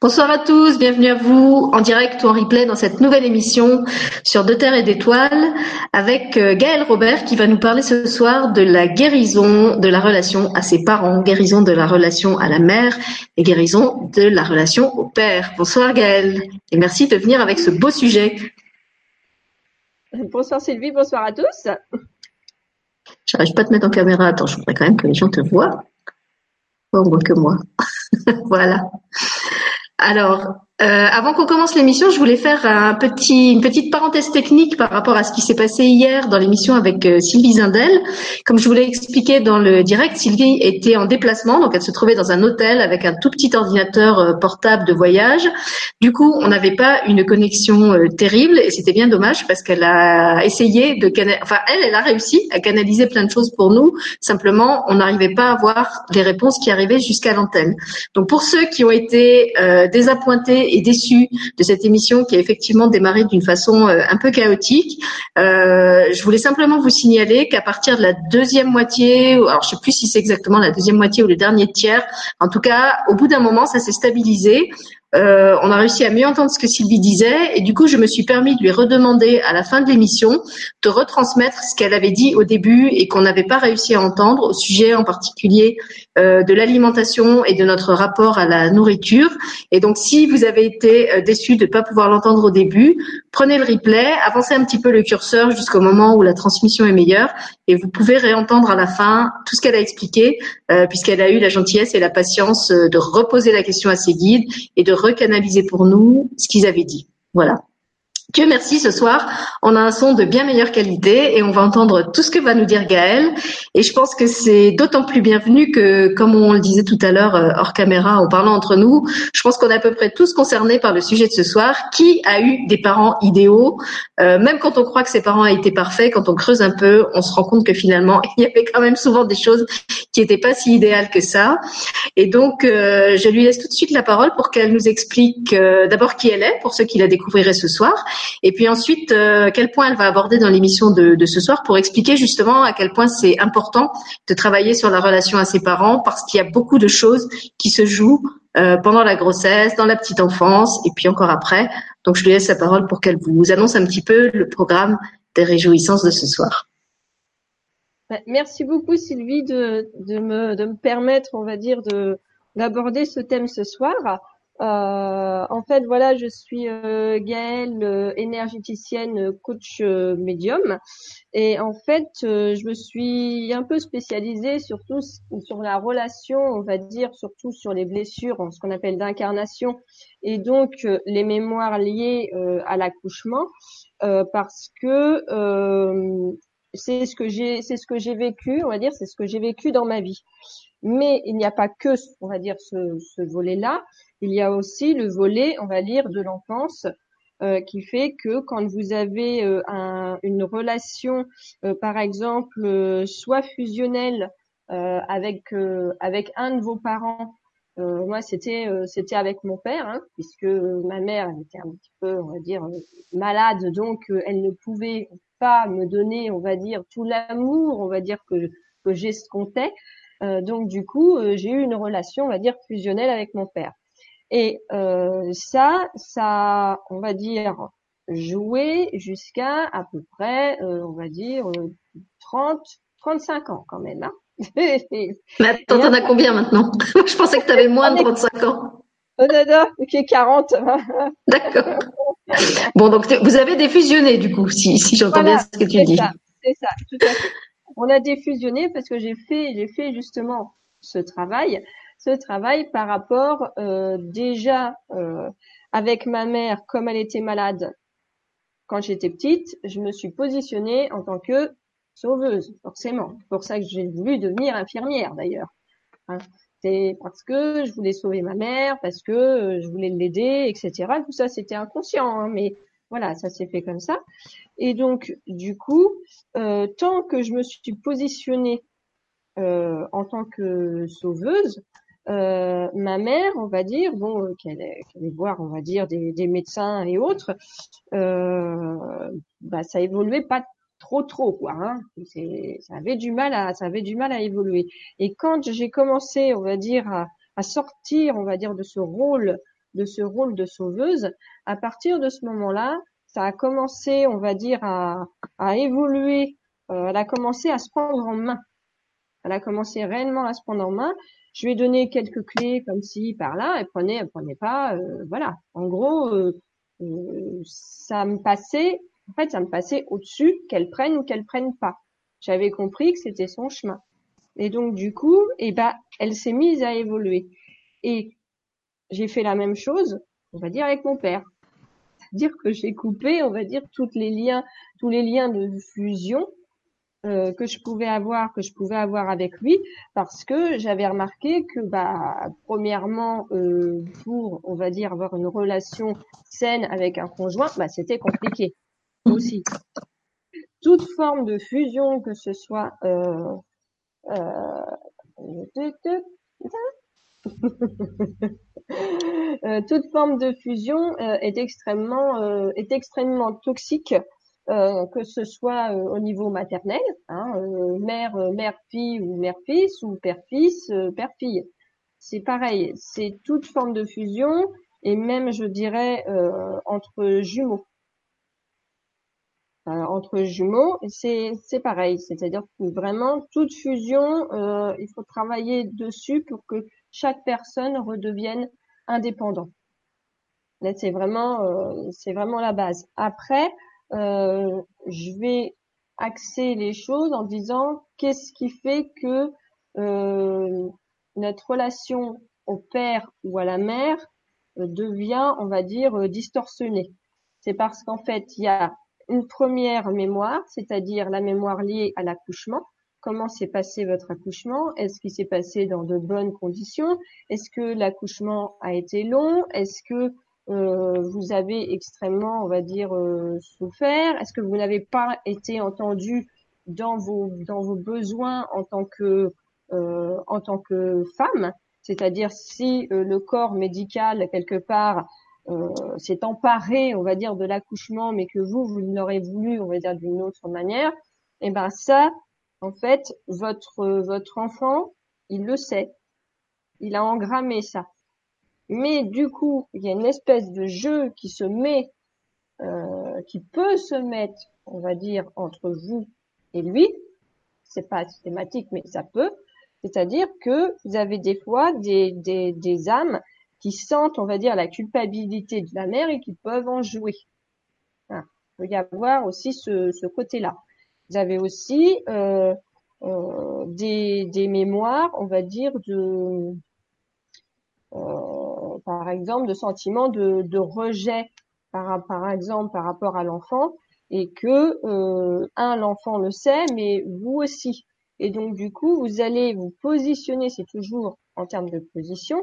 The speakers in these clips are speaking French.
Bonsoir à tous, bienvenue à vous en direct ou en replay dans cette nouvelle émission sur De Terre et d'Étoiles avec euh, Gaël Robert qui va nous parler ce soir de la guérison de la relation à ses parents, guérison de la relation à la mère et guérison de la relation au père. Bonsoir Gaël et merci de venir avec ce beau sujet. Bonsoir Sylvie, bonsoir à tous. J'arrive pas à te mettre en caméra, attends, je voudrais quand même que les gens te voient. On voit que moi. voilà. Alors, euh, avant qu'on commence l'émission, je voulais faire un petit, une petite parenthèse technique par rapport à ce qui s'est passé hier dans l'émission avec euh, Sylvie Zindel. Comme je vous l'ai expliqué dans le direct, Sylvie était en déplacement, donc elle se trouvait dans un hôtel avec un tout petit ordinateur euh, portable de voyage. Du coup, on n'avait pas une connexion terrible et c'était bien dommage parce qu'elle a essayé de, enfin elle, elle a réussi à canaliser plein de choses pour nous. Simplement, on n'arrivait pas à voir les réponses qui arrivaient jusqu'à l'antenne. Donc pour ceux qui ont été désappointés et déçu de cette émission qui a effectivement démarré d'une façon euh, un peu chaotique. Euh, je voulais simplement vous signaler qu'à partir de la deuxième moitié, alors je sais plus si c'est exactement la deuxième moitié ou le dernier tiers, en tout cas, au bout d'un moment, ça s'est stabilisé. Euh, on a réussi à mieux entendre ce que Sylvie disait et du coup je me suis permis de lui redemander à la fin de l'émission de retransmettre ce qu'elle avait dit au début et qu'on n'avait pas réussi à entendre au sujet en particulier euh, de l'alimentation et de notre rapport à la nourriture. Et donc si vous avez été euh, déçu de ne pas pouvoir l'entendre au début, prenez le replay, avancez un petit peu le curseur jusqu'au moment où la transmission est meilleure et vous pouvez réentendre à la fin tout ce qu'elle a expliqué puisqu'elle a eu la gentillesse et la patience de reposer la question à ses guides et de recanaliser pour nous ce qu'ils avaient dit. Voilà. Dieu merci, ce soir, on a un son de bien meilleure qualité et on va entendre tout ce que va nous dire Gaël. Et je pense que c'est d'autant plus bienvenu que, comme on le disait tout à l'heure euh, hors caméra en parlant entre nous, je pense qu'on est à peu près tous concernés par le sujet de ce soir. Qui a eu des parents idéaux? Euh, Même quand on croit que ses parents été parfaits, quand on creuse un peu, on se rend compte que finalement, il y avait quand même souvent des choses qui n'étaient pas si idéales que ça. Et donc, euh, je lui laisse tout de suite la parole pour qu'elle nous explique d'abord qui elle est, pour ceux qui la découvriraient ce soir et puis ensuite, euh, quel point elle va aborder dans l'émission de, de, ce soir pour expliquer justement à quel point c'est important de travailler sur la relation à ses parents parce qu'il y a beaucoup de choses qui se jouent euh, pendant la grossesse, dans la petite enfance et puis encore après. Donc je lui laisse la parole pour qu'elle vous annonce un petit peu le programme des réjouissances de ce soir. Bah, merci beaucoup Sylvie de, de, me, de me permettre, on va dire, de d'aborder ce thème ce soir. Euh, en fait, voilà, je suis euh, Gaëlle, euh, énergéticienne, coach euh, médium, et en fait, je me suis un peu spécialisée surtout sur la relation, on va dire, surtout sur les blessures, ce qu'on appelle d'incarnation, et donc les mémoires liées à l'accouchement, parce que c'est ce que j'ai, c'est ce que j'ai vécu, on va dire, c'est ce que j'ai vécu dans ma vie. Mais il n'y a pas que, on va dire, ce, ce volet-là il y a aussi le volet, on va dire, de l'enfance euh, qui fait que quand vous avez euh, un, une relation, euh, par exemple, soit fusionnelle avec avec un de vos parents, moi c'était c'était avec mon père, hein, puisque ma mère était un petit peu, on va dire, malade, donc elle ne pouvait pas me donner, on va dire, tout l'amour, on va dire que que j'escomptais. donc du coup, j'ai eu une relation, on va dire, fusionnelle avec mon père. Et euh, ça, ça, on va dire, joué jusqu'à à peu près, euh, on va dire, 30, 35 ans quand même. Hein Mais attends, t'en as combien maintenant? Je pensais que tu avais moins de 35 ans. Oh non, non, ok, 40. D'accord. Bon, donc vous avez défusionné du coup, si, si j'entends bien ce que tu dis. C'est ça, tout à fait. On a défusionné parce que j'ai fait, j'ai fait justement ce travail ce travail par rapport euh, déjà euh, avec ma mère, comme elle était malade quand j'étais petite, je me suis positionnée en tant que sauveuse, forcément. C'est pour ça que j'ai voulu devenir infirmière d'ailleurs. Hein. C'est parce que je voulais sauver ma mère, parce que euh, je voulais l'aider, etc. Tout ça, c'était inconscient, hein, mais voilà, ça s'est fait comme ça. Et donc, du coup, euh, tant que je me suis positionnée euh, en tant que sauveuse, euh, ma mère, on va dire, bon, euh, qu'elle allait voir, on va dire, des, des médecins et autres, euh, bah, ça évoluait pas trop trop quoi. Hein. Ça avait du mal à, ça avait du mal à évoluer. Et quand j'ai commencé, on va dire, à, à, sortir, on va dire, de ce rôle de ce rôle de sauveuse, à partir de ce moment-là, ça a commencé, on va dire, à, à évoluer. Euh, elle a commencé à se prendre en main. Elle a commencé réellement à se prendre en main. Je lui ai donné quelques clés comme ci, par là. Elle prenait, elle prenait pas. Euh, voilà. En gros, euh, euh, ça me passait. En fait, ça me passait au-dessus qu'elle prenne ou qu'elle prenne pas. J'avais compris que c'était son chemin. Et donc du coup, eh ben, elle s'est mise à évoluer. Et j'ai fait la même chose, on va dire, avec mon père. C'est-à-dire que j'ai coupé, on va dire, tous les liens, tous les liens de fusion euh, que je pouvais avoir, que je pouvais avoir avec lui, parce que j'avais remarqué que, bah, premièrement, euh, pour, on va dire, avoir une relation saine avec un conjoint, bah, c'était compliqué aussi. Toute forme de fusion, que ce soit euh, toute forme de fusion est extrêmement est extrêmement toxique, que ce soit au niveau maternel, hein, mère mère fille ou mère fils ou père fils père fille. C'est pareil, c'est toute forme de fusion et même je dirais entre jumeaux. entre jumeaux, c'est c'est pareil, c'est-à-dire que vraiment toute fusion, il faut travailler dessus pour que chaque personne redevienne indépendant. c'est vraiment, euh, c'est vraiment la base. Après, euh, je vais axer les choses en disant qu'est-ce qui fait que euh, notre relation au père ou à la mère devient, on va dire, distorsionnée. C'est parce qu'en fait, il y a une première mémoire, c'est-à-dire la mémoire liée à l'accouchement, comment s'est passé votre accouchement? Est-ce qu'il s'est passé dans de bonnes conditions? Est-ce que l'accouchement a été long? Est-ce que euh, vous avez extrêmement, on va dire, euh, souffert? Est-ce que vous n'avez pas été entendu dans vos dans vos besoins en tant que euh, en tant que femme? C'est-à-dire si le corps médical quelque part s'est emparé, on va dire, de l'accouchement, mais que vous vous l'aurez voulu, on va dire, d'une autre manière, et eh ben ça, en fait, votre votre enfant, il le sait. Il a engrammé ça. Mais du coup, il y a une espèce de jeu qui se met, euh, qui peut se mettre, on va dire, entre vous et lui. C'est pas systématique, mais ça peut. C'est-à-dire que vous avez des fois des, des, des âmes qui sentent, on va dire, la culpabilité de la mère et qui peuvent en jouer. Il peut y avoir aussi ce, ce côté-là. Vous avez aussi euh, euh, des, des, mémoires, on va dire, de, euh, par exemple, de sentiments de, de rejet, par, par, exemple, par rapport à l'enfant, et que euh, un, l'enfant le sait, mais vous aussi. Et donc, du coup, vous allez vous positionner, c'est toujours en termes de position,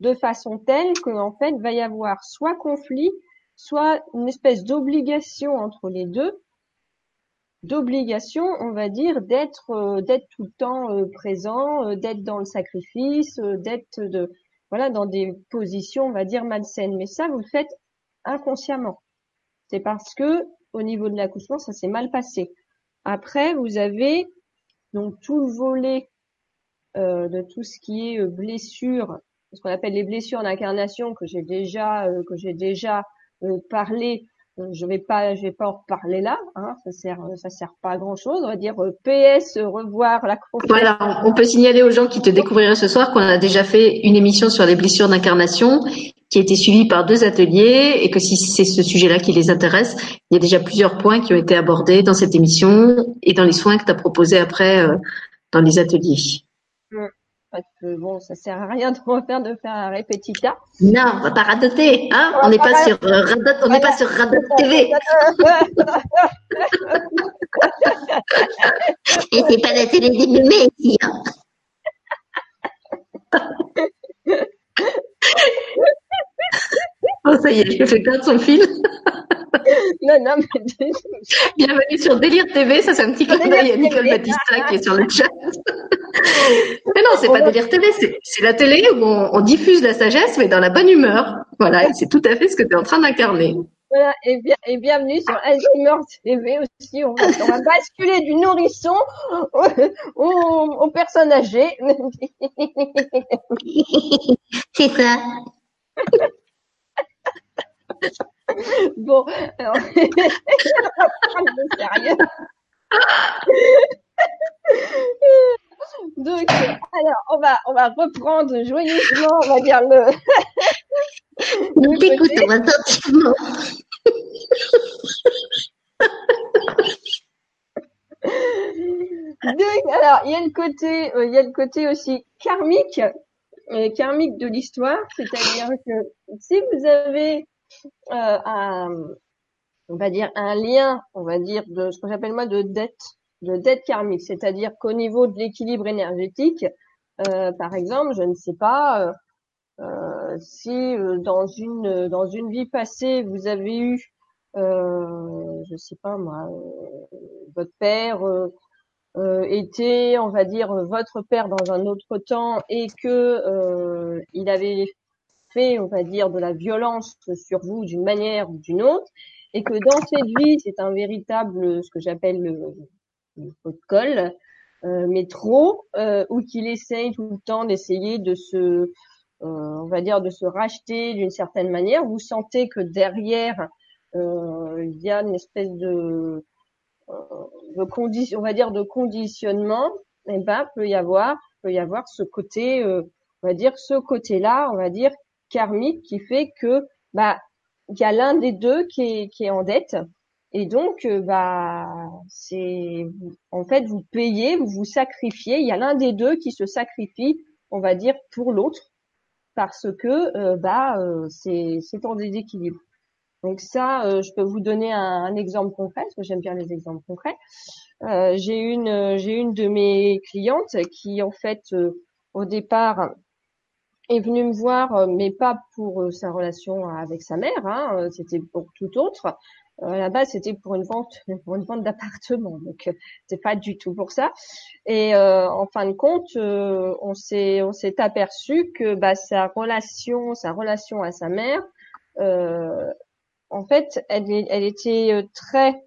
de façon telle qu'en fait, va y avoir soit conflit, soit une espèce d'obligation entre les deux, d'obligation, on va dire, d'être euh, d'être tout le temps euh, présent, euh, d'être dans le sacrifice, d'être de voilà dans des positions, on va dire malsaines. Mais ça, vous le faites inconsciemment. C'est parce que au niveau de l'accouchement, ça s'est mal passé. Après, vous avez donc tout le volet de tout ce qui est blessure, ce qu'on appelle les blessures d'incarnation que j'ai déjà que j'ai déjà parlé je vais pas, je vais pas en reparler là. Hein, ça sert, ça sert pas à grand chose. On va dire euh, PS, revoir la Voilà, on peut signaler aux gens qui te découvriraient ce soir qu'on a déjà fait une émission sur les blessures d'incarnation qui a été suivie par deux ateliers et que si c'est ce sujet-là qui les intéresse, il y a déjà plusieurs points qui ont été abordés dans cette émission et dans les soins que tu as proposés après euh, dans les ateliers. Parce que bon, ça sert à rien de refaire de faire un répétita. Non, on va pas radoter, hein. On n'est pas sur euh, Radot, on n'est pas sur Radot TV. Et c'est pas la télé des mémés ici, hein. Oh, ça y est, je fais perdre son fil. non, non, mais... Bienvenue sur Délire TV, ça c'est un petit clin d'œil à Nicole Batista qui est sur le chat. mais non, c'est pas Délire TV, c'est la télé où on, diffuse la sagesse, mais dans la bonne humeur. Voilà, c'est tout à fait ce que tu es en train d'incarner. Voilà, et, bien, et bienvenue sur Alzheimer TV aussi. On va, on va basculer du nourrisson au, au, au personnes âgées. c'est ça. bon, alors, sérieux. Donc, alors, on va, on va reprendre joyeusement, on va dire le. Nous t'écoutons attentivement. Donc, alors, il y a le côté, euh, il y a le côté aussi karmique, euh, karmique de l'histoire, c'est-à-dire que si vous avez euh, on va dire un lien, on va dire de ce que j'appelle moi de dette, de dette karmique, c'est-à-dire qu'au niveau de l'équilibre énergétique, euh, par exemple, je ne sais pas euh, si dans une dans une vie passée vous avez eu, euh, je sais pas moi, votre père était, on va dire, votre père dans un autre temps et que il avait fait, on va dire, de la violence sur vous d'une manière ou d'une autre, et que dans cette vie, c'est un véritable, ce que j'appelle le, le pot de colle, euh, mais trop, euh, ou qu'il essaye tout le temps d'essayer de se, euh, on va dire, de se racheter d'une certaine manière. Vous sentez que derrière, euh, il y a une espèce de, euh, de condition, on va dire, de conditionnement. Et eh ben, peut y avoir, peut y avoir ce côté, on va dire, ce côté-là, on va dire, karmique qui fait que, bah, il y a l'un des deux qui est, qui est en dette et donc, euh, bah, c'est, en fait, vous payez, vous vous sacrifiez. Il y a l'un des deux qui se sacrifie, on va dire, pour l'autre, parce que, euh, bah, euh, c'est, c'est en déséquilibre. Donc ça, je peux vous donner un, un, exemple concret, parce que j'aime bien les exemples concrets. j'ai une, j'ai une de mes clientes qui, en fait, au départ, est venue me voir, mais pas pour sa relation avec sa mère, hein, c'était pour tout autre. Euh, là-bas, c'était pour une vente, pour une vente d'appartement, donc euh, c'est pas du tout pour ça. Et euh, en fin de compte, euh, on s'est on s'est aperçu que bah, sa relation, sa relation à sa mère, euh, en fait, elle, elle était très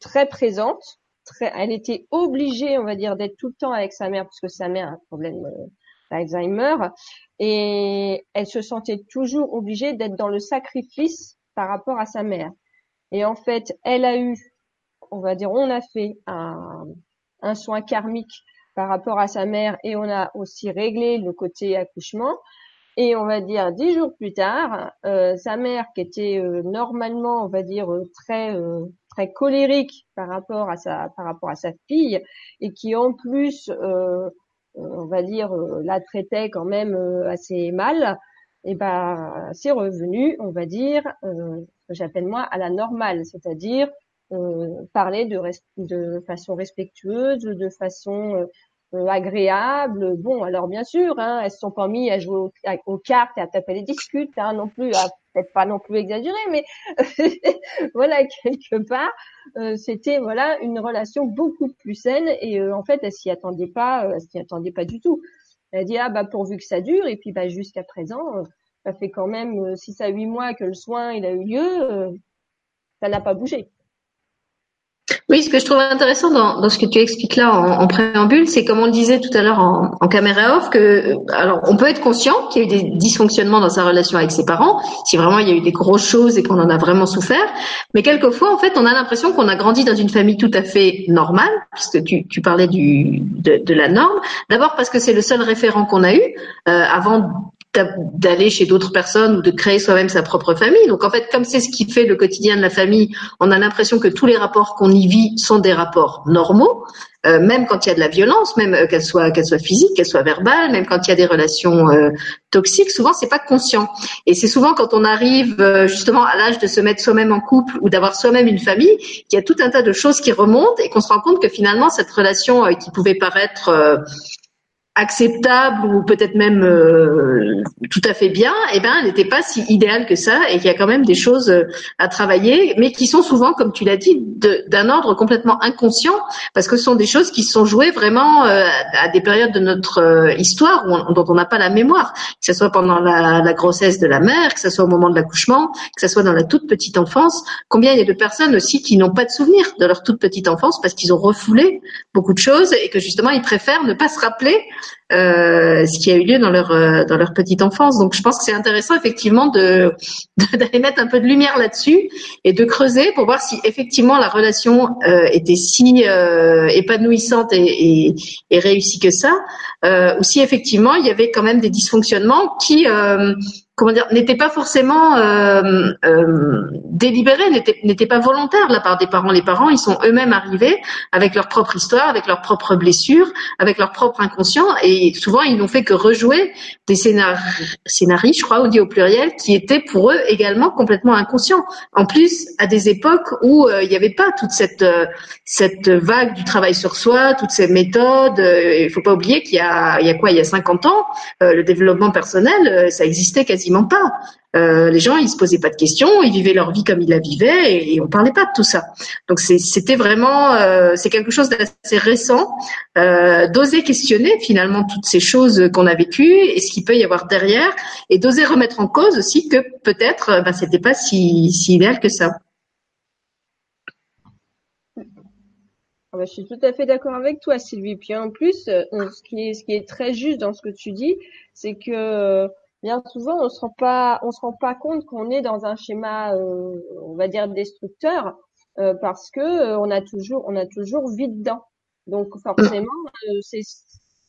très présente, très, elle était obligée, on va dire, d'être tout le temps avec sa mère parce que sa mère a un problème d'Alzheimer et elle se sentait toujours obligée d'être dans le sacrifice par rapport à sa mère. Et en fait, elle a eu, on va dire, on a fait un, un soin karmique par rapport à sa mère et on a aussi réglé le côté accouchement. Et on va dire dix jours plus tard, euh, sa mère qui était euh, normalement, on va dire euh, très euh, très colérique par rapport à sa par rapport à sa fille et qui en plus, on va dire, la traitait quand même assez mal, et ben c'est revenu, on va dire, j'appelle moi à la normale, c'est-à-dire euh, parler de, de façon respectueuse, de façon euh, euh, agréable. Bon, alors bien sûr, hein, elles se sont pas mis à jouer aux, cartes et à taper les discutes, hein, non plus, peut-être pas non plus exagérer, mais voilà quelque part, euh, c'était voilà une relation beaucoup plus saine et euh, en fait, elle s'y attendait pas, elle s'y attendait pas du tout. Elle dit ah bah pourvu que ça dure et puis bah jusqu'à présent ça fait quand même 6 euh, à 8 mois que le soin il a eu lieu, euh, ça n'a pas bougé. Oui, ce que je trouve intéressant dans, dans ce que tu expliques là en, en préambule, c'est comme on le disait tout à l'heure en, en, caméra off, que euh, alors on peut être conscient qu'il y a eu des dysfonctionnements dans sa relation avec ses parents, si vraiment il y a eu des grosses choses et qu'on en a vraiment souffert, mais quelquefois en fait on a l'impression qu'on a grandi dans une famille tout à fait normale, puisque tu, tu parlais du, de, de la norme. D'abord parce que c'est le seul référent qu'on a eu euh, avant d'aller chez d'autres personnes ou de créer soi-même sa propre famille. Donc en fait, comme c'est ce qui fait le quotidien de la famille, on a l'impression que tous les rapports qu'on y vit sont des rapports normaux, euh, même quand il y a de la violence, même euh, qu'elle soit qu'elle soit physique, qu'elle soit verbale, même quand il y a des relations euh, toxiques. Souvent, c'est pas conscient. Et c'est souvent quand on arrive euh, justement à l'âge de se mettre soi-même en couple ou d'avoir soi-même une famille, qu'il y a tout un tas de choses qui remontent et qu'on se rend compte que finalement cette relation qui pouvait paraître acceptable ou peut-être même euh, tout à fait bien, eh ben, elle n'était pas si idéale que ça et qu'il y a quand même des choses euh, à travailler, mais qui sont souvent, comme tu l'as dit, d'un ordre complètement inconscient, parce que ce sont des choses qui sont jouées vraiment euh, à des périodes de notre euh, histoire dont on n'a pas la mémoire, que ce soit pendant la, la, grossesse de la mère, que ce soit au moment de l'accouchement, que ce soit dans la toute petite enfance. Combien il y a de personnes aussi qui n'ont pas de souvenir de leur toute petite enfance parce qu'ils ont refoulé beaucoup de choses et que justement ils préfèrent ne pas se rappeler ce qui a eu lieu dans leur euh, dans leur petite enfance. Donc je pense que c'est intéressant effectivement de d'aller mettre un peu de lumière là-dessus et de creuser pour voir si effectivement la relation euh, était si euh, épanouissante et, et, et, réussie que ça, ou si effectivement il y avait quand même des dysfonctionnements qui comment dire, n'était pas forcément euh, euh, délibéré, n'était pas volontaire de la part des parents. Les parents, ils sont eux-mêmes arrivés avec leur propre histoire, avec leurs propres blessures, avec leur propre inconscient, et souvent ils n'ont fait que rejouer des scénarios, je crois, on dit au pluriel, qui étaient pour eux également complètement inconscients. En plus, à des époques où euh, il n'y avait pas toute cette euh, cette vague du travail sur soi, toutes ces méthodes. Euh, il faut pas oublier qu'il y a il y a quoi, il y a 50 ans, le développement personnel, ça existait quasiment pas. Euh, les gens, ils se posaient pas de questions, ils vivaient leur vie comme ils la vivaient et, on parlait pas de tout ça. Donc c'était vraiment, euh, c'est quelque chose d'assez récent, euh, d'oser questionner finalement toutes ces choses qu'on a vécues et ce qu'il peut y avoir derrière, et d'oser remettre en cause aussi que peut-être, ben, c'était pas si, si idéal que ça. Ah bah, je suis tout à fait d'accord avec toi, Sylvie. Puis en plus, ce qui est, ce qui est très juste dans ce que tu dis, c'est que bien souvent on se rend pas on se rend pas compte qu'on est dans un schéma euh, on va dire destructeur euh, parce que euh, on a toujours on a toujours vie dedans. Donc forcément c'est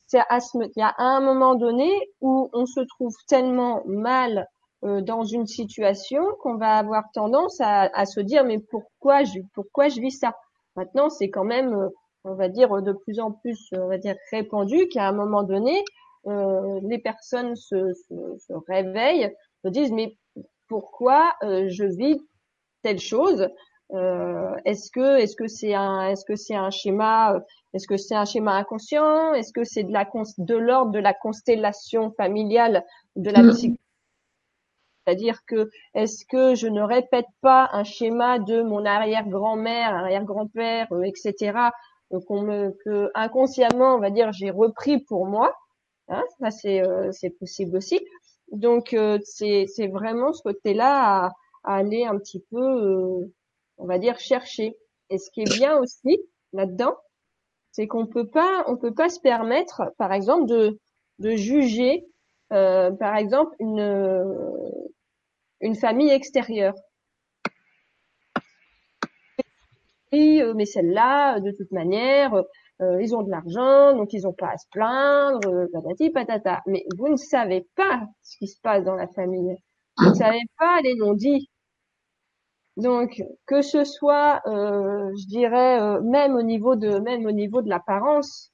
c'est à il y a un moment donné où on se trouve tellement mal dans une situation qu'on va avoir tendance à, à, se dire mais pourquoi je pourquoi je vis ça? Maintenant c'est quand même on va dire de plus en plus on va dire répandu qu'à un moment donné euh, les personnes se, se, se, réveillent, se disent mais pourquoi euh, je vis telle chose euh, Est-ce que est-ce que c'est un est-ce que c'est un schéma est-ce que c'est un schéma inconscient Est-ce que c'est de la de l'ordre de la constellation familiale de la psychologie c'est-à-dire que est-ce que je ne répète pas un schéma de mon arrière-grand-mère, arrière-grand-père, etc. qu'on me, que inconsciemment, on va dire, j'ai repris pour moi. Hein, ça c'est euh, c'est possible aussi. Donc euh, c'est c'est vraiment ce côté-là à, aller un petit peu, euh, on va dire chercher. Et ce qui est bien aussi là-dedans, c'est qu'on peut pas on peut pas se permettre, par exemple, de juger, par exemple, une une famille extérieure. mais celle-là, de toute manière, euh, ils ont de l'argent, donc ils n'ont pas à se plaindre, euh, patati patata. Mais vous ne savez pas ce qui se passe dans la famille. Vous ne savez pas les non-dits. Donc que ce soit, euh, je dirais, euh, même au niveau de même au niveau de l'apparence,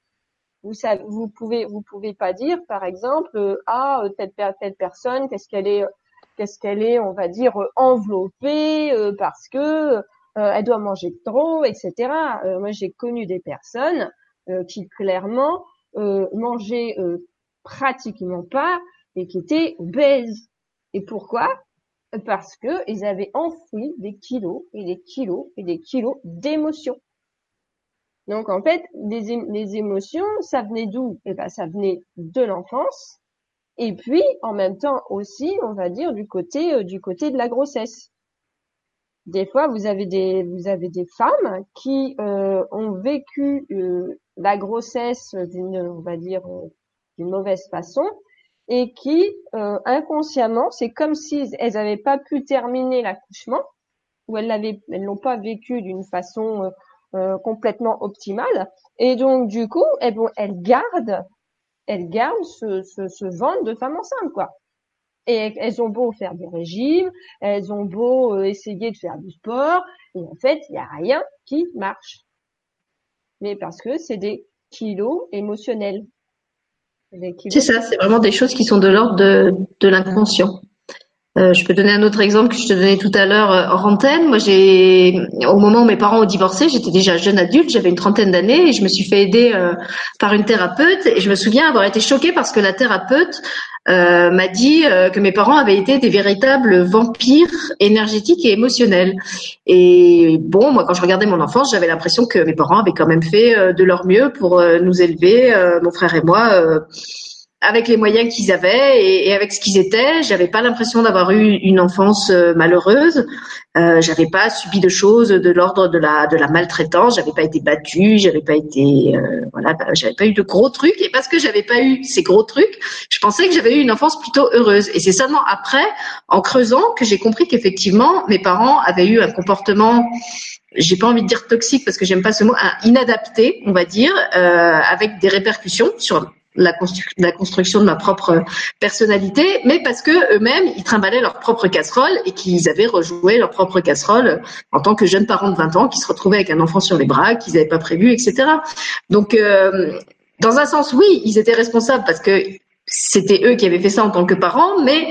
vous savez, vous pouvez vous pouvez pas dire, par exemple, ah telle telle personne, qu'est-ce qu'elle est, qu'est-ce qu'elle est, on va dire enveloppée parce que euh, elle doit manger trop, etc. Euh, moi, j'ai connu des personnes euh, qui clairement mangeaient pratiquement pas et qui étaient obèses. Et pourquoi? Parce que ils avaient enfoui des kilos et des kilos et des kilos d'émotions. Donc en fait, les, les émotions, ça venait d'où? Eh ben, ça venait de l'enfance. Et puis en même temps aussi, on va dire du côté du côté de la grossesse des fois vous avez des vous avez des femmes qui euh, ont vécu euh, la grossesse d'une on va dire euh, d'une mauvaise façon et qui inconsciemment c'est comme si elles n'avaient pas pu terminer l'accouchement ou elles l'avaient elles l'ont pas vécu d'une façon complètement optimale. Et donc du coup elles, elles gardent elles gardent ce, ce, ce ventre de femme enceinte quoi et elles ont beau faire des régimes, elles ont beau euh, essayer de faire du sport, et en fait, il n'y a rien qui marche. Mais parce que c'est des kilos émotionnels. C'est ça, c'est vraiment des choses qui sont de l'ordre de, de l'inconscient. Euh, je peux donner un autre exemple que je te donnais tout à l'heure euh, hors antenne. Moi, j'ai, au moment où mes parents ont divorcé, j'étais déjà jeune adulte, j'avais une trentaine d'années et je me suis fait aider euh, par une thérapeute. Et je me souviens avoir été choquée parce que la thérapeute euh, m'a dit euh, que mes parents avaient été des véritables vampires énergétiques et émotionnels. Et bon, moi, quand je regardais mon enfance, j'avais l'impression que mes parents avaient quand même fait de leur mieux pour nous élever, mon frère et moi avec les moyens qu'ils avaient et, et, avec ce qu'ils étaient. J'avais pas l'impression d'avoir eu une enfance euh, malheureuse. Euh, j'avais pas subi de choses de l'ordre de la de la maltraitance. J'avais pas été battue. J'avais pas été euh, voilà. Bah, j'avais pas eu de gros trucs. Et parce que j'avais pas eu ces gros trucs, je pensais que j'avais eu une enfance plutôt heureuse. Et c'est seulement après, en creusant, que j'ai compris qu'effectivement mes parents avaient eu un comportement j'ai pas envie de dire toxique parce que j'aime pas ce mot, inadapté, on va dire, euh, avec des répercussions sur la, construction de ma propre personnalité, mais parce que eux-mêmes, ils trimballaient leur propre casserole et qu'ils avaient rejoué leur propre casserole en tant que jeunes parents de 20 ans qui se retrouvaient avec un enfant sur les bras qu'ils n'avaient pas prévu, etc. Donc, euh, dans un sens, oui, ils étaient responsables parce que c'était eux qui avaient fait ça en tant que parents, mais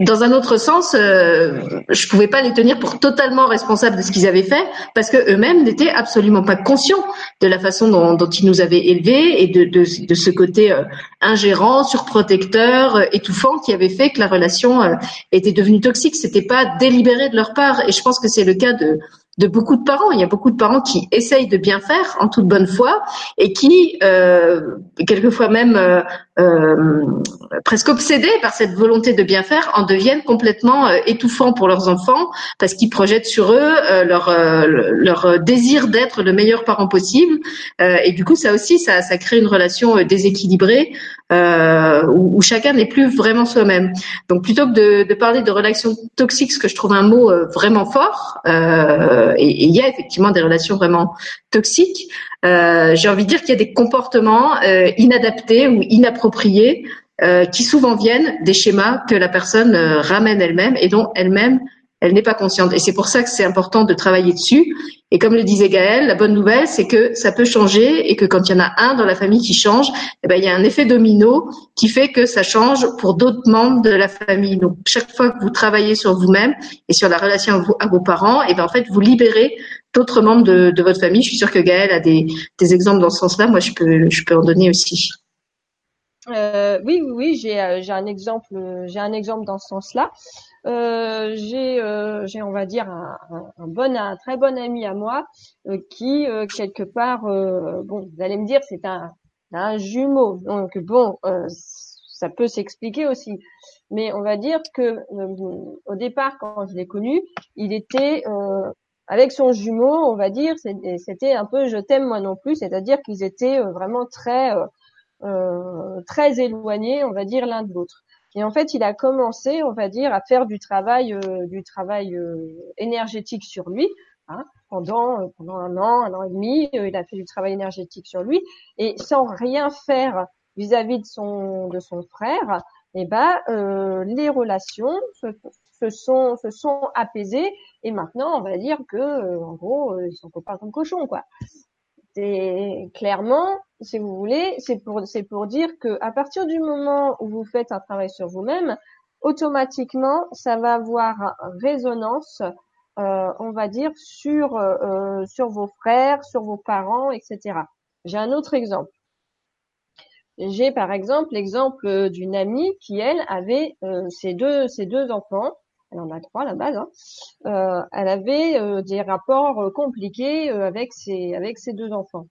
dans un autre sens, euh, je pouvais pas les tenir pour totalement responsables de ce qu'ils avaient fait parce que eux-mêmes n'étaient absolument pas conscients de la façon dont, ils nous avaient élevés et de ce côté euh, ingérant, surprotecteur, euh, étouffant qui avait fait que la relation euh, était devenue toxique. C'était pas délibéré de leur part et je pense que c'est le cas de de beaucoup de parents. Il y a beaucoup de parents qui essayent de bien faire en toute bonne foi et qui, euh, quelquefois même euh, euh, presque obsédés par cette volonté de bien faire, en deviennent complètement euh, étouffants pour leurs enfants parce qu'ils projettent sur eux euh, leur euh, leur désir d'être le meilleur parent possible. et du coup, ça aussi, ça, ça crée une relation déséquilibrée euh, où, où, chacun n'est plus vraiment soi-même. Donc plutôt que de, de, parler de relations toxiques, ce que je trouve un mot euh, vraiment fort, euh, et il y a effectivement des relations vraiment toxiques, euh, j'ai envie de dire qu'il y a des comportements euh, inadaptés ou inappropriés qui souvent viennent des schémas que la personne ramène elle-même et dont elle-même elle n'est pas consciente. Et c'est pour ça que c'est important de travailler dessus. Et comme le disait Gaël, la bonne nouvelle, c'est que ça peut changer et que quand il y en a un dans la famille qui change, eh ben, il y a un effet domino qui fait que ça change pour d'autres membres de la famille. Donc, chaque fois que vous travaillez sur vous-même et sur la relation à, vos parents, eh ben, en fait, vous libérez d'autres membres de, de, votre famille. Je suis sûre que Gaël a des, des exemples dans ce sens-là. Moi, je peux, je peux en donner aussi. Euh, oui, oui, oui, j'ai, euh, un exemple, j'ai un exemple dans ce sens-là. Euh, j'ai, euh, on va dire, un, un, bon, un très bon ami à moi euh, qui, euh, quelque part, bon, vous allez me dire, c'est un, un jumeau. Donc bon, ça peut s'expliquer aussi. Mais on va dire que au départ, quand je l'ai connu, il était avec son jumeau, on va dire, c'était un peu je t'aime moi non plus, c'est-à-dire qu'ils étaient vraiment très très éloignés, on va dire l'un de l'autre. Et en fait, il a commencé, on va dire, à faire du travail, euh, du travail euh, énergétique sur lui. Hein, pendant euh, pendant un an, un an et demi, il a fait du travail énergétique sur lui et sans rien faire vis-à-vis de son de son frère. Eh ben, les relations se, se, sont se sont apaisées et maintenant, on va dire que en gros, ils sont copains comme cochons, quoi. C'est clairement, si vous voulez, c'est pour c'est pour dire que à partir du moment où vous faites un travail sur vous-même, automatiquement, ça va avoir résonance, euh, on va dire, sur euh, sur vos frères, sur vos parents, etc. J'ai un autre exemple. J'ai par exemple l'exemple d'une amie qui elle avait euh, ses deux ses deux enfants elle en a trois à la base, hein. euh, elle avait euh, des rapports euh, compliqués avec ses avec deux enfants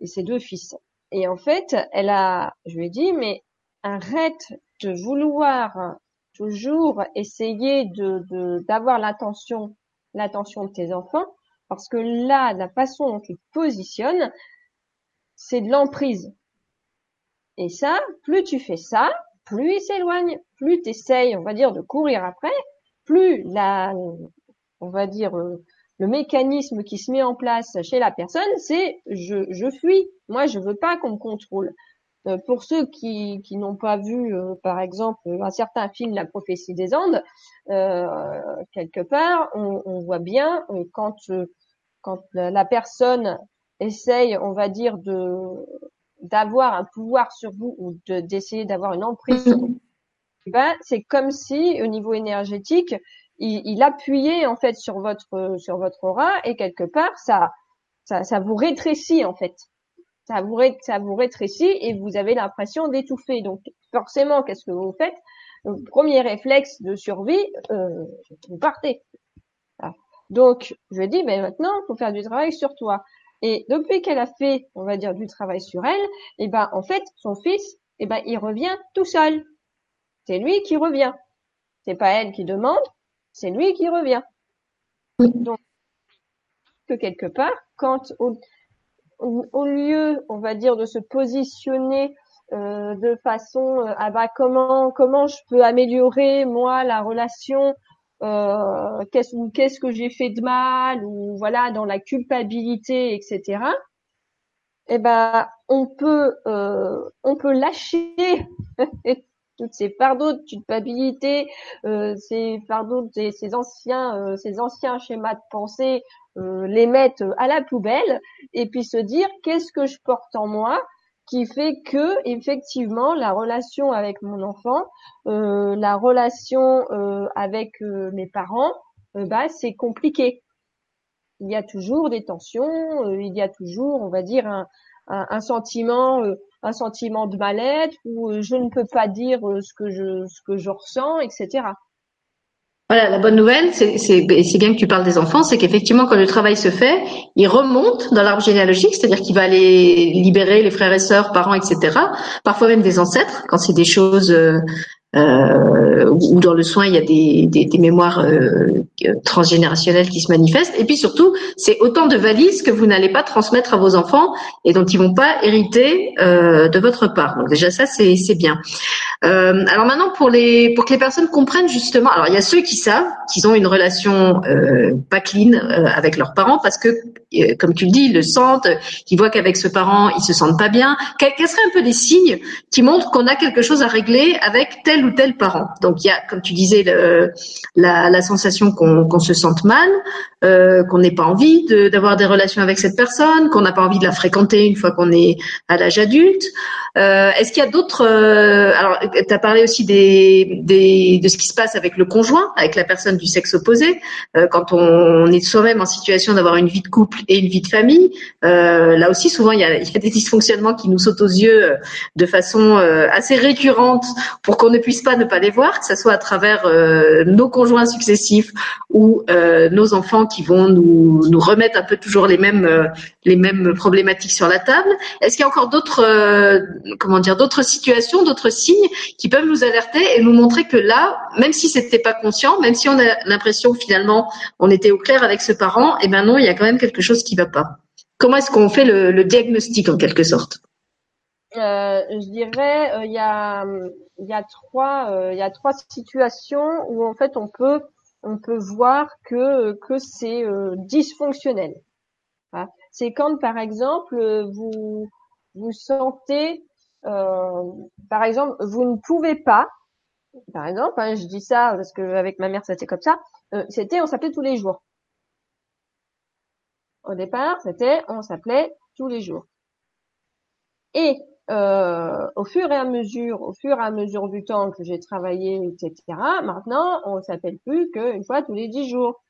et ses deux fils. Et en fait, elle a, je lui ai dit, mais arrête de vouloir toujours essayer d'avoir l'attention de tes enfants parce que là, la façon dont tu te positionnes, c'est de l'emprise. Et ça, plus tu fais ça, plus il s'éloigne, plus tu essayes, on va dire, de courir après, plus la, on va dire, euh, le mécanisme qui se met en place chez la personne, c'est je, je fuis. Moi, je veux pas qu'on me contrôle. Euh, pour ceux qui, qui n'ont pas vu, euh, par exemple, un certain film, La prophétie des Andes, quelque part, on, voit bien quand quand la personne essaye, on va dire, de d'avoir un pouvoir sur vous ou d'essayer d'avoir une emprise ben, c'est comme si au niveau énergétique, il, appuyait en fait sur votre sur votre aura et quelque part ça ça, vous rétrécit en fait. Ça vous, rétrécit et vous avez l'impression d'étouffer. Donc forcément, qu'est-ce que vous faites? Donc, Premier réflexe de survie, euh, vous partez. Donc je dis, ben maintenant, faut faire du travail sur toi. Et depuis qu'elle a fait, on va dire, du travail sur elle, et eh ben en fait, son fils eh ben, il revient tout seul. C'est lui qui revient. C'est pas elle qui demande, c'est lui qui revient. Donc, que quelque part, quand au, au, lieu, on va dire, de se positionner euh, de façon, euh, ah bah comment comment je peux améliorer moi la relation, euh, qu'est-ce qu'est-ce que j'ai fait de mal ou voilà dans la culpabilité, etc. Eh ben, on peut euh, on peut lâcher toutes ces fardeaux de culpabilité, euh, ces fardeaux, ces, ces anciens, euh, ces anciens schémas de pensée, euh, les mettre à la poubelle et puis se dire qu'est-ce que je porte en moi qui fait que effectivement la relation avec mon enfant, euh, la relation euh, avec mes parents, bah c'est compliqué. Il y a toujours des tensions, il y a toujours, on va dire, un, un, un sentiment un sentiment de mal-être ou euh, je ne peux pas dire euh, ce que je ce que je ressens, etc. Voilà, la bonne nouvelle, c'est c'est bien que tu parles des enfants, c'est qu'effectivement, quand le travail se fait, il remonte dans l'arbre généalogique, c'est-à-dire qu'il va aller libérer les frères et sœurs, parents, etc. Parfois même des ancêtres, quand c'est des choses euh, où dans le soin il y a des, des, des mémoires euh, transgénérationnelles qui se manifestent. Et puis surtout, c'est autant de valises que vous n'allez pas transmettre à vos enfants et dont ils vont pas hériter euh, de votre part. Donc déjà ça c'est bien. Euh, alors maintenant pour les pour que les personnes comprennent justement, alors il y a ceux qui savent qu'ils ont une relation euh, pas clean euh, avec leurs parents parce que comme tu le dis, ils le sentent, qu'ils voient qu'avec ce parent ils se sentent pas bien. Quels seraient un peu des signes qui montrent qu'on a quelque chose à régler avec tel tel parent Donc il y a, comme tu disais, la, sensation qu'on se sente mal, euh, qu'on n'ait pas envie d'avoir des relations avec cette personne, qu'on n'a pas envie de la fréquenter une fois qu'on est à l'âge adulte. Euh, Est-ce qu'il y a d'autres euh, Alors, tu as parlé aussi des, de ce qui se passe avec le conjoint, avec la personne du sexe opposé, quand on, est soi-même en situation d'avoir une vie de couple et une vie de famille. Là aussi, souvent, il y, a, il y a des dysfonctionnements qui nous sautent aux yeux de façon assez récurrente pour qu'on ne puisse pas ne pas les voir, que ce soit à travers nos conjoints successifs ou nos enfants qui vont nous, nous remettre un peu toujours les mêmes euh, les mêmes problématiques sur la table. Est-ce qu'il y a encore d'autres euh, comment dire d'autres situations, d'autres signes qui peuvent nous alerter et nous montrer que là, même si c'était pas conscient, même si on a l'impression finalement on était au clair avec ce parent, eh ben non, il y a quand même quelque chose qui va pas. Comment est-ce qu'on fait le, le, diagnostic en quelque sorte? Euh, Je dirais il y a il y a trois il y a trois situations où en fait on peut on peut voir que, que c'est euh, dysfonctionnel. Hein. C'est quand, par exemple, vous vous sentez, euh, par exemple, vous ne pouvez pas, par exemple, hein, je dis ça parce que avec ma mère c'était comme ça, euh, c'était on s'appelait tous les jours. Au départ, c'était on s'appelait tous les jours. Et euh, au fur et à mesure, au fur et à mesure du temps que j'ai travaillé, etc. Maintenant, on s'appelle plus qu'une fois tous les dix jours.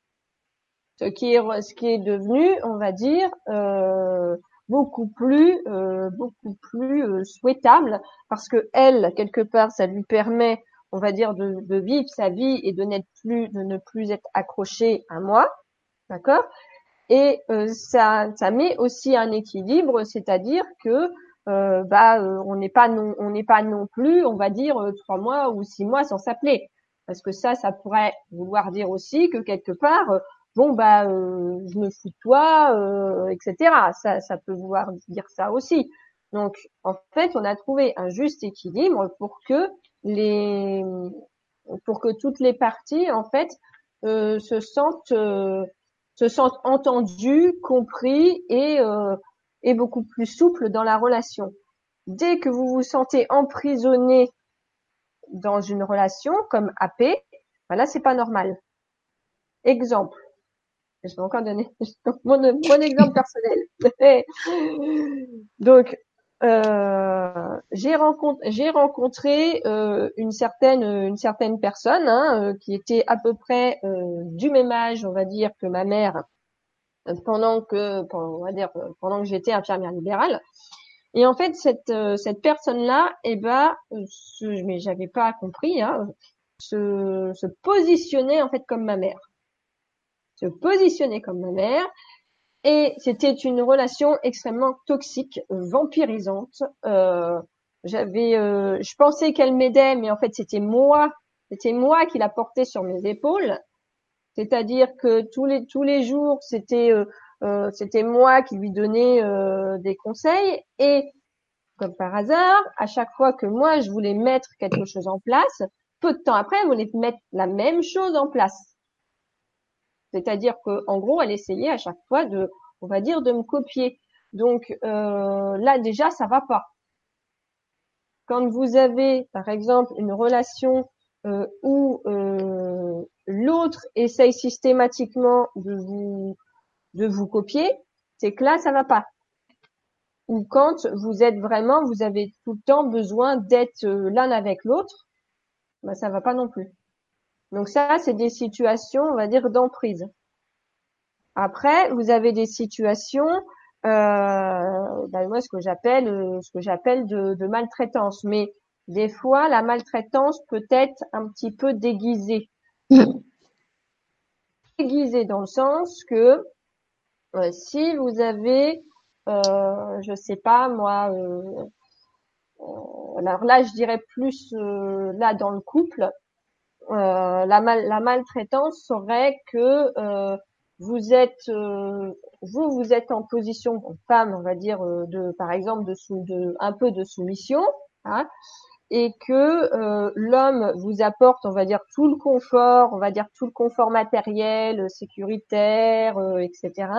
Ce qui est, ce qui est devenu, on va dire, euh, beaucoup plus, euh, beaucoup plus euh, souhaitable, parce que elle, quelque part, ça lui permet, on va dire, de, de vivre sa vie et de n'être plus, de ne plus être accroché à moi, d'accord? Et euh, ça, ça met aussi un équilibre, c'est-à-dire que euh, bah euh, on n'est pas non on n'est pas non plus on va dire euh, trois mois ou six mois sans s'appeler. Parce que ça ça pourrait vouloir dire aussi que quelque part bon bah je me fous de toi etc ça ça peut vouloir dire ça aussi. Donc en fait on a trouvé un juste équilibre pour que les pour que toutes les parties en fait se sentent se sentent entendues compris et est beaucoup plus souple dans la relation. Dès que vous vous sentez emprisonné dans une relation comme AP, voilà, c'est pas normal. Exemple. Je vais encore donner mon, exemple personnel. Donc, euh, j'ai rencontré, j'ai rencontré euh, une certaine une certaine personne hein, euh, qui était à peu près euh, du même âge, on va dire, que ma mère pendant que, on va dire, pendant que j'étais infirmière libérale. Et en fait, cette, euh, cette personne-là, eh ben, ce, mais j'avais pas compris, hein, se, se positionnait en fait comme ma mère. Se positionnait comme ma mère. Et c'était une relation extrêmement toxique, vampirisante. Euh, j'avais, euh, je pensais qu'elle m'aidait, mais en fait c'était moi, c'était moi qui la portais sur mes épaules. C'est-à-dire que tous les jours c'était euh, euh, c'était moi qui lui donnais des conseils et comme par hasard, à chaque fois que moi je voulais mettre quelque chose en place, peu de temps après, elle voulait mettre la même chose en place. C'est-à-dire que en gros, elle essayait à chaque fois de, on va dire, de me copier. Donc là déjà, ça va pas quand vous avez, par exemple, une relation euh, où euh, l'autre essaye systématiquement de vous de vous copier, c'est que là ça va pas. Ou quand vous êtes vraiment, vous avez tout le temps besoin d'être euh, l'un avec l'autre, ben ça va pas non plus. Donc ça, c'est des situations, on va dire, d'emprise. Après, vous avez des situations euh, moi ce que j'appelle euh, ce que j'appelle de, maltraitance. Mais des fois, la maltraitance peut être un petit peu déguisée. Déguisée dans le sens que euh, si vous avez, euh, je sais pas moi, euh, alors là je dirais plus là dans le couple, la, mal, la maltraitance serait que vous êtes euh, vous vous êtes en position femme on va dire euh, de par exemple de, sous, de un peu de soumission hein, et que euh, l'homme vous apporte on va dire tout le confort on va dire tout le confort matériel sécuritaire etc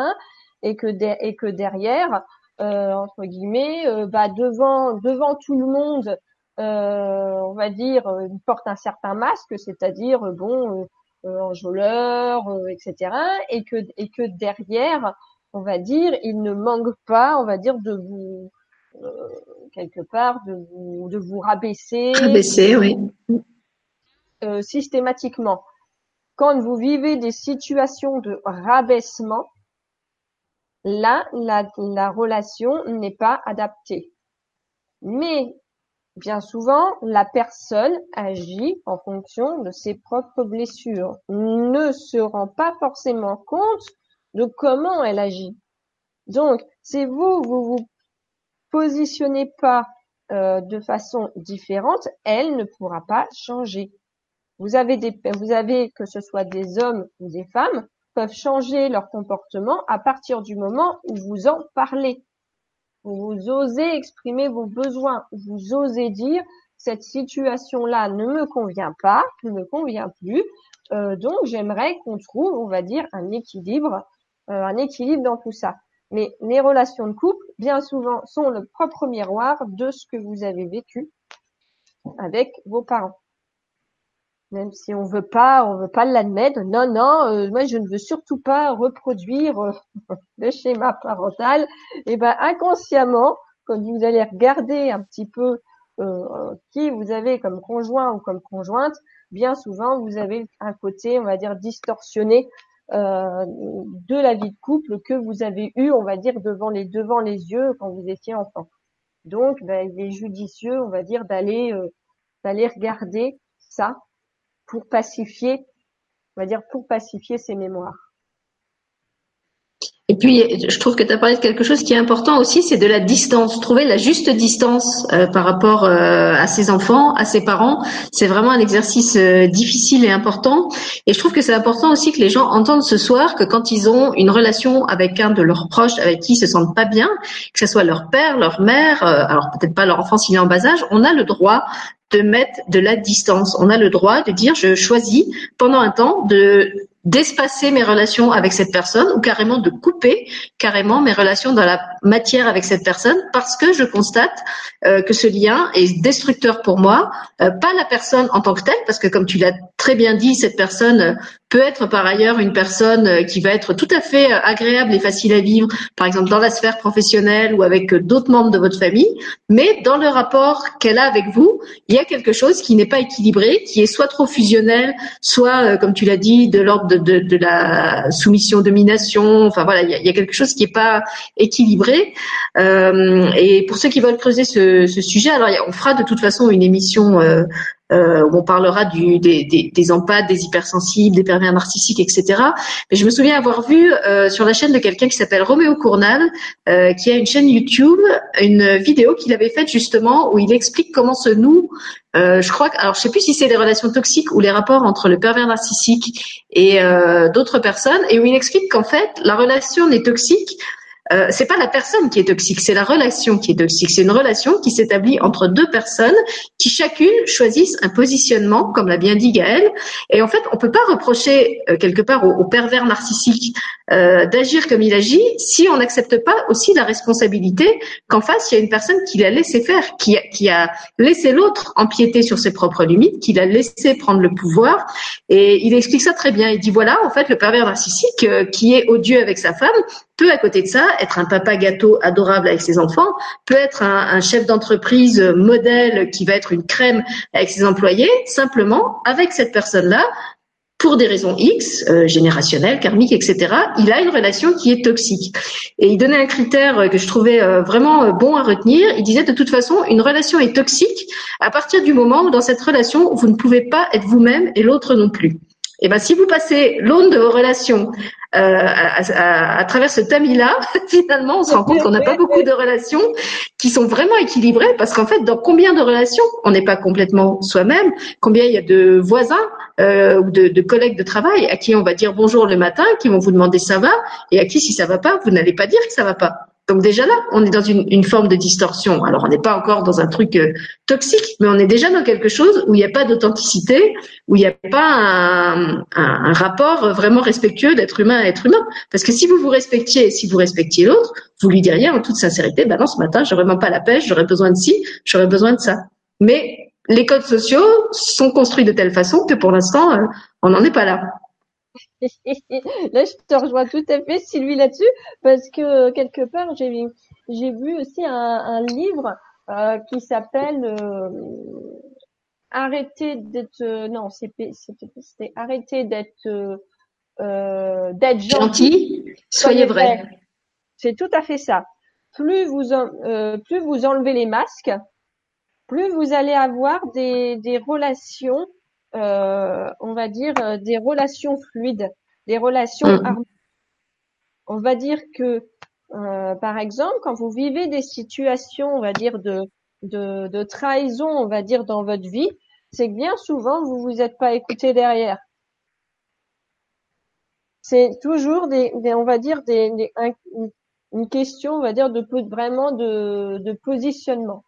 et que et que derrière entre guillemets bah devant devant tout le monde on va dire il porte un certain masque c'est-à-dire bon euh, enjôleur, euh, etc. Et que et que derrière, on va dire, il ne manque pas, on va dire, de vous euh, quelque part de vous de vous rabaisser. Rabaisser, oui. Euh, systématiquement. Quand vous vivez des situations de rabaissement, là, la, la relation n'est pas adaptée. Mais Bien souvent, la personne agit en fonction de ses propres blessures, ne se rend pas forcément compte de comment elle agit. Donc, si vous, vous vous positionnez pas euh, de façon différente, elle ne pourra pas changer. Vous avez des, vous avez que ce soit des hommes ou des femmes peuvent changer leur comportement à partir du moment où vous en parlez vous osez exprimer vos besoins, vous osez dire cette situation-là ne me convient pas, ne me convient plus, euh, donc j'aimerais qu'on trouve, on va dire, un équilibre, euh, un équilibre dans tout ça. Mais les relations de couple, bien souvent, sont le propre miroir de ce que vous avez vécu avec vos parents même si on veut pas, on veut pas l'admettre. Non, non, euh, moi je ne veux surtout pas reproduire euh, le schéma parental. Et eh ben inconsciemment, quand vous allez regarder un petit peu euh, qui vous avez comme conjoint ou comme conjointe, bien souvent vous avez un côté, on va dire, distorsionné de la vie de couple que vous avez eu, on va dire, devant les devant les yeux quand vous étiez enfant. Donc, ben, il est judicieux, on va dire, d'aller d'aller regarder ça pour pacifier, on va dire pour pacifier ses mémoires. Et puis, je trouve que tu as parlé de quelque chose qui est important aussi, c'est de la distance. Trouver la juste distance euh, par rapport euh, à ses enfants, à ses parents, c'est vraiment un exercice euh, difficile et important. Et je trouve que c'est important aussi que les gens entendent ce soir que quand ils ont une relation avec un de leurs proches avec qui ils se sentent pas bien, que ce soit leur père, leur mère, alors peut-être pas leur enfant s'il est en bas âge, on a le droit de mettre de la distance. On a le droit de dire je choisis pendant un temps de d'espacer mes relations avec cette personne ou carrément de couper carrément mes relations dans la matière avec cette personne parce que je constate euh, que ce lien est destructeur pour moi, euh, pas la personne en tant que telle parce que comme tu l'as très bien dit, cette personne peut être par ailleurs une personne euh, qui va être tout à fait agréable et facile à vivre, par exemple dans la sphère professionnelle ou avec d'autres membres de votre famille, mais dans le rapport qu'elle a avec vous, il y a quelque chose qui n'est pas équilibré, qui est soit trop fusionnel, soit, comme tu l'as dit, de l'ordre de la soumission domination. Enfin voilà, il y a, quelque chose qui est pas équilibré. Euh, et pour ceux qui veulent creuser ce, sujet, alors on fera de toute façon une émission euh, où on parlera du, des, des, des empathes, des hypersensibles, des pervers narcissiques, etc. Mais je me souviens avoir vu euh, sur la chaîne de quelqu'un qui s'appelle Roméo Cournal, euh, qui a une chaîne YouTube, une vidéo qu'il avait faite justement où il explique comment se noue euh, je crois que, alors je sais plus si c'est les relations toxiques ou les rapports entre le pervers narcissique et euh, d'autres personnes, et où il explique qu'en fait la relation n'est toxique euh, c'est pas la personne qui est toxique, c'est la relation qui est toxique. C'est une relation qui s'établit entre deux personnes qui chacune choisissent un positionnement, comme l'a bien dit Gaël. Et en fait, on peut pas reprocher euh, quelque part au, pervers narcissique euh, d'agir comme il agit si on n'accepte pas aussi la responsabilité qu'en face il y a une personne qui l'a laissé faire, qui a, qui a laissé l'autre empiéter sur ses propres limites, qui l'a laissé prendre le pouvoir. Et il explique ça très bien. Il dit voilà, en fait, le pervers narcissique euh, qui est odieux avec sa femme peut à côté de ça être un papa gâteau adorable avec ses enfants, peut être un, chef d'entreprise modèle qui va être une crème avec ses employés, simplement avec cette personne-là, pour des raisons X, euh, générationnelles, karmiques, etc., il a une relation qui est toxique. Et il donnait un critère que je trouvais euh, vraiment euh, bon à retenir. Il disait de toute façon, une relation est toxique à partir du moment où dans cette relation, vous ne pouvez pas être vous-même et l'autre non plus. Et eh ben, si vous passez l'aune de vos relations euh, à, à, travers ce tamis-là, finalement, on se rend compte qu'on n'a pas beaucoup de relations qui sont vraiment équilibrées, parce qu'en fait, dans combien de relations on n'est pas complètement soi-même Combien il y a de voisins euh, ou de, de, collègues de travail à qui on va dire bonjour le matin, qui vont vous demander ça va, et à qui si ça va pas, vous n'allez pas dire que ça va pas. Donc déjà là, on est dans une, une forme de distorsion. Alors on n'est pas encore dans un truc euh, toxique, mais on est déjà dans quelque chose où il n'y a pas d'authenticité, où il n'y a pas un, rapport vraiment respectueux d'être humain à être humain. Parce que si vous vous respectiez, si vous respectiez l'autre, vous lui diriez en toute sincérité, bah non, ce matin, j'aurais même pas la pêche, j'aurais besoin de ci, j'aurais besoin de ça. Mais les codes sociaux sont construits de telle façon que pour l'instant, euh, on n'en est pas là. Là, je te rejoins tout à fait, Sylvie, là-dessus, parce que quelque part, j'ai vu, j'ai vu aussi un, un livre euh, qui s'appelle euh, Arrêtez d'être euh, non, c'était c'était arrêter d'être euh, d'être gentil, soyez vrai. C'est tout à fait ça. Plus vous en, plus vous enlevez les masques, plus vous allez avoir des des relations euh, on va dire, euh, des relations fluides, des relations mm. harmonieuses. On va dire que, euh, par exemple, quand vous vivez des situations, on va dire, de, de, de trahison, on va dire, dans votre vie, c'est que bien souvent, vous vous êtes pas écouté derrière. C'est toujours des, on va dire, des, une question, on va dire, de vraiment de, de positionnement.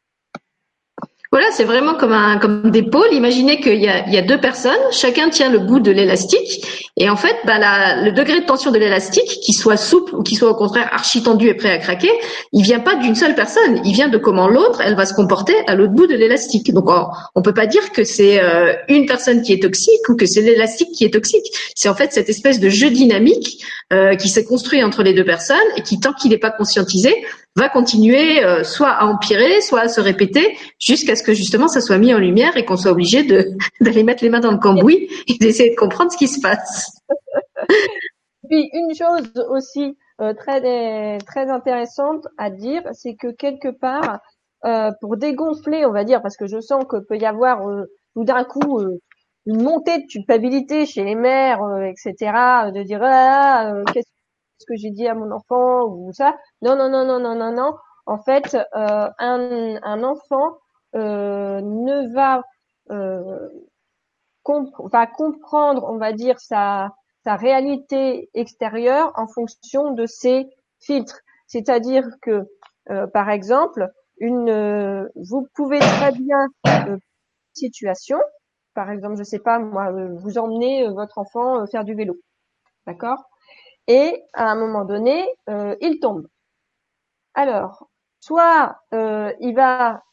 Voilà, c'est vraiment comme un comme des pôles. Imaginez qu'il y a, il y a deux personnes, chacun tient le bout de l'élastique, et en fait, bah, le degré de tension de l'élastique, qu'il soit souple ou qu'il soit au contraire archi tendu et prêt à craquer, il vient pas d'une seule personne. Il vient de comment l'autre, elle va se comporter à l'autre bout de l'élastique. Donc, on, on peut pas dire que c'est euh, une personne qui est toxique ou que c'est l'élastique qui est toxique. C'est en fait cette espèce de jeu dynamique euh, qui s'est construit entre les deux personnes et qui, tant qu'il n'est pas conscientisé, va continuer euh, soit à empirer, soit à se répéter, jusqu'à ce que justement ça soit mis en lumière et qu'on soit obligé de d'aller mettre les mains dans le cambouis et d'essayer de comprendre ce qui se passe. Puis une chose aussi euh, très très intéressante à dire, c'est que quelque part, euh, pour dégonfler, on va dire, parce que je sens que peut y avoir tout d'un coup une montée de culpabilité chez les mères, etc., de dire ah, qu'est-ce ce que j'ai dit à mon enfant ou ça. Non, non, non, non, non, non, non. En fait, euh, un, un, enfant euh, ne va euh, va comprendre, on va dire, sa, sa réalité extérieure en fonction de ses filtres. C'est-à-dire que, euh, par exemple, une, euh, vous pouvez très bien situation, par exemple, je sais pas moi, vous emmenez votre enfant faire du vélo, d'accord? Et à un moment donné, euh, il tombe. Alors, soit euh, il va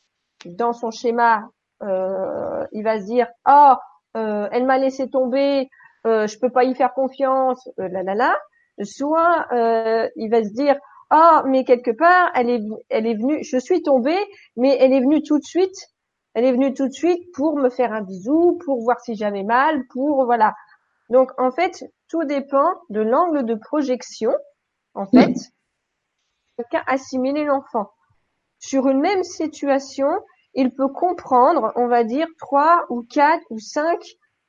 dans son schéma, euh, il va se dire oh elle m'a laissé tomber, je peux pas y faire confiance, là là là. Soit il va se dire oh mais quelque part elle est elle est venue, je suis tombée, mais elle est venue tout de suite, elle est venue tout de suite pour me faire un bisou, pour voir si j'avais mal, pour voilà. Donc en fait, tout dépend de l'angle de projection, en fait, qu'a assimilé l'enfant. Sur une même situation, il peut comprendre, on va dire, trois ou quatre ou cinq,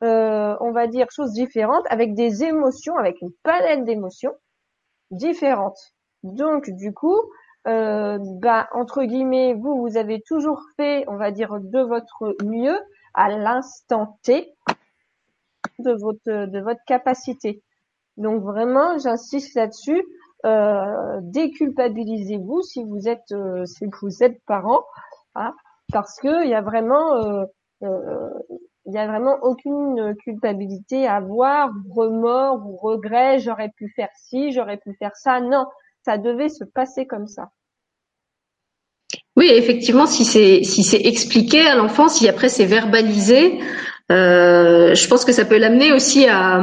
euh, on va dire, choses différentes avec des émotions, avec une palette d'émotions différentes. Donc, du coup, euh, bah, entre guillemets, vous, vous avez toujours fait, on va dire, de votre mieux à l'instant T de votre, de votre capacité. Donc vraiment, j'insiste là-dessus, euh, déculpabilisez-vous si vous êtes, euh, si vous êtes parent, hein, parce que il y a vraiment, euh, euh, il y a vraiment aucune culpabilité à avoir, remords ou regrets. J'aurais pu faire ci, j'aurais pu faire ça. Non, ça devait se passer comme ça. Oui, effectivement, si c'est si c'est expliqué à l'enfant, si après c'est verbalisé, euh, je pense que ça peut l'amener aussi à,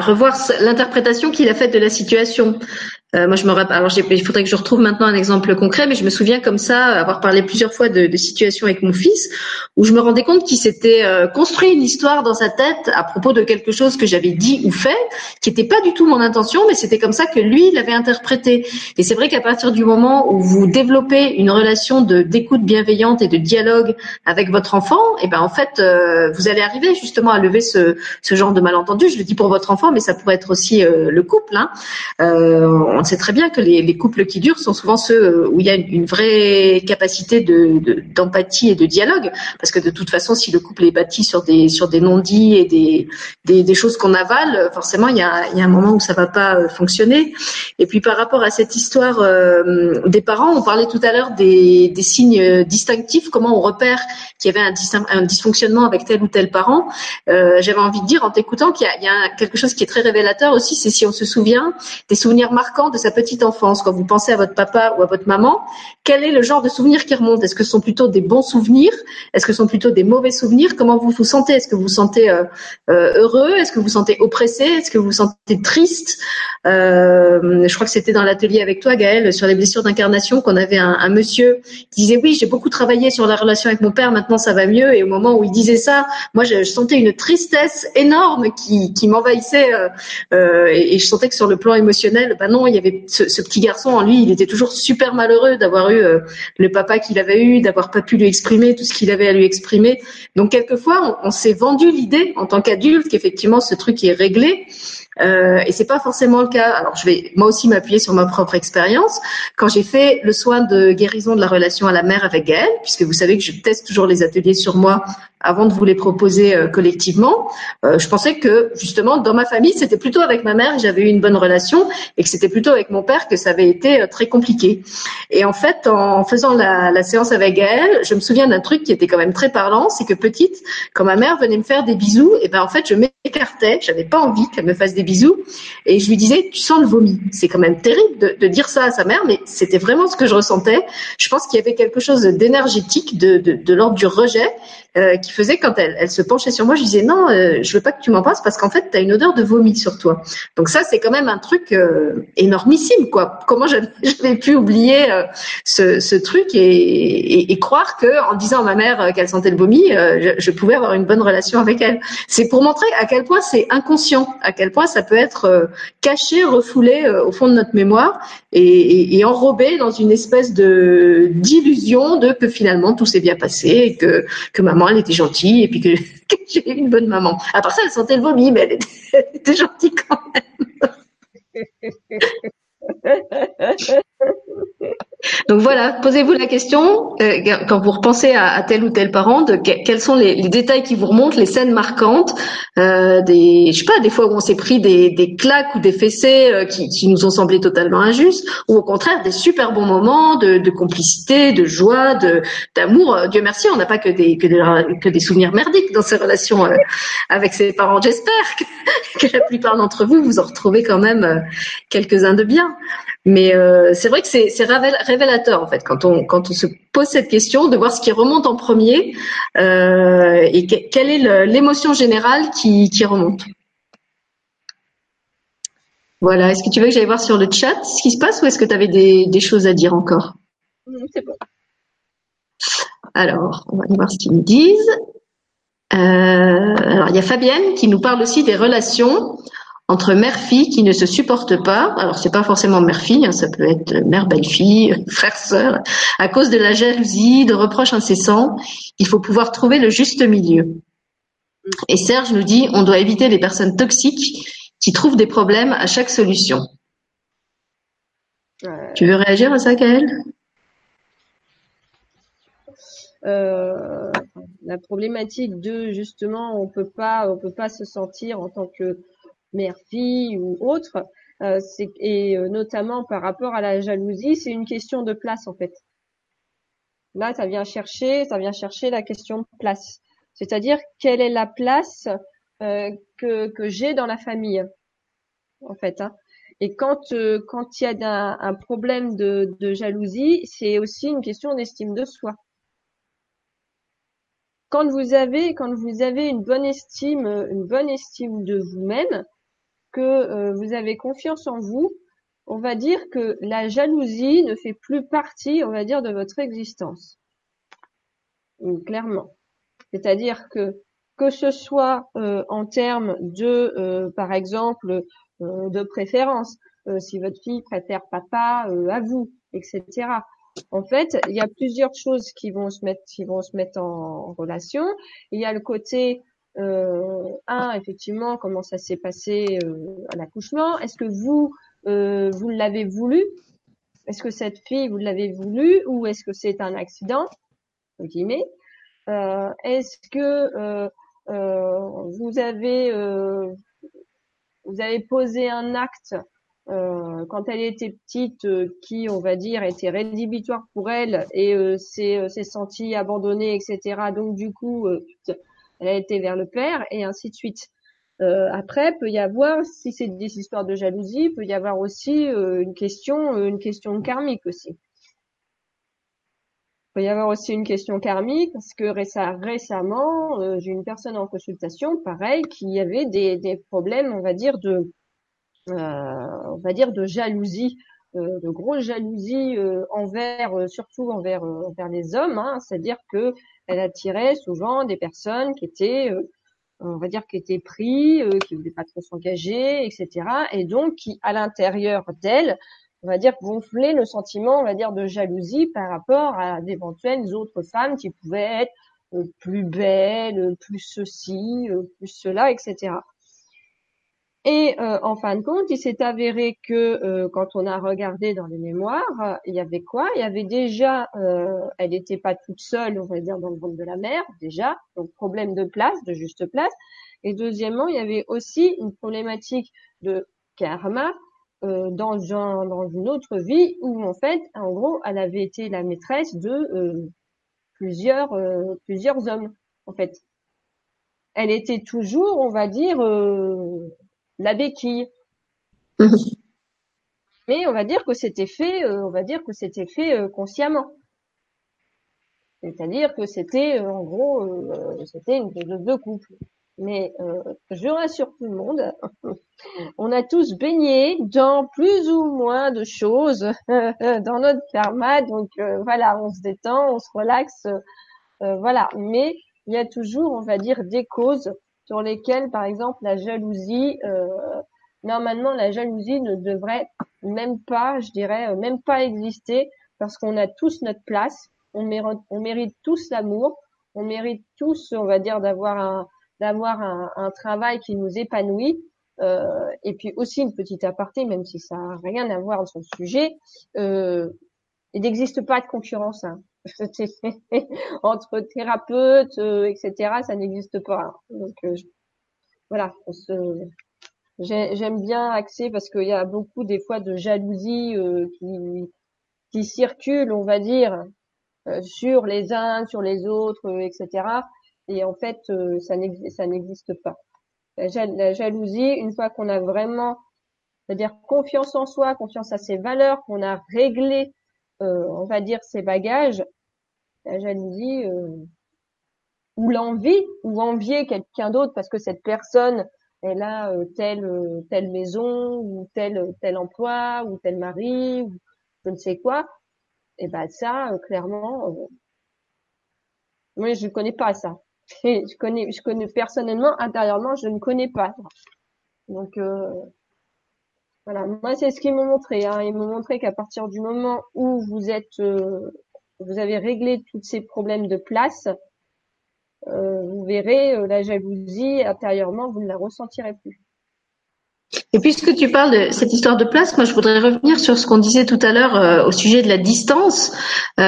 revoir l'interprétation qu'il a faite de la situation. Euh, moi, je me rappelle. Alors, il faudrait que je retrouve maintenant un exemple concret, mais je me souviens comme ça avoir parlé plusieurs fois de, de situations avec mon fils où je me rendais compte qu'il s'était euh, construit une histoire dans sa tête à propos de quelque chose que j'avais dit ou fait, qui n'était pas du tout mon intention, mais c'était comme ça que lui l'avait interprété. Et c'est vrai qu'à partir du moment où vous développez une relation de d'écoute bienveillante et de dialogue avec votre enfant, et eh ben en fait, euh, vous allez arriver justement à lever ce, ce genre de malentendu. Je le dis pour votre enfant, mais ça pourrait être aussi euh, le couple. Hein on sait très bien que les, couples qui durent sont souvent ceux euh, où il y a une, vraie capacité de, d'empathie et de dialogue, parce que de toute façon, si le couple est bâti sur des sur des non-dits et des, des, choses qu'on avale, forcément, il y a, il y a un moment où ça va pas euh, fonctionner. Et puis par rapport à cette histoire euh, des parents, on parlait tout à l'heure des, des signes distinctifs, comment on repère qu'il y avait un, dysfonctionnement avec tel ou tel parent. j'avais envie de dire en t'écoutant qu'il y a quelque chose qui est très révélateur aussi, c'est si on se souvient des souvenirs marquants de sa petite enfance, quand vous pensez à votre papa ou à votre maman, quel est le genre de souvenirs qui remontent? Est-ce que ce sont plutôt des bons souvenirs? Est-ce que ce sont plutôt des mauvais souvenirs? Comment vous vous sentez? Est-ce que vous vous sentez euh, euh, heureux? Est-ce que vous vous sentez oppressé? Est-ce que vous vous sentez triste? Euh, Je crois que c'était dans l'atelier avec toi, Gaëlle, sur les blessures d'incarnation, qu'on avait un, monsieur qui disait oui, j'ai beaucoup travaillé sur la relation avec mon père, maintenant ça va mieux. Et au moment où il disait ça, moi je, sentais une tristesse énorme qui, m'envahissait et, et, je sentais que sur le plan émotionnel, ben non, il y avait ce, ce, petit garçon en lui, il était toujours super malheureux d'avoir eu euh, le papa qu'il avait eu, d'avoir pas pu lui exprimer tout ce qu'il avait à lui exprimer. Donc quelquefois, on, on s'est vendu l'idée en tant qu'adulte qu'effectivement ce truc est réglé. Euh, et c'est pas forcément le cas. Alors je vais moi aussi m'appuyer sur ma propre expérience. Quand j'ai fait le soin de guérison de la relation à la mère avec Gaëlle, puisque vous savez que je teste toujours les ateliers sur moi avant de vous les proposer euh, collectivement, euh, je pensais que justement dans ma famille c'était plutôt avec ma mère que j'avais eu une bonne relation et que c'était plutôt avec mon père que ça avait été euh, très compliqué. Et en fait, en faisant la, séance avec Gaëlle, je me souviens d'un truc qui était quand même très parlant, c'est que petite, quand ma mère venait me faire des bisous, et ben en fait je m'écartais, j'avais pas envie qu'elle me fasse des bisous, et je lui disais tu sens le vomi. C'est quand même terrible de, dire ça à sa mère, mais c'était vraiment ce que je ressentais. Je pense qu'il y avait quelque chose d'énergétique, de, de l'ordre du rejet, euh, qui faisait quand elle, elle se penchait sur moi, je disais non, euh, je veux pas que tu m'embrasses parce qu'en fait, tu as une odeur de vomi sur toi. Donc ça, c'est quand même un truc euh, énormissime, quoi. Comment j'avais pu oublier euh, ce, truc et, croire que en disant à ma mère qu'elle sentait le vomi, je, je, pouvais avoir une bonne relation avec elle. C'est pour montrer à quel point c'est inconscient, à quel point ça peut être caché, refoulé au fond de notre mémoire et, et, enrobé dans une espèce de d'illusion de que finalement tout s'est bien passé et que que maman elle était gentille et puis que, que j'ai eu une bonne maman. À part ça, elle sentait le vomi, mais elle était gentille quand même. Donc voilà, posez-vous la question euh, quand vous repensez à, à, tel ou tel parent, de quels sont les, les, détails qui vous remontent, les scènes marquantes, euh, des, je sais pas, des fois où on s'est pris des, des, claques ou des fessées euh, qui, qui, nous ont semblé totalement injustes, ou au contraire des super bons moments de, de complicité, de joie, de d'amour. Euh, Dieu merci, on n'a pas que des, que des que des souvenirs merdiques dans ces relations euh, avec ses parents. J'espère que, que, la plupart d'entre vous vous en retrouvez quand même quelques-uns de bien. Mais euh, c'est vrai que c'est révélateur en fait quand on quand on se pose cette question de voir ce qui remonte en premier euh, et quelle est l'émotion générale qui, qui remonte. Voilà. Est-ce que tu veux que j'aille voir sur le chat ce qui se passe ou est-ce que tu avais des, des, choses à dire encore? C'est bon. Alors, on va aller voir ce qu'ils nous disent. Euh, alors, il y a Fabienne qui nous parle aussi des relations entre mère-fille qui ne se supportent pas. Alors c'est pas forcément mère-fille, hein, ça peut être mère-belle-fille, frère-sœur, à cause de la jalousie, de reproches incessants. Il faut pouvoir trouver le juste milieu. Et Serge nous dit, on doit éviter les personnes toxiques qui trouvent des problèmes à chaque solution. Tu veux réagir à ça, Gaëlle euh, la problématique de justement on peut pas on peut pas se sentir en tant que mère fille ou autre euh, et euh, notamment par rapport à la jalousie c'est une question de place en fait. Là ça vient chercher ça vient chercher la question de place. C'est-à-dire quelle est la place euh, que que j'ai dans la famille en fait hein. et quand euh, quand il y a un, un problème de, de jalousie c'est aussi une question d'estime de soi. Quand vous avez quand vous avez une bonne estime une bonne estime de vous-même que euh, vous avez confiance en vous on va dire que la jalousie ne fait plus partie on va dire de votre existence. Clairement. C'est-à-dire que que ce soit euh, en termes de euh, par exemple de préférence si votre fille préfère papa à vous etc en fait, il y a plusieurs choses qui vont se mettre, qui vont se mettre en, relation. Il y a le côté euh, un, effectivement, comment ça s'est passé euh, à l'accouchement. Est-ce que vous, euh, vous l'avez voulu? Est-ce que cette fille, vous l'avez voulu ou est-ce que c'est un accident? Est-ce que vous avez vous avez posé un acte quand elle était petite, qui, on va dire, était rédhibitoire pour elle et s'est sentie abandonnée, etc. Donc du coup, elle a été vers le père et ainsi de suite. après, peut y avoir, si c'est des histoires de jalousie, peut y avoir aussi une question, une question karmique aussi. Peut y avoir aussi une question karmique parce que récemment, j'ai une personne en consultation, pareil, qui avait des, des problèmes, on va dire, de euh, on va dire de jalousie, euh, de grosse jalousie euh, envers, surtout envers envers les hommes. Hein, C'est-à-dire que elle attirait souvent des personnes qui étaient on va dire qui étaient pris, euh, qui voulaient pas trop s'engager, etc. Et donc qui, à l'intérieur d'elle, on va dire gonfler le sentiment, on va dire de jalousie par rapport à d'éventuelles autres femmes qui pouvaient être plus belles, plus ceci, plus cela, etc. Et euh, en fin de compte, il s'est avéré que euh, quand on a regardé dans les mémoires, il y avait quoi? Il y avait déjà, euh, elle n'était pas toute seule, on va dire, dans le ventre de la mère, déjà, donc problème de place, de juste place. Et deuxièmement, il y avait aussi une problématique de karma dans, un, dans une autre vie où en fait, en gros, elle avait été la maîtresse de plusieurs plusieurs hommes, en fait. Elle était toujours, on va dire la béquille. Mais on va dire que c'était fait, euh, on va dire que c'était fait euh, consciemment. C'est-à-dire que c'était, euh, en gros, c'était une de deux couples. Mais je rassure tout le monde, on a tous baigné dans plus ou moins de choses dans notre karma. Donc voilà, on se détend, on se relaxe, voilà. Mais il y a toujours, on va dire, des causes sur lesquels, par exemple, la jalousie, euh, normalement, la jalousie ne devrait même pas, je dirais, euh, même pas exister parce qu'on a tous notre place, on mérite, tous l'amour, on mérite tous, on va dire, d'avoir un, d'avoir un, travail qui nous épanouit. Euh, et puis aussi une petite aparté, même si ça n'a rien à voir sur le sujet, euh, il n'existe pas de concurrence. Hein. entre thérapeutes, euh, etc. Ça n'existe pas. Donc euh, voilà, j'aime bien axer parce qu'il y a beaucoup des fois de jalousie euh, qui qui circule, on va dire, sur les uns, sur les autres, etc. Et en fait, ça n'existe pas. La, jalousie, une fois qu'on a vraiment, c'est-à-dire confiance en soi, confiance à ses valeurs, qu'on a réglé, on va dire, ses bagages, la jalousie euh, ou l'envie ou envier quelqu'un d'autre parce que cette personne elle a euh, telle euh, telle maison ou tel tel emploi ou tel mari ou je ne sais quoi et ben ça clairement moi je ne connais pas ça je connais je connais personnellement intérieurement je ne connais pas Donc voilà, moi c'est ce qu'ils m'ont montré. Hein. Ils m'ont montré qu'à partir du moment où vous êtes, vous avez réglé tous ces problèmes de place, vous verrez la jalousie intérieurement, vous ne la ressentirez plus. Et puisque tu parles de cette histoire de place, moi je voudrais revenir sur ce qu'on disait tout à l'heure euh, au sujet de la distance. Euh,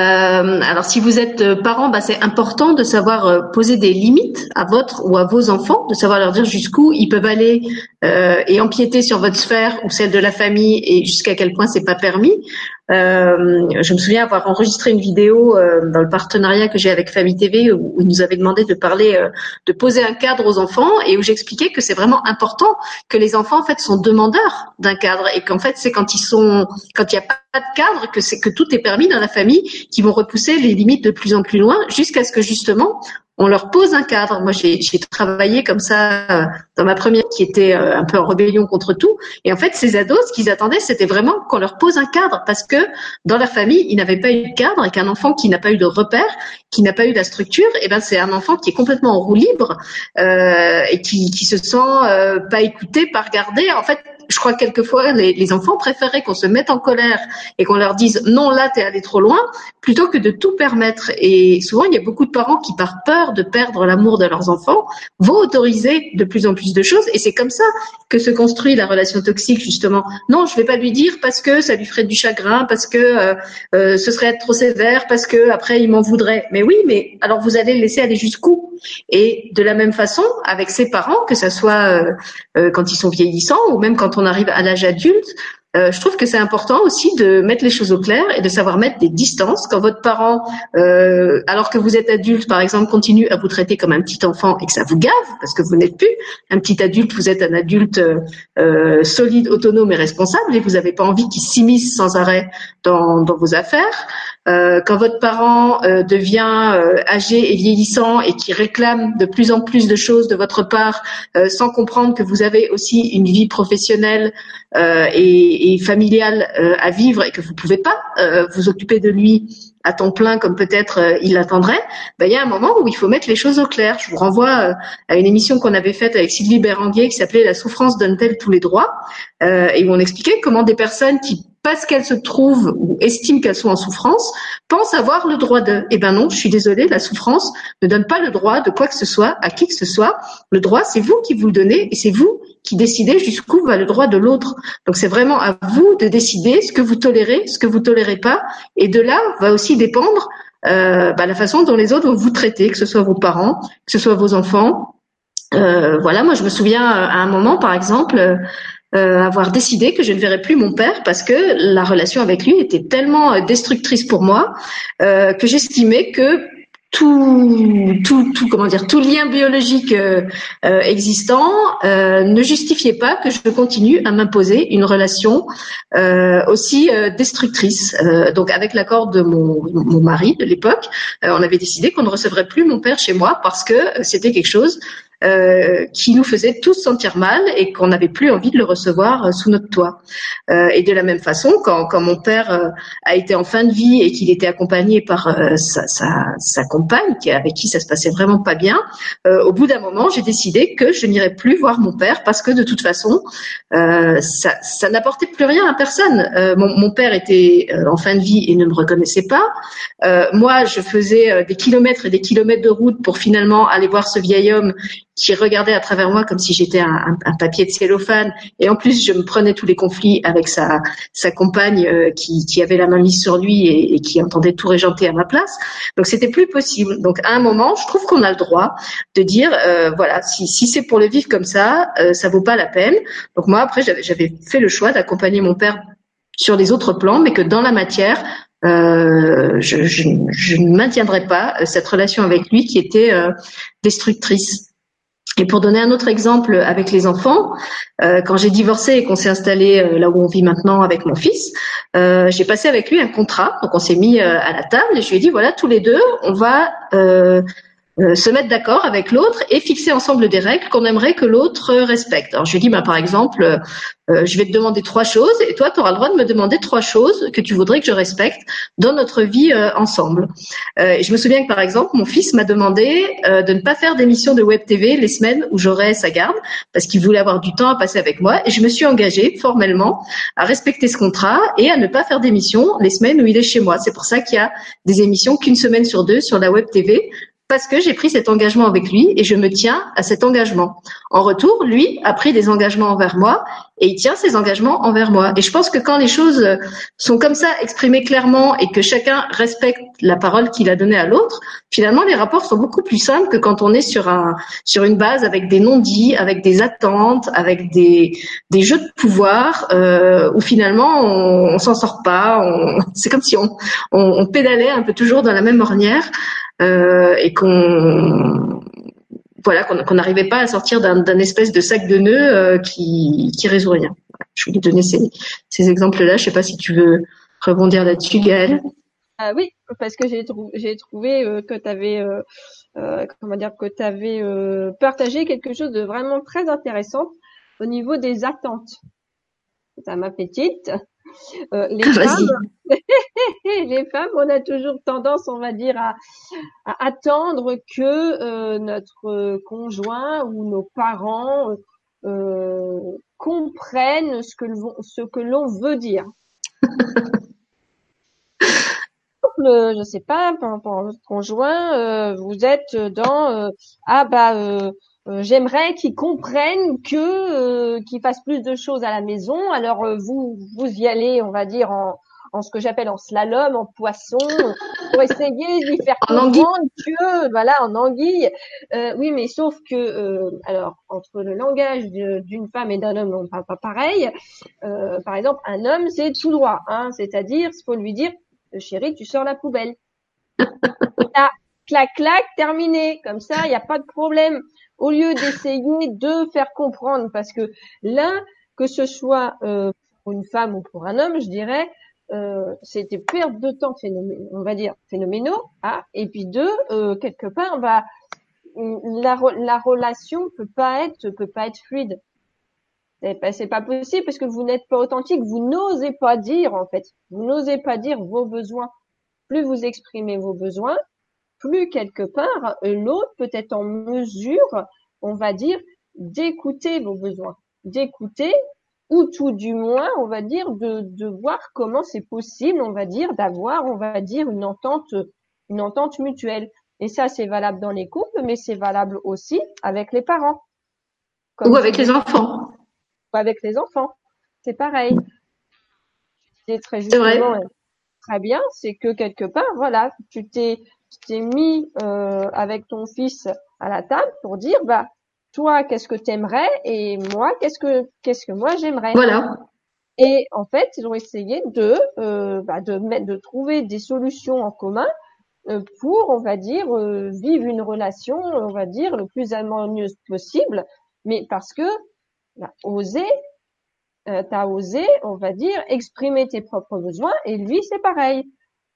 alors si vous êtes euh, parent, bah, c'est important de savoir euh, poser des limites à votre ou à vos enfants, de savoir leur dire jusqu'où ils peuvent aller et empiéter sur votre sphère ou celle de la famille et jusqu'à quel point c'est pas permis. Euh, je me souviens avoir enregistré une vidéo euh, dans le partenariat que j'ai avec Famille TV où, ils nous avaient demandé de parler, euh, de poser un cadre aux enfants et où j'expliquais que c'est vraiment important que les enfants en fait sont demandeurs d'un cadre et qu'en fait c'est quand ils sont, quand il n'y a pas de cadre que c'est que tout est permis dans la famille qui vont repousser les limites de plus en plus loin jusqu'à ce que justement on leur pose un cadre. Moi, j'ai travaillé comme ça euh, dans ma première qui était euh, un peu en rébellion contre tout. Et en fait, ces ados, ce qu'ils attendaient, c'était vraiment qu'on leur pose un cadre parce que dans leur famille, ils n'avaient pas eu de cadre et qu'un enfant qui n'a pas eu de repère, qui n'a pas eu de la structure, et eh ben c'est un enfant qui est complètement en roue libre euh, et qui, qui se sent pas écouté, pas regardé. En fait, je crois que quelquefois les, enfants préféraient qu'on se mette en colère et qu'on leur dise non là t'es allé trop loin plutôt que de tout permettre. Et souvent il y a beaucoup de parents qui par peur de perdre l'amour de leurs enfants vont autoriser de plus en plus de choses et c'est comme ça que se construit la relation toxique justement. Non je vais pas lui dire parce que ça lui ferait du chagrin, parce que euh, euh, ce serait être trop sévère, parce que après il m'en voudrait. Mais oui mais alors vous allez le laisser aller jusqu'où? Et de la même façon avec ses parents que ça soit euh, quand ils sont vieillissants ou même quand on arrive à l'âge adulte, euh, je trouve que c'est important aussi de mettre les choses au clair et de savoir mettre des distances. Quand votre parent, euh, alors que vous êtes adulte, par exemple, continue à vous traiter comme un petit enfant et que ça vous gave, parce que vous n'êtes plus un petit adulte, vous êtes un adulte euh, solide, autonome et responsable, et vous n'avez pas envie qu'il s'immisce sans arrêt dans, dans vos affaires. Euh, quand votre parent euh, devient euh, âgé et vieillissant et qui réclame de plus en plus de choses de votre part, sans comprendre que vous avez aussi une vie professionnelle et, et, familiale à vivre et que vous pouvez pas vous occuper de lui à temps plein comme peut-être il l'attendrait, ben, il y a un moment où il faut mettre les choses au clair. Je vous renvoie à une émission qu'on avait faite avec Sylvie Béranguier qui s'appelait La souffrance donne-t-elle tous les droits? Et où on expliquait comment des personnes qui parce qu'elles se trouvent ou estiment qu'elles sont en souffrance, pensent avoir le droit de. Eh ben non, je suis désolée, la souffrance ne donne pas le droit de quoi que ce soit à qui que ce soit. Le droit, c'est vous qui vous le donnez et c'est vous qui décidez jusqu'où va le droit de l'autre. Donc c'est vraiment à vous de décider ce que vous tolérez, ce que vous tolérez pas, et de là va aussi dépendre euh, bah, la façon dont les autres vont vous traiter, que ce soit vos parents, que ce soit vos enfants. Euh, voilà, moi je me souviens à un moment, par exemple, euh, avoir décidé que je ne verrais plus mon père parce que la relation avec lui était tellement euh, destructrice pour moi euh, que j'estimais que tout, tout, tout, comment dire, tout lien biologique existant ne justifiait pas que je continue à m'imposer une relation aussi destructrice. donc, avec l'accord de mon, mon, mari de l'époque, on avait décidé qu'on ne recevrait plus mon père chez moi parce que c'était quelque chose euh, qui nous faisait tous sentir mal et qu'on n'avait plus envie de le recevoir euh, sous notre toit. Euh, et de la même façon, quand, mon père a été en fin de vie et qu'il était accompagné par sa, compagne, avec qui ça se passait vraiment pas bien, au bout d'un moment, j'ai décidé que je n'irais plus voir mon père parce que de toute façon, ça, n'apportait plus rien à personne. Mon, père était en fin de vie et ne me reconnaissait pas. moi, je faisais des kilomètres et des kilomètres de route pour finalement aller voir ce vieil homme qui regardait à travers moi comme si j'étais un, papier de cellophane. Et en plus, je me prenais tous les conflits avec sa, sa compagne euh, qui, qui, avait la main mise sur lui et, qui entendait tout régenter à ma place. Donc, c'était plus possible. Donc, à un moment, je trouve qu'on a le droit de dire, euh, voilà, si, si c'est pour le vivre comme ça, euh, ça vaut pas la peine. Donc, moi, après, j'avais fait le choix d'accompagner mon père sur les autres plans, mais que dans la matière, euh, je, je, je, ne maintiendrai pas cette relation avec lui qui était euh, destructrice. Et pour donner un autre exemple avec les enfants, euh, quand j'ai divorcé et qu'on s'est installé euh, là où on vit maintenant avec mon fils, euh, j'ai passé avec lui un contrat. Donc on s'est mis à la table et je lui ai dit voilà tous les deux on va euh, se mettre d'accord avec l'autre et fixer ensemble des règles qu'on aimerait que l'autre respecte. Alors je lui dis, bah, par exemple, euh, je vais te demander trois choses et toi, tu auras le droit de me demander trois choses que tu voudrais que je respecte dans notre vie euh, ensemble. et je me souviens que, par exemple, mon fils m'a demandé de ne pas faire d'émission de web TV les semaines où j'aurais sa garde parce qu'il voulait avoir du temps à passer avec moi et je me suis engagée formellement à respecter ce contrat et à ne pas faire d'émission les semaines où il est chez moi. C'est pour ça qu'il y a des émissions qu'une semaine sur deux sur la web TV parce que j'ai pris cet engagement avec lui et je me tiens à cet engagement. En retour, lui a pris des engagements envers moi et il tient ses engagements envers moi. Et je pense que quand les choses sont comme ça exprimées clairement et que chacun respecte la parole qu'il a donnée à l'autre, finalement les rapports sont beaucoup plus simples que quand on est sur un sur une base avec des non-dits, avec des attentes, avec des des jeux de pouvoir euh, où finalement on, on s'en sort pas. C'est comme si on, on, on pédalait un peu toujours dans la même ornière. Euh, et qu'on voilà qu'on n'arrivait pas à sortir d'un espèce de sac de nœuds euh, qui qui résout rien. Je voulais donner ces, ces exemples-là. Je sais pas si tu veux rebondir là-dessus, Gaëlle. Ah oui, parce que j'ai j'ai trouvé euh, que tu avais euh, comment dire que tu avais partagé quelque chose de vraiment très intéressant au niveau des attentes. Ça m'a petite. Euh, les, femmes, les femmes, on a toujours tendance, on va dire, à, attendre que euh, notre conjoint ou nos parents euh, comprennent ce que, ce que l'on veut dire. Le, je sais pas, pour, votre conjoint, vous êtes dans ah bah j'aimerais qu'ils comprennent que euh, qu'ils fassent plus de choses à la maison. Alors euh, vous vous y allez, on va dire en en ce que j'appelle en slalom, en poisson, pour essayer lui faire comprendre que, voilà, en anguille. oui, mais sauf que, alors, entre le langage d'une femme et d'un homme, on ne parle pas pareil. par exemple, un homme, c'est tout droit, hein, c'est-à-dire, il faut lui dire, chérie, tu sors la poubelle. Là, clac, clac, terminé. Comme ça, il n'y a pas de problème au lieu d'essayer de faire comprendre, parce que l'un, que ce soit euh, pour une femme ou pour un homme, je dirais, euh, c'était perte de temps on va dire phénoménaux, ah, et puis deux, euh, quelque part, bah, la, la relation peut pas être peut pas être fluide. C'est pas possible parce que vous n'êtes pas authentique, vous n'osez pas dire en fait, vous n'osez pas dire vos besoins. Plus vous exprimez vos besoins, plus quelque part, euh, l'autre peut être en mesure, on va dire, d'écouter vos besoins, d'écouter ou tout du moins, on va dire, de, de voir comment c'est possible, on va dire, d'avoir, on va dire, une entente, une entente mutuelle. Et ça, c'est valable dans les couples, mais c'est valable aussi avec les parents. ou avec les enfants. Ou avec les enfants. C'est pareil. C'est très justement, très bien, c'est que quelque part, voilà, tu t'es tu t'es mis euh, avec ton fils à la table pour dire bah toi qu'est-ce que t'aimerais et moi qu'est-ce que qu'est-ce que moi j'aimerais. Voilà. Et en fait ils ont essayé de euh, bah, de mettre de trouver des solutions en commun euh, pour on va dire euh, vivre une relation on va dire le plus harmonieuse possible mais parce que bah, oser euh, t'as osé on va dire exprimer tes propres besoins et lui c'est pareil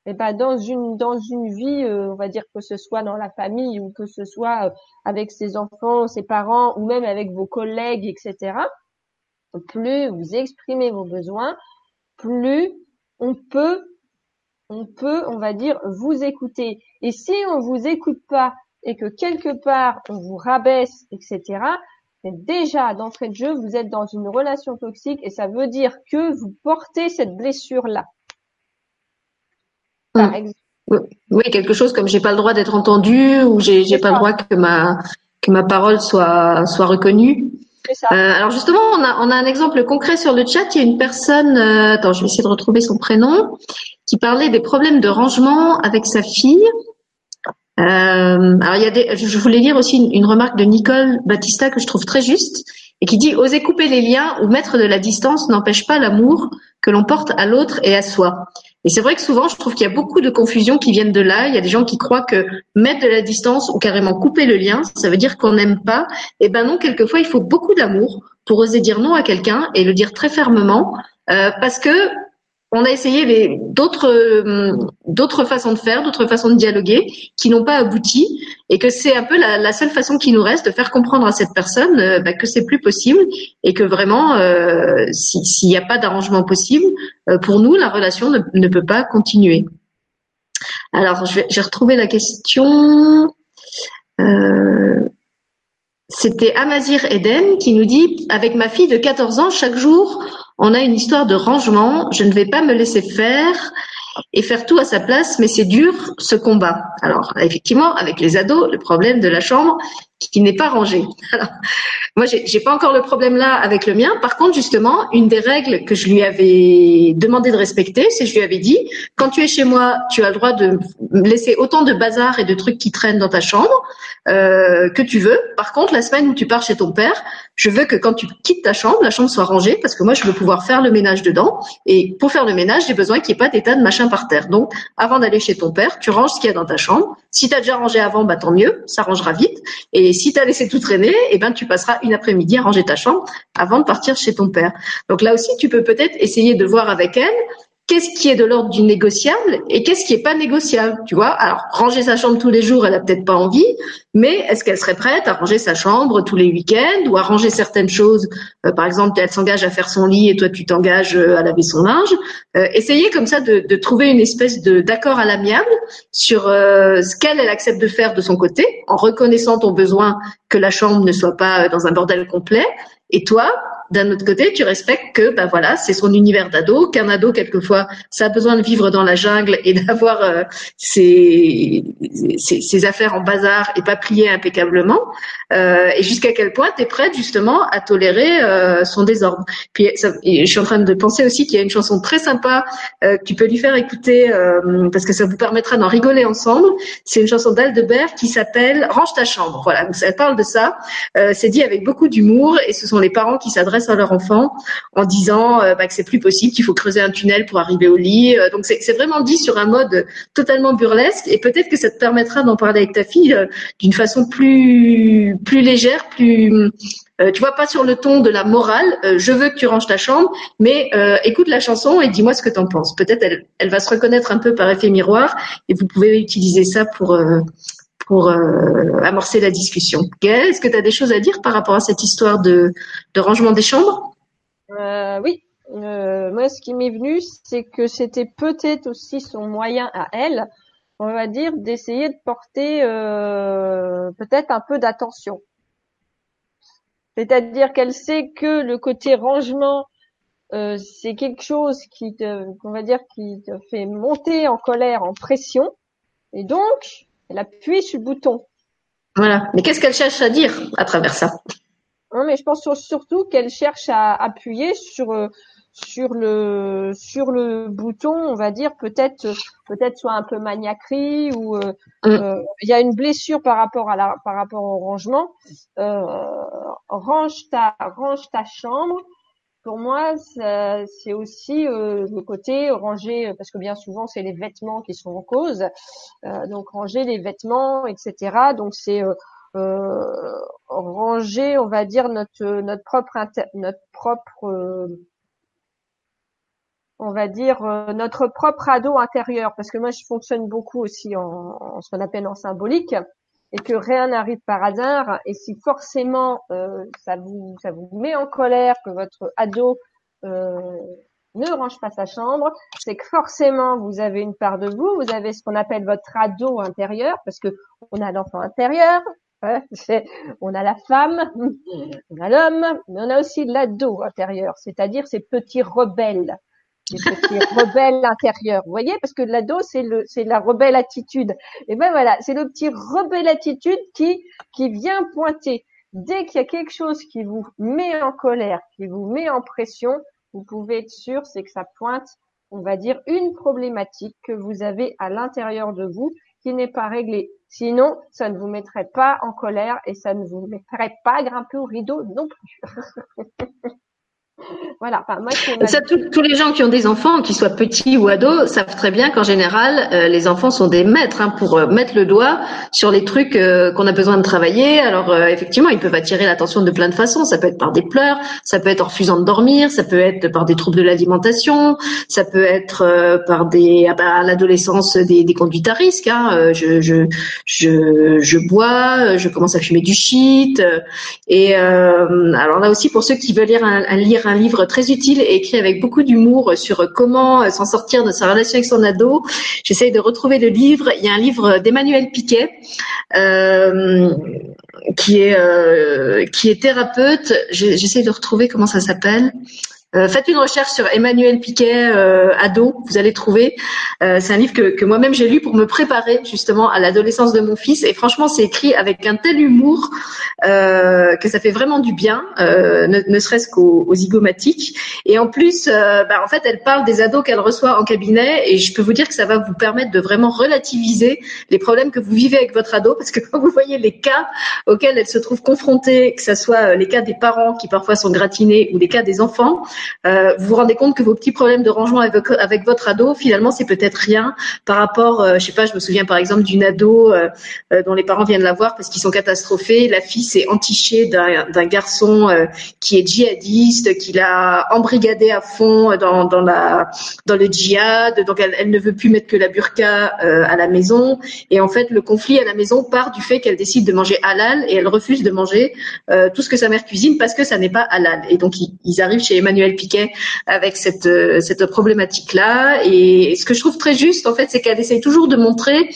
eh ben dans une dans une vie, euh, on va dire que ce soit dans la famille ou que ce soit euh, avec ses enfants, ses parents ou même avec vos collègues, etc. Plus vous exprimez vos besoins, plus on peut on peut, on va dire, vous écouter. Et si on vous écoute pas et que quelque part on vous rabaisse, etc. Déjà d'entrée de jeu, vous êtes dans une relation toxique et ça veut dire que vous portez cette blessure là. Mm. Oui, quelque chose comme j'ai pas le droit d'être entendu ou j'ai j'ai pas le droit que ma que ma parole soit soit reconnue. Euh, alors justement, on a on a un exemple concret sur le chat. Il y a une personne, euh, attends, je vais essayer de retrouver son prénom, qui parlait des problèmes de rangement avec sa fille. Euh, alors il y a des, je voulais lire aussi une, une, remarque de Nicole Battista que je trouve très juste et qui dit oser couper les liens ou mettre de la distance n'empêche pas l'amour que l'on porte à l'autre et à soi. Et c'est vrai que souvent, je trouve qu'il y a beaucoup de confusions qui viennent de là. Il y a des gens qui croient que mettre de la distance ou carrément couper le lien, ça veut dire qu'on n'aime pas. Et eh ben non, quelquefois, il faut beaucoup d'amour pour oser dire non à quelqu'un et le dire très fermement, euh, parce que on a essayé d'autres euh, d'autres façons de faire, d'autres façons de dialoguer qui n'ont pas abouti et que c'est un peu la, seule façon qui nous reste de faire comprendre à cette personne euh, bah, que c'est plus possible et que vraiment euh, s'il n'y a pas d'arrangement possible pour nous la relation ne, peut pas continuer. Alors j'ai retrouvé la question. C'était Amazir Eden qui nous dit avec ma fille de 14 ans chaque jour on a une histoire de rangement, je ne vais pas me laisser faire et faire tout à sa place, mais c'est dur ce combat. Alors effectivement, avec les ados, le problème de la chambre qui n'est pas rangée. moi, j'ai pas encore le problème là avec le mien. Par contre, justement, une des règles que je lui avais demandé de respecter, c'est je lui avais dit quand tu es chez moi, tu as le droit de laisser autant de bazar et de trucs qui traînent dans ta chambre euh, que tu veux. Par contre, la semaine où tu pars chez ton père, je veux que quand tu quittes ta chambre, la chambre soit rangée parce que moi, je veux pouvoir faire le ménage dedans. Et pour faire le ménage, j'ai besoin qu'il n'y ait pas d'état de machin par terre. Donc, avant d'aller chez ton père, tu ranges ce qu'il y a dans ta chambre. Si tu as déjà rangé avant, bah tant mieux, ça rangera vite. Et si tu as laissé tout traîner, eh ben tu passeras une après-midi à ranger ta chambre avant de partir chez ton père. Donc là aussi, tu peux peut-être essayer de voir avec elle qu'est-ce qui est de l'ordre du négociable et qu'est-ce qui est pas négociable, tu vois Alors, ranger sa chambre tous les jours, elle a peut-être pas envie, mais est-ce qu'elle serait prête à ranger sa chambre tous les week-ends ou à ranger certaines choses euh, Par exemple, elle s'engage à faire son lit et toi tu t'engages euh, à laver son linge. Euh, essayez comme ça de, trouver une espèce de d'accord à l'amiable sur euh, ce qu'elle elle accepte de faire de son côté, en reconnaissant ton besoin que la chambre ne soit pas dans un bordel complet. Et toi, d'un autre côté, tu respectes que, ben voilà, c'est son univers d'ado, qu'un ado quelquefois, ça a besoin de vivre dans la jungle et d'avoir euh, ses, affaires en bazar et pas pliées impeccablement. Euh, et jusqu'à quel point tu es prête justement à tolérer euh, son désordre. Puis je suis en train de penser aussi qu'il y a une chanson très sympa que tu peux lui faire écouter parce que ça vous permettra d'en rigoler ensemble. C'est une chanson d'Aldebert qui s'appelle Range ta chambre. Voilà, donc parle de ça. c'est dit avec beaucoup d'humour et ce sont les parents qui s'adressent à leur enfant en disant bah, que c'est plus possible, qu'il faut creuser un tunnel pour arriver au lit. donc c'est vraiment dit sur un mode totalement burlesque et peut-être que ça te permettra d'en parler avec ta fille d'une façon plus plus légère, plus euh, tu vois pas sur le ton de la morale. Euh, je veux que tu ranges ta chambre, mais euh, écoute la chanson et dis-moi ce que tu en penses. Peut-être elle, elle va se reconnaître un peu par effet miroir et vous pouvez utiliser ça pour pour amorcer la discussion. Gaëlle, est-ce que tu as des choses à dire par rapport à cette histoire de, rangement des chambres? Oui. moi, ce qui m'est venu, c'est que c'était peut-être aussi son moyen à elle on va dire, d'essayer de porter euh, peut-être un peu d'attention. C'est-à-dire qu'elle sait que le côté rangement, euh, c'est quelque chose qui te, qu'on va dire, qui te fait monter en colère, en pression, et donc elle appuie sur le bouton. Voilà. Mais qu'est-ce qu'elle cherche à dire à travers ça? Non, mais je pense surtout qu'elle cherche à appuyer sur euh, sur le sur le bouton, on va dire peut-être peut-être soit un peu maniaquerie ou euh, mm. euh, il y a une blessure par rapport à la par rapport au rangement. Euh, range ta range ta chambre. Pour moi, c'est aussi le côté ranger parce que bien souvent c'est les vêtements qui sont en cause. donc ranger les vêtements, etc. Donc c'est ranger, on va dire notre notre propre notre propre on va dire, euh, notre propre ado intérieur, parce que moi je fonctionne beaucoup aussi en, ce qu'on appelle en symbolique, et que rien n'arrive par hasard, et si forcément euh, ça vous ça vous met en colère que votre ado euh, ne range pas sa chambre, c'est que forcément vous avez une part de vous, vous avez ce qu'on appelle votre ado intérieur, parce que on a l'enfant intérieur, hein, on a la femme, on a l'homme, mais on a aussi l'ado intérieur, c'est-à-dire ces petits rebelles des petits rebelles intérieurs. Vous voyez, parce que l'ado, c'est le, c'est la rebelle attitude. Et ben voilà, c'est le petit rebelle attitude qui, qui vient pointer. Dès qu'il y a quelque chose qui vous met en colère, qui vous met en pression, vous pouvez être sûr, c'est que ça pointe, on va dire, une problématique que vous avez à l'intérieur de vous qui n'est pas réglée. Sinon, ça ne vous mettrait pas en colère et ça ne vous mettrait pas grimper au rideau non plus. voilà. moi, ça, tous les gens qui ont des enfants, qu'ils soient petits ou ados, savent très bien qu'en général, euh, les enfants sont des maîtres hein, pour euh, mettre le doigt sur les trucs euh, qu'on a besoin de travailler. Alors effectivement, ils peuvent attirer l'attention de plein de façons. Ça peut être par des pleurs, ça peut être en refusant de dormir, ça peut être par des troubles de l'alimentation, ça peut être par des ah bah, à l'adolescence des, des, conduites à risque. Hein. Je, je, je, je bois, je commence à fumer du shit. Et alors là aussi, pour ceux qui veulent lire un, un livre très utile et écrit avec beaucoup d'humour sur comment s'en sortir de sa relation avec son ado. J'essaye de retrouver le livre. Il y a un livre d'Emmanuel Piquet euh, qui est euh, qui est thérapeute. J'essaie de retrouver comment ça s'appelle. Euh, faites une recherche sur Emmanuel Piquet, euh, ado, vous allez trouver. Euh, c'est un livre que, que moi-même j'ai lu pour me préparer justement à l'adolescence de mon fils. Et franchement, c'est écrit avec un tel humour que ça fait vraiment du bien, ne, ne serait-ce qu'aux, aux zygomatiques. Et en plus, bah, en fait, elle parle des ados qu'elle reçoit en cabinet. Et je peux vous dire que ça va vous permettre de vraiment relativiser les problèmes que vous vivez avec votre ado, parce que quand vous voyez les cas auxquels elle se trouve confrontée, que ce soit les cas des parents qui parfois sont gratinés ou les cas des enfants, euh, vous vous rendez compte que vos petits problèmes de rangement avec, votre ado, finalement, c'est peut-être rien par rapport, euh, je sais pas, je me souviens par exemple d'une ado euh, euh, dont les parents viennent la voir parce qu'ils sont catastrophés. La fille s'est entichée d'un garçon qui est djihadiste, qui l'a embrigadé à fond dans, le djihad. Donc elle, elle ne veut plus mettre que la burqa à la maison. Et en fait, le conflit à la maison part du fait qu'elle décide de manger halal et elle refuse de manger tout ce que sa mère cuisine parce que ça n'est pas halal. Et donc ils, ils arrivent chez Emmanuel Piquet avec cette, euh, cette problématique-là. Et ce que je trouve très juste, en fait, c'est qu'elle essaye toujours de montrer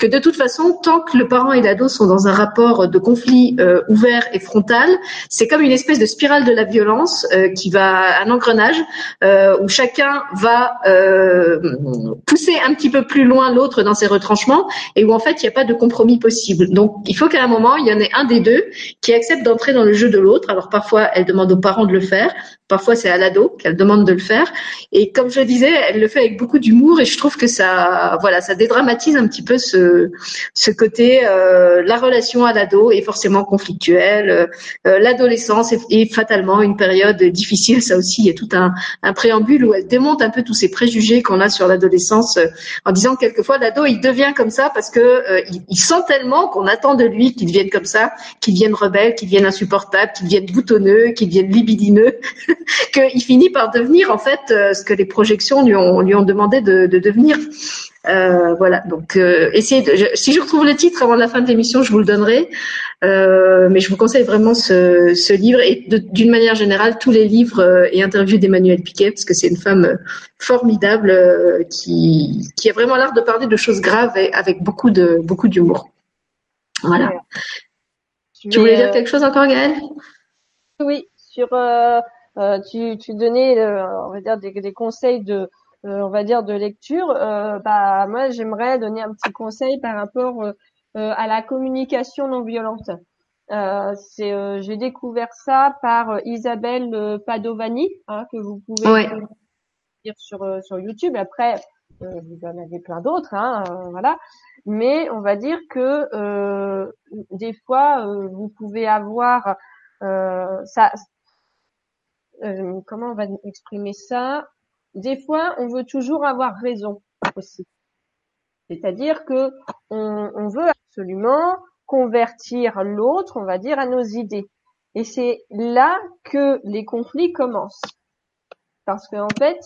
que de toute façon, tant que le parent et l'ado sont dans un rapport de conflit euh, ouvert et frontal, c'est comme une espèce de spirale de la violence euh, qui va un engrenage euh, où chacun va pousser un petit peu plus loin l'autre dans ses retranchements et où en fait il n'y a pas de compromis possible. Donc il faut qu'à un moment il y en ait un des deux qui accepte d'entrer dans le jeu de l'autre. Alors parfois elle demande aux parents de le faire, parfois c'est à l'ado qu'elle demande de le faire. Et comme je disais, elle le fait avec beaucoup d'humour et je trouve que ça, voilà, ça dédramatise un petit peu ce ce, côté, euh, la relation à l'ado est forcément conflictuelle. Euh, euh, l'adolescence est, fatalement une période difficile. Ça aussi, il y a tout un, un préambule où elle démonte un peu tous ces préjugés qu'on a sur l'adolescence, en disant que quelquefois l'ado il devient comme ça parce que il, sent tellement qu'on attend de lui qu'il devienne comme ça, qu'il devienne rebelle, qu'il devienne insupportable, qu'il devienne boutonneux, qu'il devienne libidineux, qu'il finit par devenir en fait ce que les projections lui ont lui ont demandé de, de devenir. Euh, voilà, donc euh, essayez de, si je retrouve le titre avant la fin de l'émission, je vous le donnerai. Euh, mais je vous conseille vraiment ce, ce livre et d'une manière générale tous les livres euh, et interviews d'Emmanuel Piquet parce que c'est une femme formidable qui, qui a vraiment l'art de parler de choses graves et avec beaucoup de beaucoup d'humour. Voilà. tu voulais dire quelque chose encore, Gaëlle? Oui, sur tu, tu donnais on va dire des, des conseils de euh, on va dire de lecture, euh, bah moi j'aimerais donner un petit conseil par rapport euh, à la communication non violente. c'est j'ai découvert ça par Isabelle Padovani hein, que vous pouvez lire sur sur YouTube. Après vous en avez plein d'autres, hein, voilà. Mais on va dire que des fois vous pouvez avoir ça. comment on va exprimer ça? Des fois, on veut toujours avoir raison aussi. C'est-à-dire que on, veut absolument convertir l'autre, on va dire, à nos idées. Et c'est là que les conflits commencent. Parce que en fait,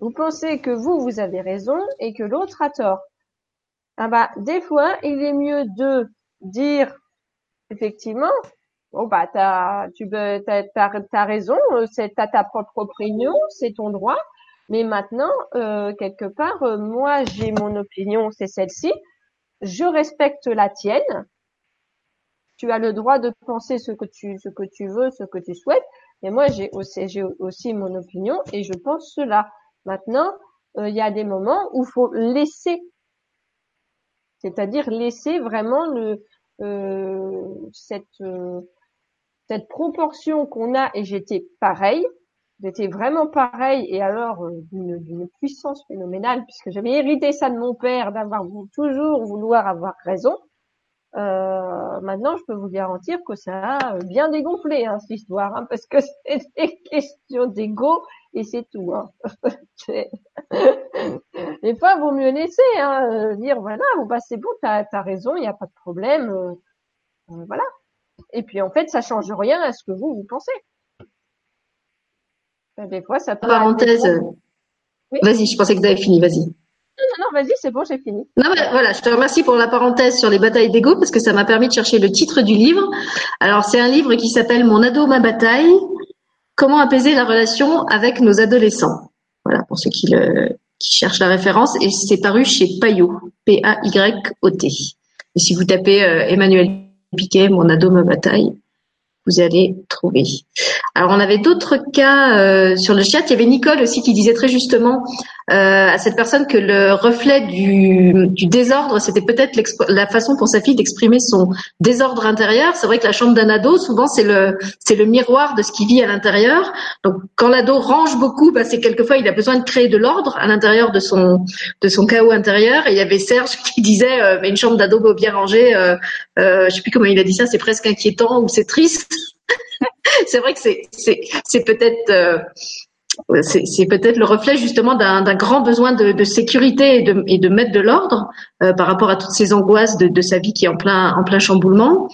vous pensez que vous, vous avez raison et que l'autre a tort. Ah bah, des fois, il est mieux de dire, effectivement, bon bah t'as, tu t'as, t'as, raison, c'est t'as ta propre opinion, c'est ton droit, mais maintenant, euh, quelque part, euh, moi, j'ai mon opinion, c'est celle-ci. Je respecte la tienne. Tu as le droit de penser ce que tu, veux, ce que tu souhaites. Et moi, j'ai aussi, mon opinion et je pense cela. Maintenant, euh, il y a des moments où il faut laisser, c'est-à-dire laisser vraiment cette, cette proportion qu'on a. Et j'étais pareil J'étais vraiment pareil et alors euh, d'une puissance phénoménale puisque j'avais hérité ça de mon père d'avoir toujours vouloir avoir raison. Euh, maintenant, je peux vous garantir que ça a bien dégonflé hein, cette histoire, hein, parce que c'est des questions d'ego et c'est tout. Hein. des fois, vaut mieux laisser, hein, euh, dire voilà, bon bah c'est bon, t'as as raison, il n'y a pas de problème, euh, euh, voilà. Et puis en fait, ça change rien à ce que vous vous pensez. Des fois, ça peut. Parenthèse. Oui vas-y, je pensais que tu avais fini. Vas-y. Non, non, vas-y, c'est bon, j'ai fini. Non, mais voilà, je te remercie pour la parenthèse sur les batailles d'ego parce que ça m'a permis de chercher le titre du livre. Alors, c'est un livre qui s'appelle Mon ado, ma bataille. Comment apaiser la relation avec nos adolescents. Voilà, pour ceux qui, le, qui cherchent la référence. Et c'est paru chez Payot, P-A-Y-O-T. Et si vous tapez euh, Emmanuel Piquet, Mon ado, ma bataille, vous allez trouver. Alors on avait d'autres cas euh, sur le chat. Il y avait Nicole aussi qui disait très justement euh, à cette personne que le reflet du, du désordre, c'était peut-être la façon pour sa fille d'exprimer son désordre intérieur. C'est vrai que la chambre d'un ado, souvent c'est le c'est le miroir de ce qui vit à l'intérieur. Donc quand l'ado range beaucoup, bah, c'est quelquefois il a besoin de créer de l'ordre à l'intérieur de son de son chaos intérieur. Et il y avait Serge qui disait euh, mais une chambre d'ado bien rangée, euh, euh, je sais plus comment il a dit ça, c'est presque inquiétant ou c'est triste. c'est vrai que c'est c'est c'est peut-être euh, c'est peut-être le reflet justement d'un grand besoin de, de sécurité et de, et de, mettre de l'ordre euh, par rapport à toutes ces angoisses de, de, sa vie qui est en plein en plein chamboulement.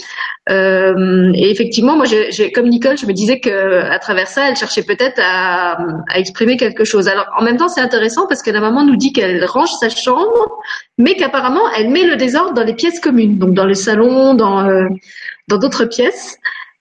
Euh, et effectivement, moi, comme Nicole, je me disais que à travers ça, elle cherchait peut-être à, à, exprimer quelque chose. Alors, en même temps, c'est intéressant parce que la maman nous dit qu'elle range sa chambre, mais qu'apparemment, elle met le désordre dans les pièces communes, donc dans le salon, dans euh, dans d'autres pièces.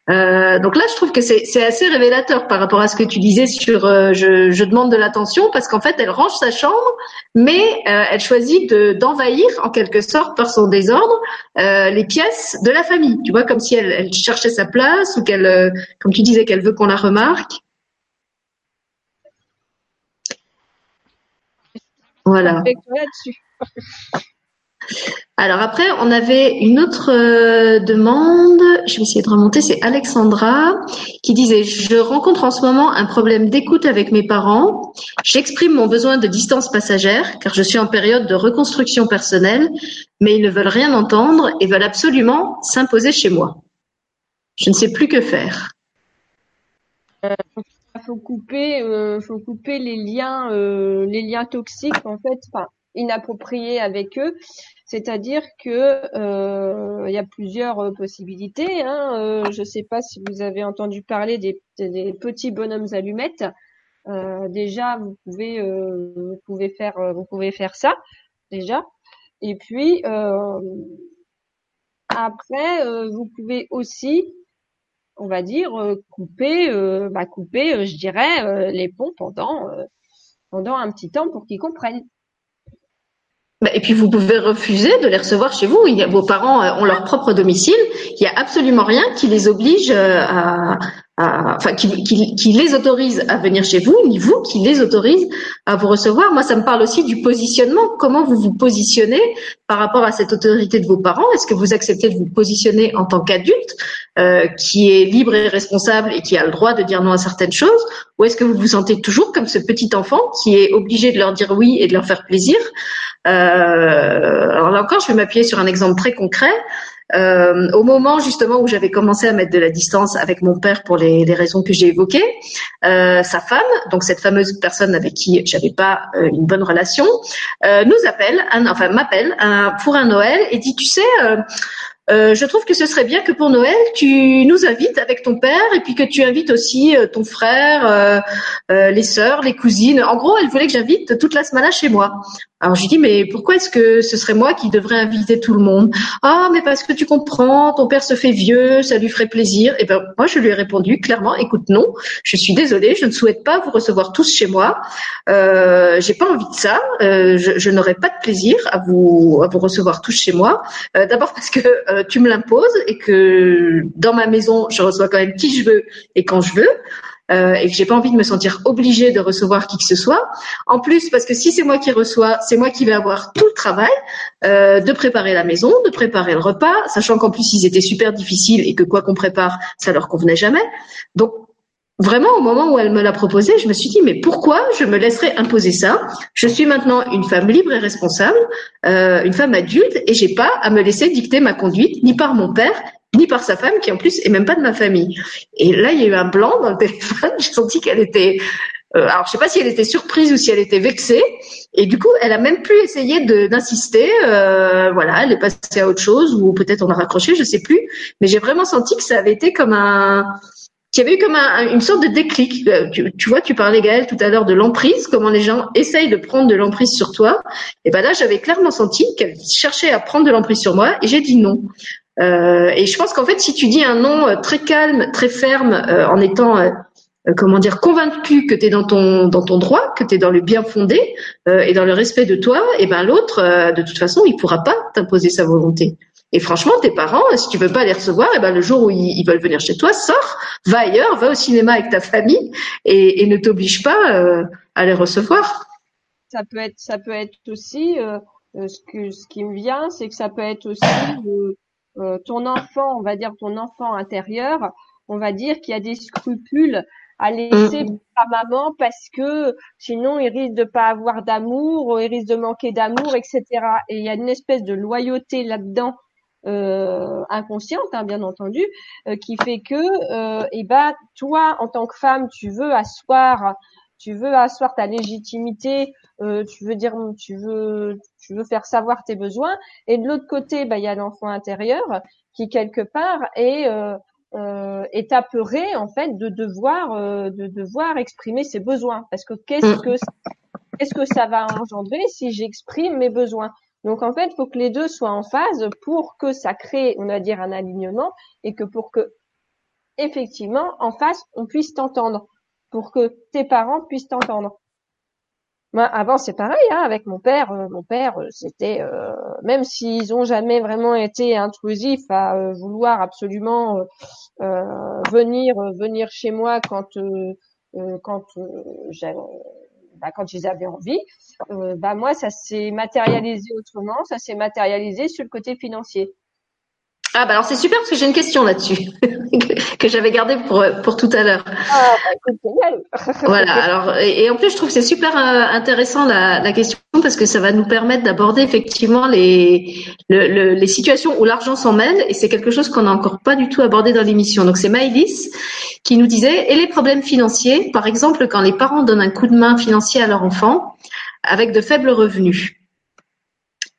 Euh, donc là, je trouve que c'est assez révélateur par rapport à ce que tu disais sur euh, je, je, demande de l'attention parce qu'en fait, elle range sa chambre, mais euh, elle choisit d'envahir en quelque sorte par son désordre euh, les pièces de la famille. Tu vois, comme si elle, elle cherchait sa place ou qu'elle, comme tu disais, qu'elle veut qu'on la remarque. Voilà. Alors après, on avait une autre euh, demande, je vais essayer de remonter, c'est Alexandra qui disait Je rencontre en ce moment un problème d'écoute avec mes parents. J'exprime mon besoin de distance passagère car je suis en période de reconstruction personnelle, mais ils ne veulent rien entendre et veulent absolument s'imposer chez moi. Je ne sais plus que faire. Il euh, faut couper, euh, les liens, les liens toxiques en fait, inappropriés avec eux c'est-à-dire que euh, il y a plusieurs euh, possibilités. Hein. Euh, je ne sais pas si vous avez entendu parler des, petits bonhommes allumettes. déjà, vous pouvez faire ça déjà. Et puis après, vous pouvez aussi, on va dire, couper, bah, couper, je dirais, les ponts pendant un petit temps pour qu'ils comprennent. Bah, et puis vous pouvez refuser de les recevoir chez vous. vos parents euh, ont leur propre domicile. Il n'y a absolument rien qui les oblige euh, à, enfin, qui, qui, les autorise à venir chez vous, ni vous qui les autorise à vous recevoir. Moi, ça me parle aussi du positionnement. Comment vous vous positionnez par rapport à cette autorité de vos parents? Est-ce que vous acceptez de vous positionner en tant qu'adulte, euh, qui est libre et responsable et qui a le droit de dire non à certaines choses, ou est-ce que vous vous sentez toujours comme ce petit enfant qui est obligé de leur dire oui et de leur faire plaisir? Euh, Alors là encore, je vais m'appuyer sur un exemple très concret. Euh, au moment justement où j'avais commencé à mettre de la distance avec mon père pour les, les raisons que j'ai évoquées, euh, sa femme, donc cette fameuse personne avec qui j'avais pas euh, une bonne relation, euh, nous appelle, un, enfin m'appelle pour un Noël et dit tu sais. Euh, je trouve que ce serait bien que pour Noël, tu nous invites avec ton père et puis que tu invites aussi ton frère, les sœurs, les cousines. En gros, elle voulait que j'invite toute la semaine chez moi. Alors je lui dis mais pourquoi est-ce que ce serait moi qui devrais inviter tout le monde? Ah mais parce que tu comprends, ton père se fait vieux, ça lui ferait plaisir. Et eh ben moi je lui ai répondu clairement écoute non, je suis désolée, je ne souhaite pas vous recevoir tous chez moi. Euh, j'ai pas envie de ça. Euh, je, je n'aurai pas de plaisir à vous recevoir tous chez moi. Euh, d'abord parce que euh, tu me l'imposes et que dans ma maison je reçois quand même qui je veux et quand je veux euh, et que j'ai pas envie de me sentir obligée de recevoir qui que ce soit. En plus, parce que si c'est moi qui reçois, c'est moi qui vais avoir tout le travail euh, de préparer la maison, de préparer le repas, sachant qu'en plus ils étaient super difficiles et que quoi qu'on prépare, ça leur convenait jamais. Donc vraiment, au moment où elle me l'a proposé, je me suis dit, mais pourquoi je me laisserais imposer ça? Je suis maintenant une femme libre et responsable, euh, une femme adulte, et j'ai pas à me laisser dicter ma conduite, ni par mon père, ni par sa femme, qui en plus est même pas de ma famille. Et là, il y a eu un blanc dans le téléphone. J'ai senti qu'elle était, euh, alors je sais pas si elle était surprise ou si elle était vexée. Et du coup, elle a même plus essayé d'insister. Euh, voilà, elle est passée à autre chose ou peut-être on a raccroché, je sais plus. Mais j'ai vraiment senti que ça avait été comme un, qu'il y avait eu comme une sorte de déclic. Euh, tu, vois, tu parlais Gaël tout à l'heure de l'emprise, comment les gens essayent de prendre de l'emprise sur toi. Et ben là, j'avais clairement senti qu'elle cherchait à prendre de l'emprise sur moi, et j'ai dit non. Euh, et je pense qu'en fait, si tu dis un non euh, très calme, très ferme, euh, en étant comment dire convaincu que tu es dans ton dans ton droit, que tu es dans le bien fondé et dans le respect de toi, et ben l'autre, de toute façon, il pourra pas t'imposer sa volonté. Et franchement, tes parents, si tu veux pas les recevoir, et ben le jour où ils, veulent venir chez toi, sors, va ailleurs, va au cinéma avec ta famille et, ne t'oblige pas à les recevoir. Ça peut être, ça peut être aussi ce que ce qui me vient, c'est que ça peut être aussi euh, ton enfant, on va dire ton enfant intérieur, on va dire qu'il y a des scrupules à laisser mm. à maman parce que sinon il risque de pas avoir d'amour, il risque de manquer d'amour, etc. Et il y a une espèce de loyauté là-dedans euh, inconsciente, hein, bien entendu, euh, qui fait que, euh, et eh ben, toi, en tant que femme, tu veux asseoir tu veux asseoir ta légitimité, euh, tu veux dire, tu veux, tu veux faire savoir tes besoins, et de l'autre côté, bah, il y a l'enfant intérieur qui quelque part est euh, euh, est apeuré en fait de devoir euh, de devoir exprimer ses besoins, parce que qu'est-ce que qu'est-ce que ça va engendrer si j'exprime mes besoins? Donc en fait, il faut que les deux soient en phase pour que ça crée, on va dire, un alignement et que pour que effectivement en face on puisse t'entendre. Pour que tes parents puissent t'entendre. Moi, avant, c'est pareil, hein, avec mon père. Euh, mon père, euh, c'était, euh, même s'ils ont jamais vraiment été intrusifs à vouloir absolument venir, venir chez moi quand, quand bah, quand ils avaient envie, bah moi, ça s'est matérialisé autrement. Ça s'est matérialisé sur le côté financier. Ah bah alors c'est super parce que j'ai une question là-dessus que j'avais gardée pour pour tout à l'heure. Ah bah génial. voilà. Alors et, en plus je trouve que c'est super euh, intéressant la, la question parce que ça va nous permettre d'aborder effectivement les le, les situations où l'argent s'en mêle et c'est quelque chose qu'on n'a encore pas du tout abordé dans l'émission. Donc c'est Maëlys qui nous disait et les problèmes financiers, par exemple quand les parents donnent un coup de main financier à leur enfant avec de faibles revenus.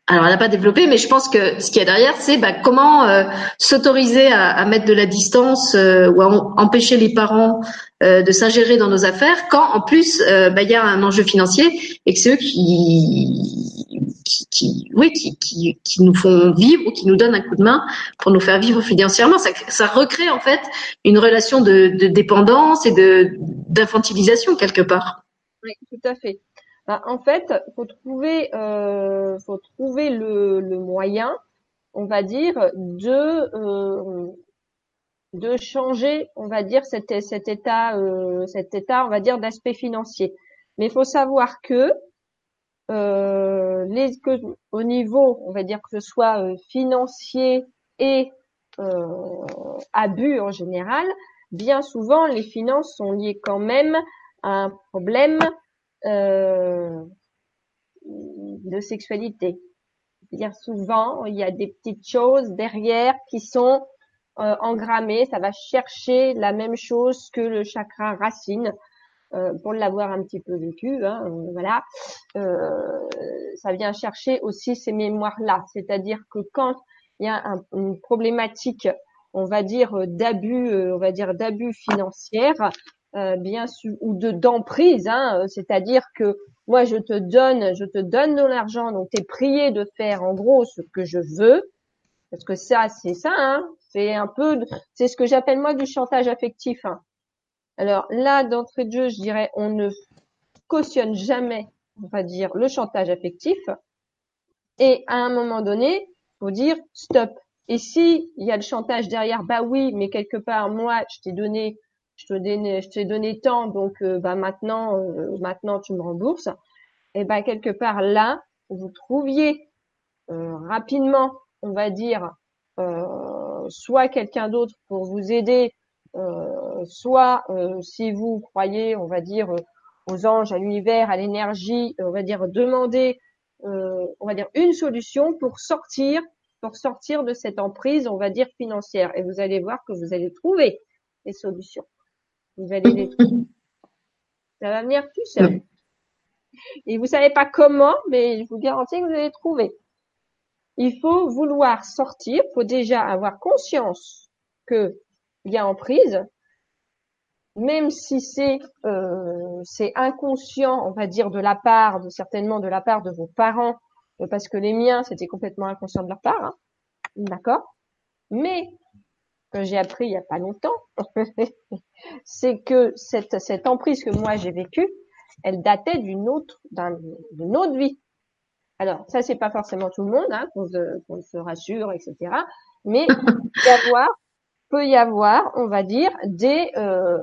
Alors, elle n'a pas développé, mais je pense que ce qu'il y a derrière, c'est bah, comment euh, s'autoriser à, à, mettre de la distance euh, ou à empêcher les parents euh, de s'ingérer dans nos affaires, quand en plus bah, il y a un enjeu financier et que c'est eux qui, qui, qui oui, qui, qui, qui, nous font vivre ou qui nous donnent un coup de main pour nous faire vivre financièrement. Ça, ça recrée en fait une relation de, de dépendance et de d'infantilisation quelque part. Oui, tout à fait. Bah, en fait, faut trouver, euh, faut trouver le, le, moyen, on va dire, de euh, de changer, on va dire cet, état, euh, cet état, on va dire d'aspect financier. Mais il faut savoir que euh, les que, au niveau, on va dire que ce soit euh, financier et abus en général, bien souvent les finances sont liées quand même à un problème de sexualité. Bien souvent, il y a des petites choses derrière qui sont euh, engrammées. Ça va chercher la même chose que le chakra racine. Euh, pour l'avoir un petit peu vécu, hein, voilà, ça vient chercher aussi ces mémoires-là. C'est-à-dire que quand il y a une problématique, on va dire d'abus, on va dire d'abus financière, euh, bien sûr, ou de d'emprise, hein, euh, c'est-à-dire que moi je te donne, je te donne de l'argent, donc tu es prié de faire en gros ce que je veux, parce que ça c'est ça, hein, c'est un peu, c'est ce que j'appelle moi du chantage affectif. Hein. Alors là, d'entrée de jeu, je dirais, on ne cautionne jamais, on va dire, le chantage affectif, et à un moment donné, faut dire stop. Et si il y a le chantage derrière, bah oui, mais quelque part moi je t'ai donné je te je t'ai donné tant, donc euh, bah maintenant, euh, maintenant tu me rembourses. Et ben quelque part là, vous trouviez euh, rapidement, on va dire, soit quelqu'un d'autre pour vous aider soit si vous croyez, on va dire, aux anges, à l'univers, à l'énergie, on va dire, demander, on va dire, une solution pour sortir, pour sortir de cette emprise, on va dire, financière. Et vous allez voir que vous allez trouver les solutions. Vous allez les Ça va venir tout seul. Et vous savez pas comment, mais je vous garantis que vous allez trouver. Il faut vouloir sortir, il faut déjà avoir conscience qu'il y a emprise, même si c'est euh, c'est inconscient, on va dire de la part, de, certainement de la part de vos parents, euh, parce que les miens c'était complètement inconscient de leur part, hein, d'accord? Mais que j'ai appris il y a pas longtemps, c'est que cette cette emprise que moi j'ai vécue, elle datait d'une autre d'une autre vie. Alors ça c'est pas forcément tout le monde, hein, qu'on se, se rassure, etc. Mais il peut y avoir, on va dire des euh,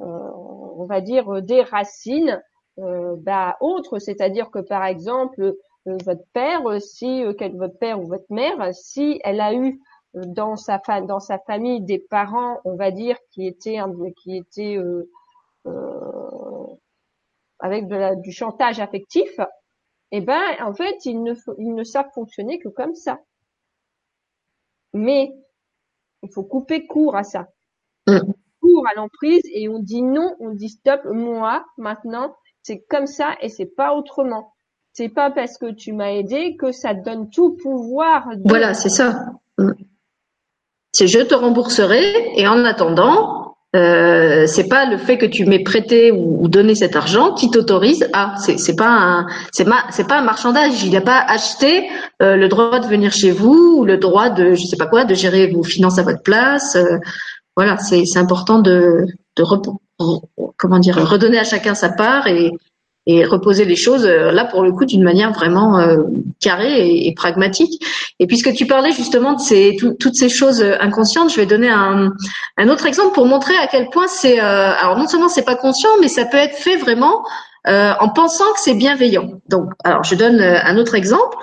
euh, on va dire des racines euh, bah, autres, c'est-à-dire que par exemple votre père, si votre père ou votre mère, si elle a eu dans sa dans sa famille des parents, on va dire qui étaient qui étaient avec du chantage affectif, eh ben en fait ils ne ils ne savent fonctionner que comme ça. Mais il faut couper court à ça. Mm. Court à l'emprise et on dit non, on dit stop. Moi maintenant c'est comme ça et c'est pas autrement. C'est pas parce que tu m'as aidé que ça te donne tout pouvoir. Voilà, c'est ça. C'est je te rembourserai et en attendant, euh, c'est pas le fait que tu m'aies prêté ou, donné cet argent qui t'autorise à. C'est, c'est pas un, c'est c'est pas un marchandage. Il n'a pas acheté euh, le droit de venir chez vous ou le droit de, je sais pas quoi, de gérer vos finances à votre place. Euh, voilà, c'est, c'est important de, de comment dire, redonner à chacun sa part et, et reposer les choses euh, là pour le coup d'une manière vraiment euh, carrée et, pragmatique. Et puisque tu parlais justement de ces, toutes ces choses euh, inconscientes, je vais donner un, un, autre exemple pour montrer à quel point c'est alors non seulement c'est pas conscient, mais ça peut être fait vraiment en pensant que c'est bienveillant. Donc, alors je donne un autre exemple.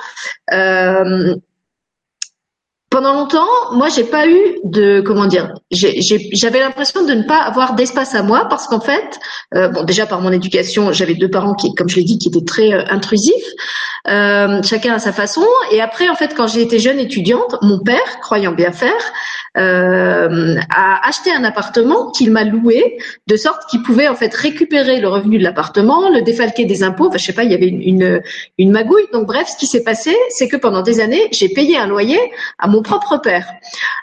Pendant longtemps, moi, j'ai pas eu de comment dire. J'avais l'impression de ne pas avoir d'espace à moi parce qu'en fait, euh, bon, déjà par mon éducation, j'avais deux parents qui, comme je l'ai dit, qui étaient très euh, intrusifs, euh, chacun à sa façon. Et après, en fait, quand j'ai été jeune étudiante, mon père, croyant bien faire, a acheté un appartement qu'il m'a loué de sorte qu'il pouvait en fait récupérer le revenu de l'appartement, le défalquer des impôts. Enfin, je sais pas, il y avait une, une, une magouille. Donc bref, ce qui s'est passé, c'est que pendant des années, j'ai payé un loyer à mon propre père.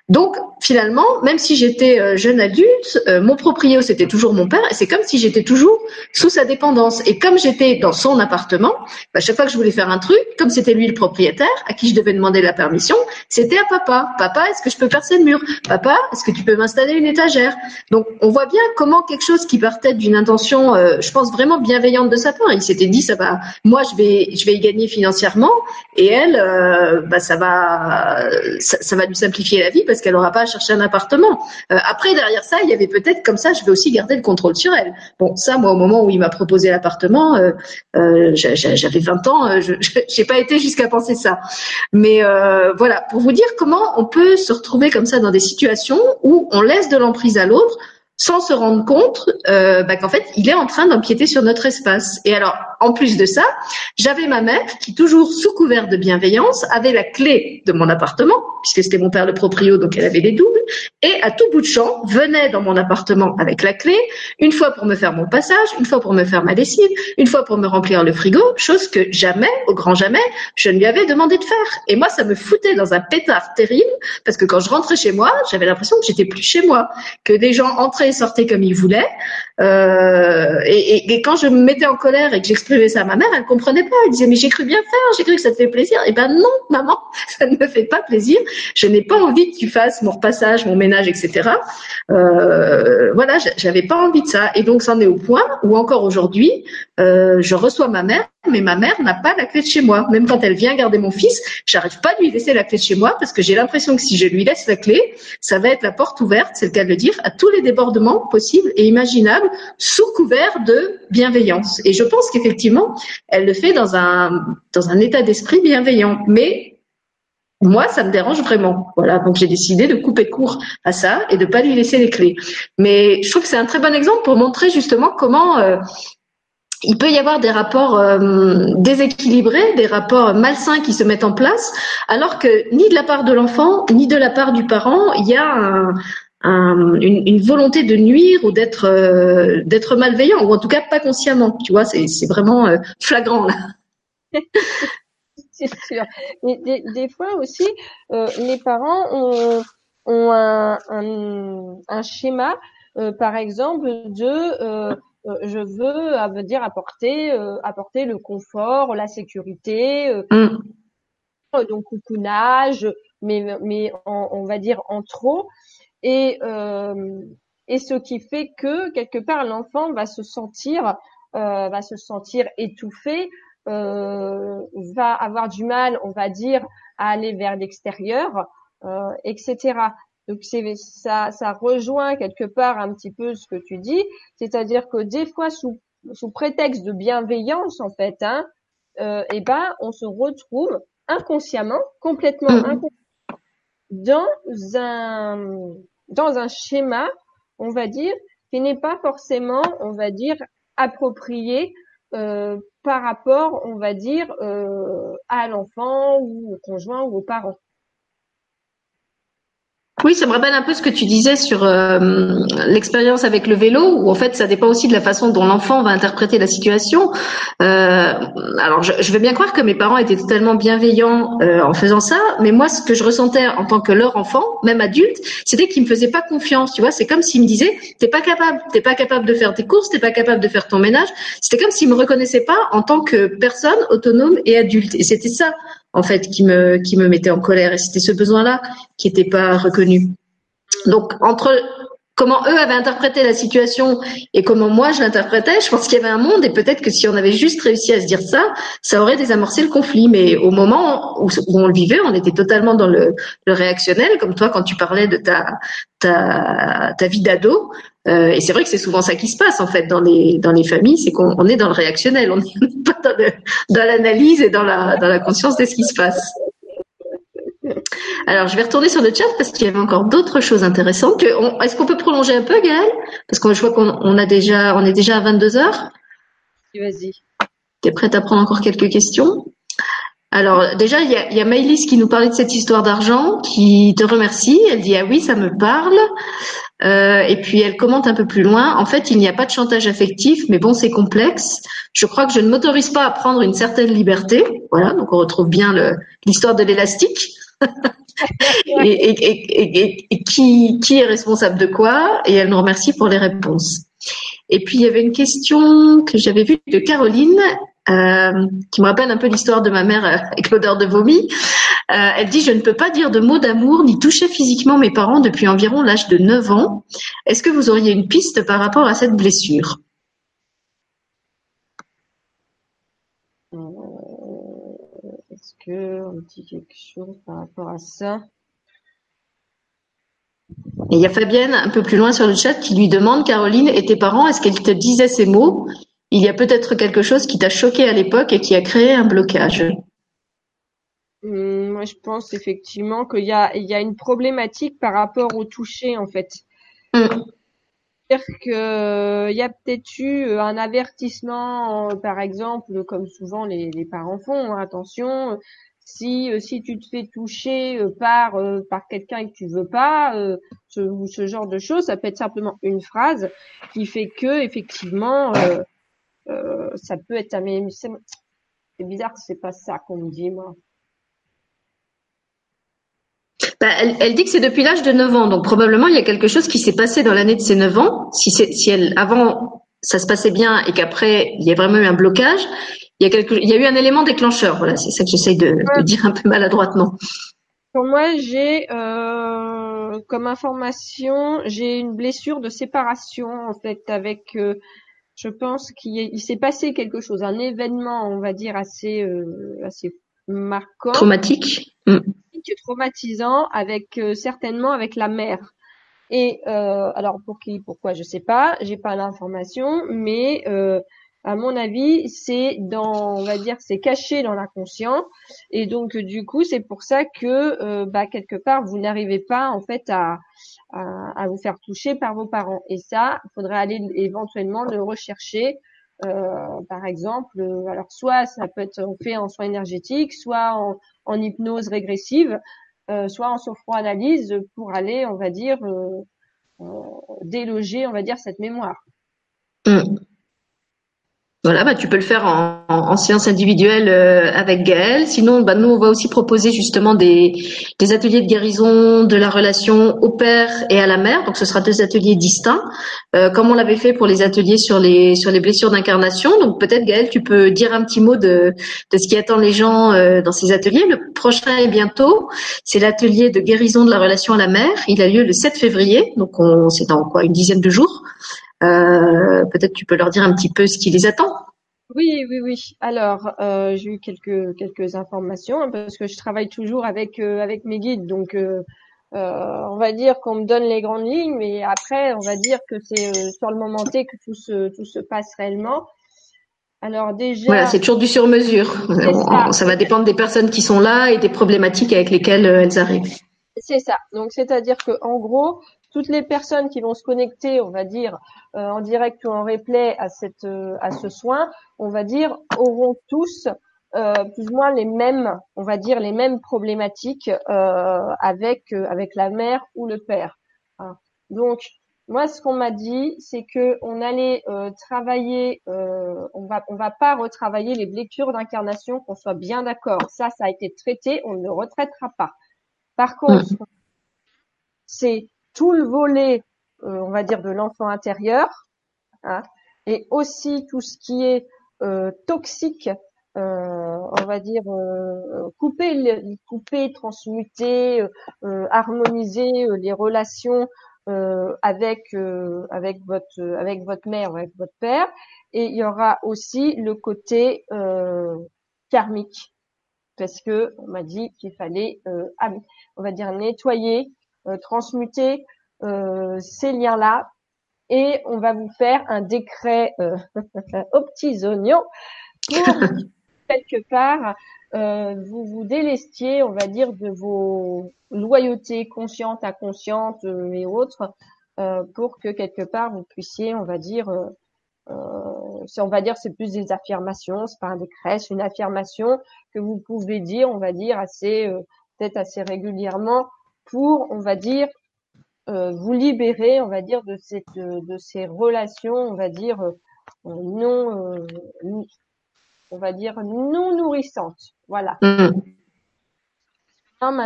Donc finalement, même si j'étais euh, jeune adulte, euh, mon proprio c'était toujours mon père et c'est comme si j'étais toujours sous sa dépendance. Et comme j'étais dans son appartement, bah, chaque fois que je voulais faire un truc, comme c'était lui le propriétaire, à qui je devais demander la permission, c'était à papa. Papa, est-ce que je peux percer le mur Papa, est-ce que tu peux m'installer une étagère? Donc on voit bien comment quelque chose qui partait d'une intention, euh, je pense vraiment bienveillante de sa part, il s'était dit ça va, moi je vais, je vais y gagner financièrement et elle, bah, ça va, ça, va lui simplifier la vie parce qu'elle n'aura pas à chercher un appartement. Euh, après, derrière ça, il y avait peut-être comme ça, je vais aussi garder le contrôle sur elle. Bon, ça, moi, au moment où il m'a proposé l'appartement, euh, euh, j'avais 20 ans, je n'ai pas été jusqu'à penser ça. Mais voilà, pour vous dire comment on peut se retrouver comme ça dans des situations où on laisse de l'emprise à l'autre sans se rendre compte euh, bah, qu'en fait, il est en train d'empiéter sur notre espace. Et alors, en plus de ça, j'avais ma mère qui, toujours sous couvert de bienveillance, avait la clé de mon appartement, puisque c'était mon père le proprio, donc elle avait les doubles, et à tout bout de champ, venait dans mon appartement avec la clé, une fois pour me faire mon passage, une fois pour me faire ma lessive, une fois pour me remplir le frigo, chose que jamais, au grand jamais, je ne lui avais demandé de faire. Et moi, ça me foutait dans un pétard terrible, parce que quand je rentrais chez moi, j'avais l'impression que j'étais plus chez moi, que des gens entraient sortait comme il voulait. Euh, et, quand je me mettais en colère et que j'exprimais ça à ma mère, elle comprenait pas. Elle disait mais j'ai cru bien faire, j'ai cru que ça te fait plaisir. Et eh ben non, maman, ça ne me fait pas plaisir. Je n'ai pas envie que tu fasses mon repassage, mon ménage, etc. Euh, voilà, j'avais pas envie de ça. Et donc c'en est au point où encore aujourd'hui, euh, je reçois ma mère mais ma mère n'a pas la clé de chez moi. Même quand elle vient garder mon fils, j'arrive pas à lui laisser la clé de chez moi parce que j'ai l'impression que si je lui laisse la clé, ça va être la porte ouverte, c'est le cas de le dire, à tous les débordements possibles et imaginables sous couvert de bienveillance. Et je pense qu'effectivement, elle le fait dans un, dans un état d'esprit bienveillant. Mais moi, ça me dérange vraiment. Voilà, donc j'ai décidé de couper court à ça et de pas lui laisser les clés. Mais je trouve que c'est un très bon exemple pour montrer justement comment euh, il peut y avoir des rapports euh, déséquilibrés, des rapports malsains qui se mettent en place, alors que ni de la part de l'enfant, ni de la part du parent, il y a une, volonté de nuire ou d'être euh, d'être malveillant, ou en tout cas pas consciemment. Tu vois, c'est vraiment flagrant là. c'est sûr. Des, fois aussi, euh, les parents ont, ont un, un, un schéma, euh, par exemple, de euh, euh je veux, à veut dire apporter, euh, apporter le confort, la sécurité, euh, mm. donc coucounage, mais mais on va dire en trop, et et ce qui fait que quelque part l'enfant va se sentir va se sentir étouffé euh, va avoir du mal, on va dire, à aller vers l'extérieur, euh, etc. Donc ça, ça rejoint quelque part un petit peu ce que tu dis, c'est-à-dire que des fois sous, sous prétexte de bienveillance en fait, hein, euh, eh ben on se retrouve inconsciemment, complètement mmh. inconsciemment, dans un dans un schéma, on va dire, qui n'est pas forcément, on va dire, approprié euh, par rapport, on va dire, euh, à l'enfant ou au conjoint ou aux parents. Oui, ça me rappelle un peu ce que tu disais sur euh, l'expérience avec le vélo, où en fait ça dépend aussi de la façon dont l'enfant va interpréter la situation. Euh, alors je, je, veux bien croire que mes parents étaient totalement bienveillants euh, en faisant ça, mais moi ce que je ressentais en tant que leur enfant, même adulte, c'était qu'ils me faisaient pas confiance. Tu vois, c'est comme s'ils me disaient t'es pas capable, t'es pas capable de faire tes courses, t'es pas capable de faire ton ménage. C'était comme s'ils me reconnaissaient pas en tant que personne autonome et adulte. Et c'était ça en fait qui me qui me mettait en colère et c'était ce besoin-là qui n'était pas reconnu. Donc entre comment eux avaient interprété la situation et comment moi je l'interprétais, je pense qu'il y avait un monde et peut-être que si on avait juste réussi à se dire ça, ça aurait désamorcé le conflit. Mais au moment où, on le vivait, on était totalement dans le, réactionnel, comme toi quand tu parlais de ta ta, ta vie d'ado. Euh, et c'est vrai que c'est souvent ça qui se passe en fait dans les dans les familles, c'est qu'on est dans le réactionnel, on n'est pas dans, dans l'analyse et dans la dans la conscience de ce qui se passe. Alors, je vais retourner sur le chat parce qu'il y avait encore d'autres choses intéressantes. Est-ce qu'on peut prolonger un peu, Gaëlle? Parce que je vois qu'on a déjà, on est déjà à 22 heures. Vas-y. Tu es prête à prendre encore quelques questions? Alors déjà, il y a, y qui nous parlait de cette histoire d'argent, qui te remercie. Elle dit ah oui, ça me parle. Euh, et puis elle commente un peu plus loin. En fait, il n'y a pas de chantage affectif, mais bon, c'est complexe. Je crois que je ne m'autorise pas à prendre une certaine liberté. Voilà, donc on retrouve bien l'histoire de l'élastique. et, qui, qui est responsable de quoi? Et elle nous remercie pour les réponses. Et puis il y avait une question que j'avais vue de Caroline, euh, qui me rappelle un peu l'histoire de ma mère euh, avec l'odeur de vomi. Euh, elle dit Je ne peux pas dire de mots d'amour ni toucher physiquement mes parents depuis environ l'âge de 9 ans. Est-ce que vous auriez une piste par rapport à cette blessure? On dit quelque chose par rapport à ça? Et il y a Fabienne un peu plus loin sur le chat qui lui demande, Caroline, et tes parents, est-ce qu'ils te disaient ces mots? Il y a peut-être quelque chose qui t'a choqué à l'époque et qui a créé un blocage. Hum, moi, je pense effectivement qu'il y a, il y a une problématique par rapport au toucher, en fait. Hum dire qu'il euh, y a peut-être eu euh, un avertissement, euh, par exemple, comme souvent les, parents font, hein, attention, si si tu te fais toucher par par quelqu'un que tu veux pas, ce, ou ce genre de choses, ça peut être simplement une phrase qui fait que effectivement ça peut être c'est bizarre que c'est pas ça qu'on me dit moi. Bah, elle, dit que c'est depuis l'âge de 9 ans, donc probablement il y a quelque chose qui s'est passé dans l'année de ses 9 ans. Si, si elle, avant, ça se passait bien et qu'après, il y a vraiment eu un blocage, il y a, quelque, il y a eu un élément déclencheur. Voilà, c'est ça que j'essaye de, de, dire un peu maladroitement. Pour moi, j'ai euh, comme information, j'ai une blessure de séparation en fait avec. Euh, je pense qu'il s'est passé quelque chose, un événement, on va dire assez euh, assez marquant. Traumatique. Mm traumatisant avec euh, certainement avec la mère. Et euh, alors pour qui, pourquoi, je sais pas, j'ai pas l'information, mais euh, à mon avis, c'est dans, on va dire, c'est caché dans l'inconscient, et donc du coup, c'est pour ça que, euh, bah, quelque part, vous n'arrivez pas en fait à, à, vous faire toucher par vos parents. Et ça, il faudrait aller éventuellement le rechercher. Euh, par exemple, euh, alors soit ça peut être fait en soins énergétiques, soit en, en hypnose régressive, euh, soit en sophroanalyse pour aller, on va dire, euh, euh, déloger, on va dire, cette mémoire. Mm. Voilà, bah, tu peux le faire en, en, séance individuelle euh, avec Gaël. Sinon, bah, nous, on va aussi proposer justement des, ateliers de guérison de la relation au père et à la mère. Donc, ce sera deux ateliers distincts, euh, comme on l'avait fait pour les ateliers sur les sur les blessures d'incarnation. Donc, peut-être Gaël, tu peux dire un petit mot de, de ce qui attend les gens euh, dans ces ateliers. Le prochain est bientôt. C'est l'atelier de guérison de la relation à la mère. Il a lieu le 7 février. Donc, c'est dans quoi une dizaine de jours. Euh, peut-être tu peux leur dire un petit peu ce qui les attend. Oui, oui, oui. Alors, euh, j'ai eu quelques quelques informations hein, parce que je travaille toujours avec euh, avec mes guides, donc euh, euh, on va dire qu'on me donne les grandes lignes, mais après, on va dire que c'est sur le moment T que tout se tout se passe réellement. Alors déjà, voilà, c'est toujours du sur mesure. Ça. ça va dépendre des personnes qui sont là et des problématiques avec lesquelles elles arrivent. C'est ça. Donc, c'est-à-dire que en gros, toutes les personnes qui vont se connecter, on va dire, euh, en direct ou en replay à cette euh, à ce soin, on va dire, auront tous euh, plus ou moins les mêmes, on va dire, les mêmes problématiques avec avec la mère ou le père. Hein. Donc moi, ce qu'on m'a dit, c'est que on allait travailler, on va on va pas retravailler les lectures d'incarnation, qu'on soit bien d'accord. Ça, ça a été traité, on ne le retraitera pas. Par contre, mmh. c'est tout le volet, euh, on va dire, de l'enfant intérieur, hein, et aussi tout ce qui est euh, toxique, euh, on va dire couper, couper, transmuter, harmoniser les relations avec avec votre avec votre mère, avec votre père, et il y aura aussi le côté karmique parce que on m'a dit qu'il fallait, on va dire nettoyer euh, transmuter euh, ces liens-là et on va vous faire un décret euh, aux petits oignons pour quelque part vous vous délestiez, on va dire, de vos loyautés conscientes, inconscientes et autres, pour que quelque part vous puissiez, on va dire, si on va dire c'est plus des affirmations, c'est pas un décret, c'est une affirmation que vous pouvez dire, on va dire assez peut-être assez régulièrement pour, on va dire, euh, vous libérer, on va dire, de cette, de ces relations, on va dire euh, non, euh, on va dire non nourrissantes. Voilà. Mmh.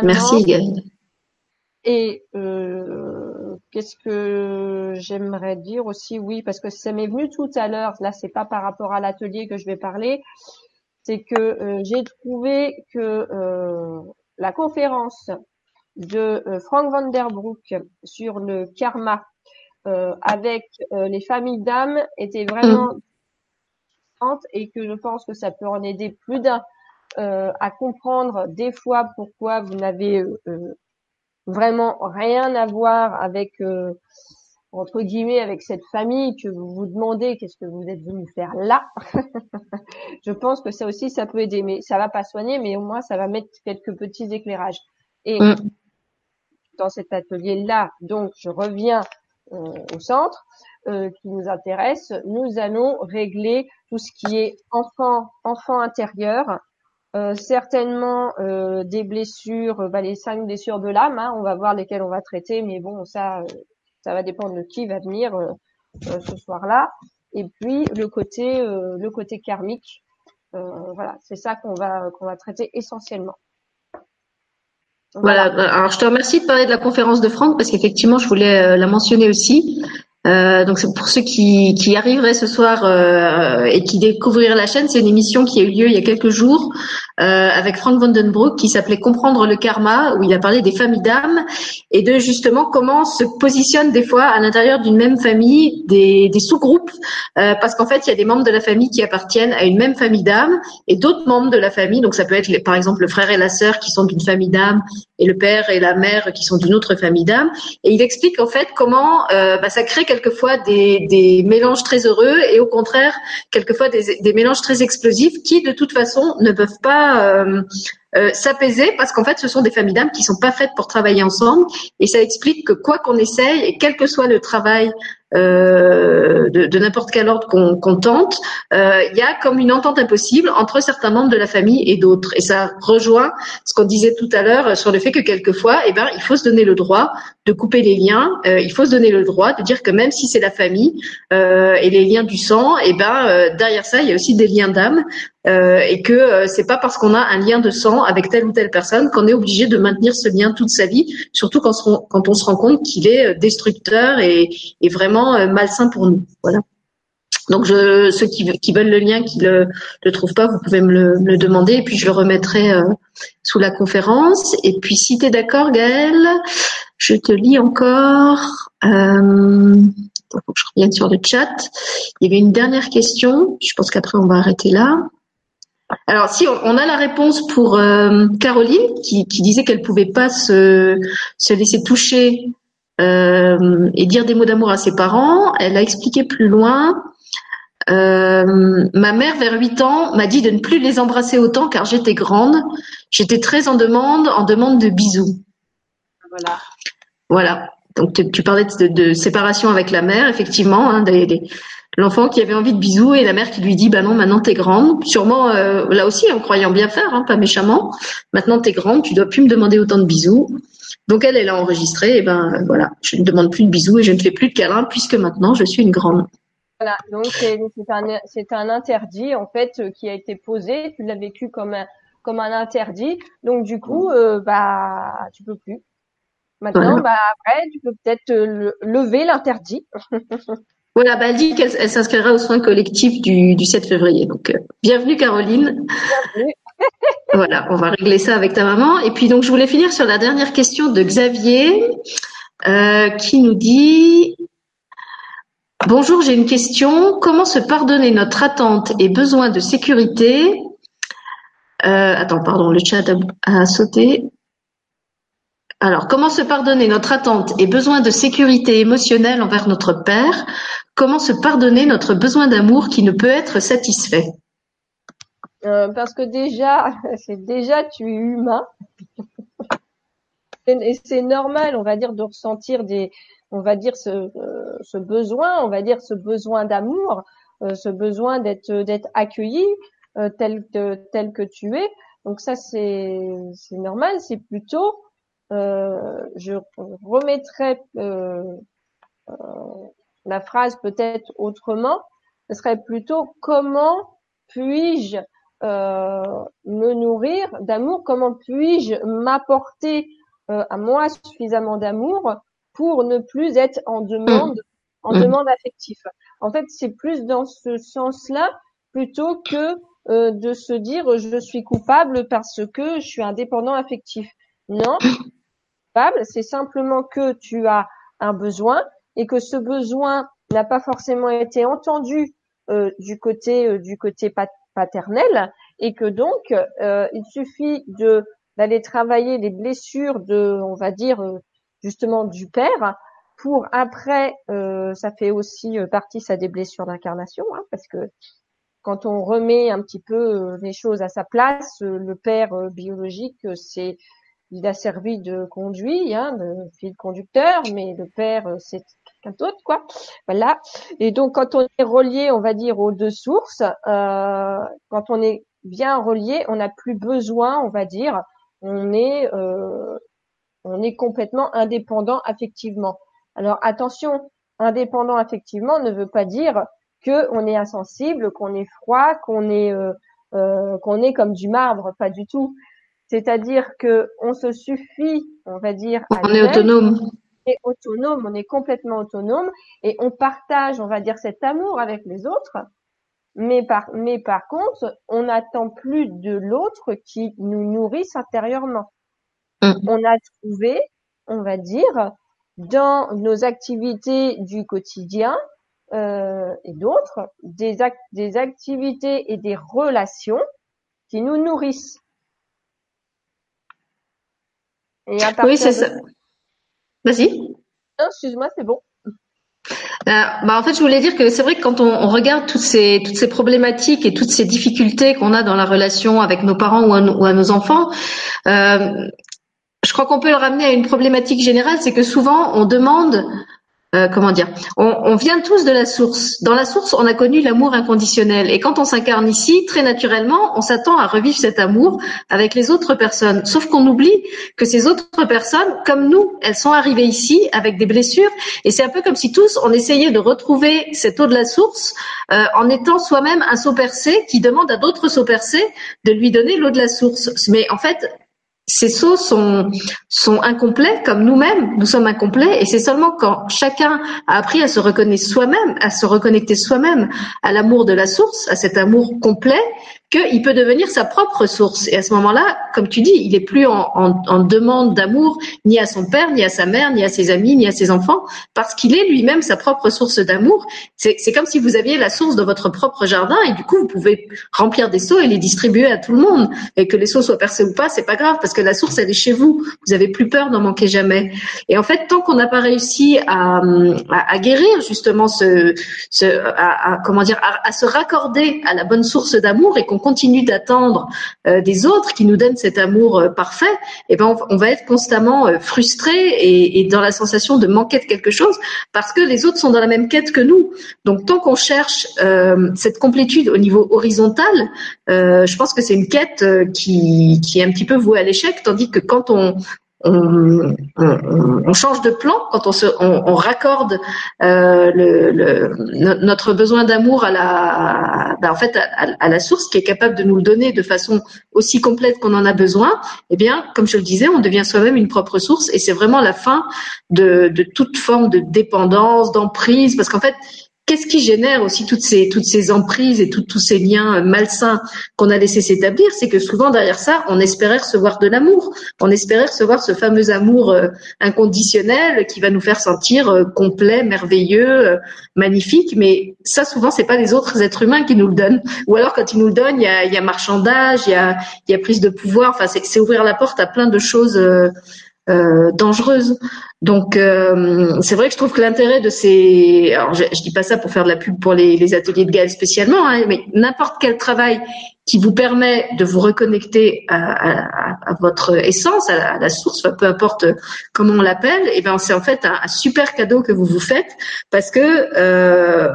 Merci Et qu'est-ce que j'aimerais dire aussi? Oui, parce que ça m'est venu tout à l'heure. Là, c'est pas par rapport à l'atelier que je vais parler. C'est que j'ai trouvé que la conférence de euh, Frank van der Broek sur le karma euh, avec euh, les familles d'âmes était vraiment mm. et que je pense que ça peut en aider plus d'un à comprendre des fois pourquoi vous n'avez vraiment rien à voir avec entre guillemets avec cette famille que vous vous demandez qu'est-ce que vous êtes venu faire là. je pense que ça aussi ça peut aider, mais ça va pas soigner, mais au moins ça va mettre quelques petits éclairages. Et mm dans cet atelier-là, donc je reviens euh, au centre euh, qui nous intéresse, nous allons régler tout ce qui est enfant, enfant intérieur, euh, certainement des blessures, bah, les cinq blessures de l'âme, hein, on va voir lesquelles on va traiter, mais bon, ça, ça va dépendre de qui va venir ce soir-là. Et puis le côté, le côté karmique, voilà, c'est ça qu'on va qu'on va traiter essentiellement. Voilà. Alors, je te remercie de parler de la conférence de Franck parce qu'effectivement, je voulais euh, la mentionner aussi. Euh, donc c'est pour ceux qui, qui arriveraient ce soir euh, et qui découvriraient la chaîne, c'est une émission qui a eu lieu il y a quelques jours euh, avec Frank Vandenbroek qui s'appelait Comprendre le karma, où il a parlé des familles d'âmes et de justement comment se positionnent des fois à l'intérieur d'une même famille des, des sous-groupes, euh, parce qu'en fait il y a des membres de la famille qui appartiennent à une même famille d'âmes et d'autres membres de la famille, donc ça peut être par exemple le frère et la sœur qui sont d'une famille d'âmes et le père et la mère qui sont d'une autre famille d'âmes, et il explique en fait comment euh, bah, ça crée quelquefois des, mélanges très heureux et au contraire quelquefois des, des mélanges très explosifs qui de toute façon ne peuvent pas euh, euh, s'apaiser parce qu'en fait ce sont des familles d'âmes qui sont pas faites pour travailler ensemble. Et ça explique que quoi qu'on essaye et quel que soit le travail de, de n'importe quel ordre qu'on tente, euh, il y a comme une entente impossible entre certains membres de la famille et d'autres. Et ça rejoint ce qu'on disait tout à l'heure sur le fait que quelquefois, eh ben, il faut se donner le droit de couper les liens. Euh, il faut se donner le droit de dire que même si c'est la famille euh, et les liens du sang, eh ben, euh, derrière ça, il y a aussi des liens d'âme. Euh, et que euh, c'est pas parce qu'on a un lien de sang avec telle ou telle personne qu'on est obligé de maintenir ce lien toute sa vie, surtout quand, on, se rend compte qu'il est euh, destructeur et, vraiment euh, malsain pour nous. Voilà. Donc je, ceux qui, veulent le lien, qui le, le trouvent pas, vous pouvez me le, demander et puis je le remettrai euh, sous la conférence. Et puis si tu es d'accord Gaëlle, je te lis encore. Euh, je revienne sur le chat. Il y avait une dernière question. Je pense qu'après on va arrêter là. Alors, si on, a la réponse pour euh, Caroline, qui, qui disait qu'elle pouvait pas se, se laisser toucher euh, et dire des mots d'amour à ses parents, elle a expliqué plus loin. euh, ma mère, vers 8 ans, m'a dit de ne plus les embrasser autant car j'étais grande. J'étais très en demande, en demande de bisous. Voilà. Voilà. Donc tu, tu parlais de, de séparation avec la mère, effectivement, hein, des- des- l'enfant qui avait envie de bisous et la mère qui lui dit bah non maintenant t'es grande, sûrement euh, là aussi en croyant bien faire, hein, pas méchamment. Maintenant t'es grande, tu dois plus me demander autant de bisous. Donc elle, elle a enregistré, et ben euh, voilà, je ne demande plus de bisous et je ne fais plus de câlins puisque maintenant je suis une grande. Voilà, donc c'est un, c'est un interdit en fait euh, qui a été posé. Tu l'as vécu comme un, comme un interdit. Donc du coup, euh, bah tu peux plus. Maintenant, Voilà. bah après, tu peux peut-être le- lever l'interdit. Voilà, bah elle dit qu'elle elle s'inscrira aux soins collectifs du, du 7 février. Donc euh, bienvenue Caroline. Bienvenue. Voilà, on va régler ça avec ta maman. Et puis donc je voulais finir sur la dernière question de Xavier euh, qui nous dit Bonjour, j'ai une question. Comment se pardonner notre attente et besoin de sécurité? Euh, Attends, pardon, le chat a, a sauté. Alors, comment se pardonner notre attente et besoin de sécurité émotionnelle envers notre père? Comment se pardonner notre besoin d'amour qui ne peut être satisfait? Euh, parce que déjà, c'est déjà tu es humain. Et c'est normal, on va dire, de ressentir des, on va dire ce, euh, besoin, on va dire ce besoin d'amour, euh, ce besoin d'être d'être accueilli tel que tel que tu es. Donc ça c'est c'est normal. C'est plutôt, je remettrai euh, euh, la phrase peut-être autrement. Ce serait plutôt comment puis-je euh, me nourrir d'amour? Comment puis-je m'apporter euh, à moi suffisamment d'amour pour ne plus être en demande, en Mm. demande affective? En fait, c'est plus dans ce sens-là plutôt que euh, de se dire je suis coupable parce que je suis indépendant affectif. Non, c'est simplement que tu as un besoin et que ce besoin n'a pas forcément été entendu euh, du côté euh, du côté pat- paternel et que donc euh, il suffit de d'aller travailler les blessures de on va dire euh, justement du père pour après euh, ça fait aussi euh, partie ça des blessures d'incarnation hein, parce que quand on remet un petit peu les choses à sa place le père biologique c'est il a servi de conduit, hein, de fil conducteur, mais le père, euh, c'est quelqu'un d'autre, quoi. Voilà. Et donc, quand on est relié, on va dire, aux deux sources, euh, quand on est bien relié, on n'a plus besoin, on va dire, on est, euh, on est complètement indépendant affectivement. Alors, attention, indépendant affectivement ne veut pas dire que on est insensible, qu'on est froid, qu'on est, qu'on est comme du marbre, pas du tout. C'est-à-dire que on se suffit, on va dire, à On est autonome. on est autonome, on est complètement autonome et on partage, on va dire, cet amour avec les autres. Mais par, mais par contre, on n'attend plus de l'autre qui nous nourrisse intérieurement. Mm. On a trouvé, on va dire, dans nos activités du quotidien euh, et d'autres, des, des activités et des relations qui nous nourrissent. Et à Oui, c'est de ça. Vas-y. Non, excuse-moi, c'est bon. bah en fait, je voulais dire que c'est vrai que quand on, on, regarde toutes ces toutes ces problématiques et toutes ces difficultés qu'on a dans la relation avec nos parents ou à, ou à nos enfants, euh, je crois qu'on peut le ramener à une problématique générale, c'est que souvent on demande euh, comment dire? On, on, vient tous de la source. Dans la source, on a connu l'amour inconditionnel. Et quand on s'incarne ici, très naturellement, on s'attend à revivre cet amour avec les autres personnes. Sauf qu'on oublie que ces autres personnes, comme nous, elles sont arrivées ici avec des blessures. Et c'est un peu comme si tous, on essayait de retrouver cette eau de la source euh, en étant soi-même un saut percé qui demande à d'autres sauts percés de lui donner l'eau de la source. Mais en fait, ces sauts sont, sont incomplets comme nous-mêmes, nous sommes incomplets et c'est seulement quand chacun a appris à se reconnaître soi-même, à se reconnecter soi-même à l'amour de la source, à cet amour complet, qu'il peut devenir sa propre source. Et à ce moment-là, comme tu dis, il est plus en, demande d'amour ni à son père, ni à sa mère, ni à ses amis, ni à ses enfants, parce qu'il est lui-même sa propre source d'amour. C'est comme si vous aviez la source de votre propre jardin et du coup, vous pouvez remplir des seaux et les distribuer à tout le monde. Et que les seaux soient percés ou pas, c'est pas grave parce que la source, elle est chez vous. Vous avez plus peur d'en manquer jamais. Et en fait, tant qu'on n'a pas réussi à, guérir justement ce, à, comment dire, à se raccorder à la bonne source d'amour et qu'on continue d'attendre euh, des autres qui nous donnent cet amour euh, parfait, et eh ben on, va être constamment euh, frustré et, et, dans la sensation de manquer de quelque chose parce que les autres sont dans la même quête que nous. Donc tant qu'on cherche cette complétude au niveau horizontal, je pense que c'est une quête qui, qui est un petit peu vouée à l'échec, tandis que quand on, on, on, on, change de plan quand on se, on, on raccorde euh, le, le, notre besoin d'amour à la, ben en fait, à, à, la source qui est capable de nous le donner de façon aussi complète qu'on en a besoin. Eh bien, comme je le disais, on devient soi-même une propre source et c'est vraiment la fin de, de toute forme de dépendance, d'emprise, parce qu'en fait, qu'est-ce qui génère aussi toutes ces toutes ces emprises et tous ces liens euh, malsains qu'on a laissé s'établir? C'est que souvent derrière ça, on espérait recevoir de l'amour, on espérait recevoir ce fameux amour euh, inconditionnel qui va nous faire sentir euh, complet, merveilleux, magnifique. Mais ça, souvent, c'est pas les autres êtres humains qui nous le donnent. Ou alors quand ils nous le donnent, il y a, y a marchandage, il y a, il y a prise de pouvoir. Enfin, c'est ouvrir la porte à plein de choses euh, dangereuse. Donc euh, c'est vrai que je trouve que l'intérêt de ces, alors je, je, dis pas ça pour faire de la pub pour les, les ateliers de Gaël spécialement, hein, mais n'importe quel travail qui vous permet de vous reconnecter à, à, à votre essence, à la, à la, source, peu importe comment on l'appelle, et eh ben c'est en fait un, un, super cadeau que vous vous faites parce que euh,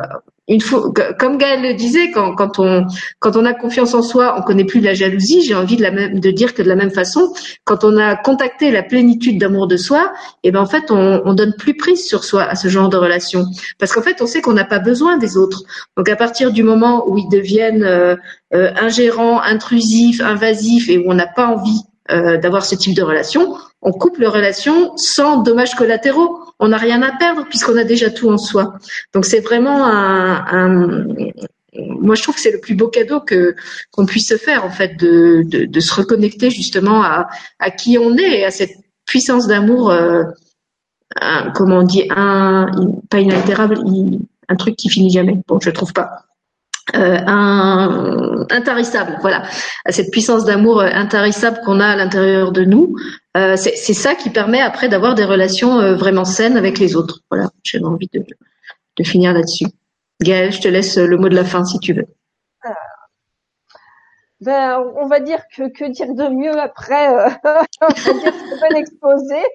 comme Gaël le disait, quand, quand, on, quand on a confiance en soi, on connaît plus la jalousie. J'ai envie de, la même, de dire que de la même façon, quand on a contacté la plénitude d'amour de soi, et eh ben en fait, on, on donne plus prise sur soi à ce genre de relation, parce qu'en fait, on sait qu'on n'a pas besoin des autres. Donc à partir du moment où ils deviennent euh, euh, ingérants, intrusifs, invasifs, et où on n'a pas envie euh, d'avoir ce type de relation, on coupe les relations sans dommages collatéraux. On n'a rien à perdre puisqu'on a déjà tout en soi. Donc c'est vraiment un, un, moi je trouve que c'est le plus beau cadeau que qu'on puisse se faire en fait de, de, se reconnecter justement à, à qui on est et à cette puissance d'amour euh, comment on dit un pas inaltérable un truc qui finit jamais bon je trouve pas euh, un, intarissable, voilà, à cette puissance d'amour intarissable qu'on a à l'intérieur de nous. Euh, c'est ça qui permet après d'avoir des relations euh, vraiment saines avec les autres. Voilà, j'avais envie de, de finir là-dessus. Gaëlle, je te laisse le mot de la fin si tu veux. Ben, on va dire que que dire de mieux après euh, on va dire c'est exposé.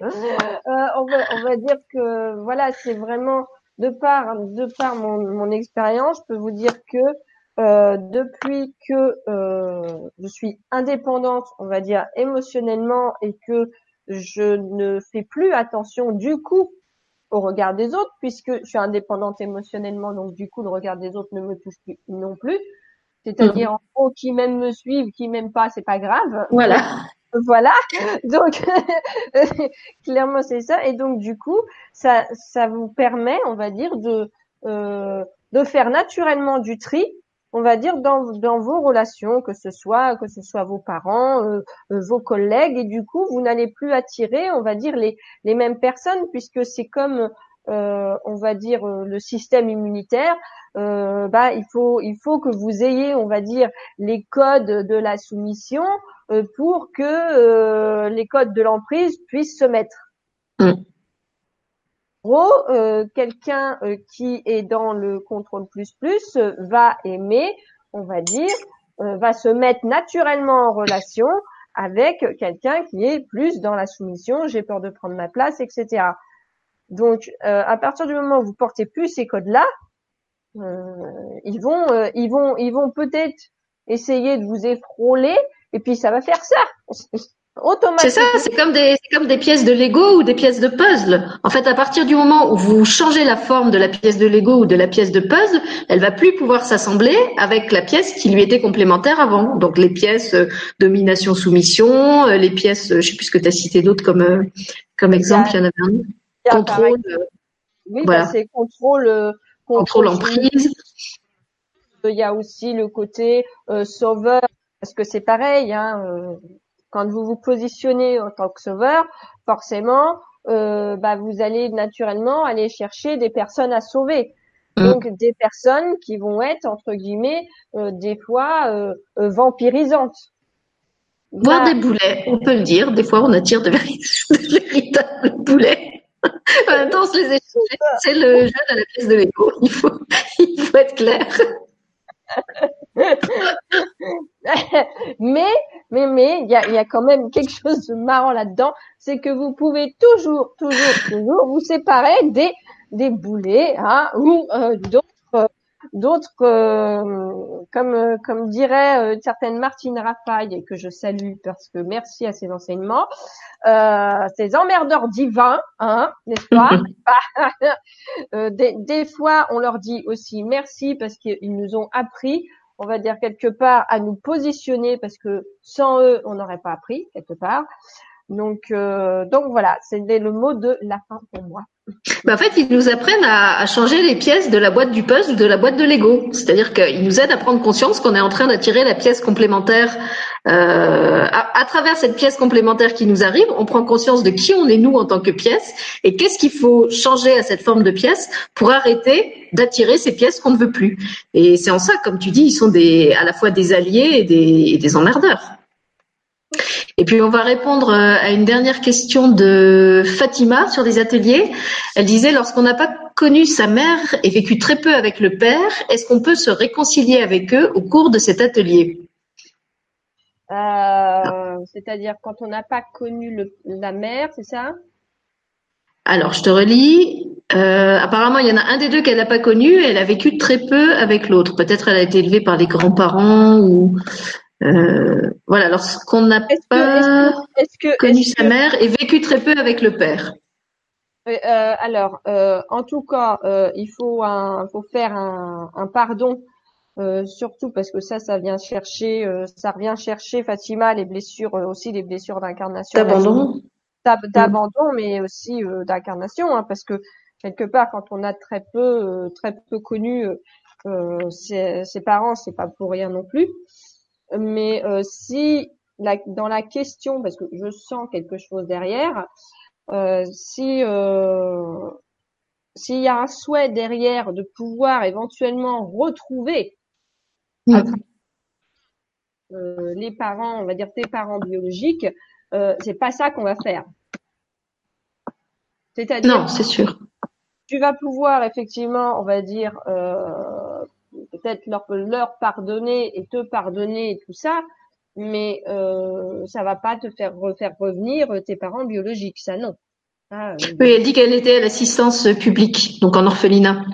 Euh, on, va, on va dire que voilà, c'est vraiment de par de par mon, mon expérience, je peux vous dire que euh, depuis que euh, je suis indépendante, on va dire émotionnellement, et que je ne fais plus attention du coup au regard des autres, puisque je suis indépendante émotionnellement, donc du coup le regard des autres ne me touche plus non plus. C'est-à-dire mmh. en gros, qui m'aime me suivent, qui m'aime pas, c'est pas grave. Voilà. Voilà. Donc clairement c'est ça. Et donc du coup, ça, ça vous permet, on va dire, de euh, de faire naturellement du tri on va dire dans, dans vos relations, que ce soit que ce soit vos parents, euh, euh, vos collègues, et du coup vous n'allez plus attirer, on va dire les les mêmes personnes puisque c'est comme on va dire le système immunitaire. bah il faut il faut que vous ayez on va dire les codes de la soumission pour que les codes de l'emprise puissent se mettre. Mm. gros, euh, quelqu'un euh, qui est dans le contrôle plus plus euh, va aimer, on va dire, va se mettre naturellement en relation avec quelqu'un qui est plus dans la soumission, j'ai peur de prendre ma place, etc. Donc, à partir du moment où vous portez plus ces codes-là, ils vont, ils vont, ils vont peut-être essayer de vous effroler, et puis ça va faire ça. C'est ça, c'est comme des, c'est comme des pièces de Lego ou des pièces de puzzle. En fait, à partir du moment où vous changez la forme de la pièce de Lego ou de la pièce de puzzle, elle va plus pouvoir s'assembler avec la pièce qui lui était complémentaire avant. Donc les pièces euh, domination-soumission, euh, les pièces, euh, je sais plus ce que tu as cité d'autres comme comme exemple, il y en avait un. Contrôle. Oui, bah, c'est contrôle, contrôle. emprise. Il y a aussi le côté sauveur, parce que c'est pareil. Hein, quand vous vous positionnez en tant que sauveur, forcément, euh, bah, vous allez naturellement aller chercher des personnes à sauver. Mm. Donc des personnes qui vont être entre guillemets euh, des fois euh, vampirisantes. Voir des boulets, on peut le dire. Des fois, on attire de, véritables boulets. En même temps, se les échanger, c'est le jeu de la pièce de l'écho. Il faut, il faut être clair. mais, mais, mais, il y a, y a quand même quelque chose de marrant là-dedans, c'est que vous pouvez toujours, toujours, toujours vous séparer des, des boulets, hein, ou euh, d'autres D'autres, euh, comme euh, comme dirait euh, une certaine Martine Rafaille, que je salue parce que merci à ses enseignements, euh, ces emmerdeurs divins, hein, n'est-ce pas des, des, fois, on leur dit aussi merci parce qu'ils nous ont appris, on va dire quelque part, à nous positionner parce que sans eux, on n'aurait pas appris quelque part. Donc, donc voilà, c'était le mot de la fin pour moi. Bah, en fait, ils nous apprennent à, changer les pièces de la boîte du puzzle ou de la boîte de Lego. C'est-à-dire qu'ils nous aident à prendre conscience qu'on est en train d'attirer la pièce complémentaire. Euh, à, à, travers cette pièce complémentaire qui nous arrive, on prend conscience de qui on est nous en tant que pièce et qu'est-ce qu'il faut changer à cette forme de pièce pour arrêter d'attirer ces pièces qu'on ne veut plus. Et c'est en ça, comme tu dis, ils sont des, à la fois des alliés et des, et des emmerdeurs. Et puis on va répondre euh, à une dernière question de Fatima sur des ateliers. Elle disait lorsqu'on n'a pas connu sa mère et vécu très peu avec le père, est-ce qu'on peut se réconcilier avec eux au cours de cet atelier? Euh, C'est-à-dire quand on n'a pas connu le, la mère, c'est ça? Alors je te relis. Euh, apparemment, il y en a un des deux qu'elle n'a pas connu et elle a vécu très peu avec l'autre. Peut-être elle a été élevée par les grands-parents ou euh, voilà, lorsqu'on n'a pas connu sa mère et vécu très peu avec le père. Euh, alors, euh, en tout cas, il faut, un, faut faire un, un pardon, surtout parce que ça, ça vient chercher, ça revient chercher Fatima les blessures aussi, les blessures d'incarnation. D'abandon. D'abandon, mais aussi d'incarnation, hein, parce que quelque part, quand on a très peu, très peu connu ses, ses parents, c'est pas pour rien non plus mais euh, si la, dans la question, parce que je sens quelque chose derrière, euh, si euh, s'il y a un souhait derrière de pouvoir éventuellement retrouver mmh. euh, les parents, on va dire tes parents biologiques, euh, c'est pas ça qu'on va faire. C'est-à-dire, non, c'est sûr. Tu vas pouvoir effectivement, on va dire, euh, peut-être leur, leur pardonner et te pardonner et tout ça, mais euh, ça va pas te faire refaire revenir tes parents biologiques, ça non. Ah, euh, oui, elle dit qu'elle était à l'assistance publique, donc en orphelinat.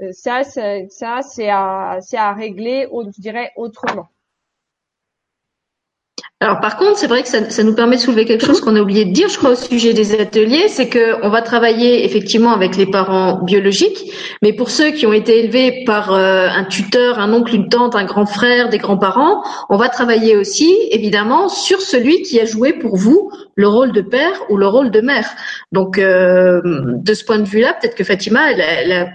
Euh, ça, ça, c'est à, c'est à régler, je dirais autrement. Alors par contre, c'est vrai que ça, nous permet de soulever quelque chose qu'on a oublié de dire, je crois, au sujet des ateliers, c'est que on va travailler effectivement avec les parents biologiques, mais pour ceux qui ont été élevés par euh, un tuteur, un oncle, une tante, un grand frère, des grands-parents, on va travailler aussi évidemment sur celui qui a joué pour vous le rôle de père ou le rôle de mère. Donc euh, de ce point de vue-là, peut-être que Fatima, elle, elle a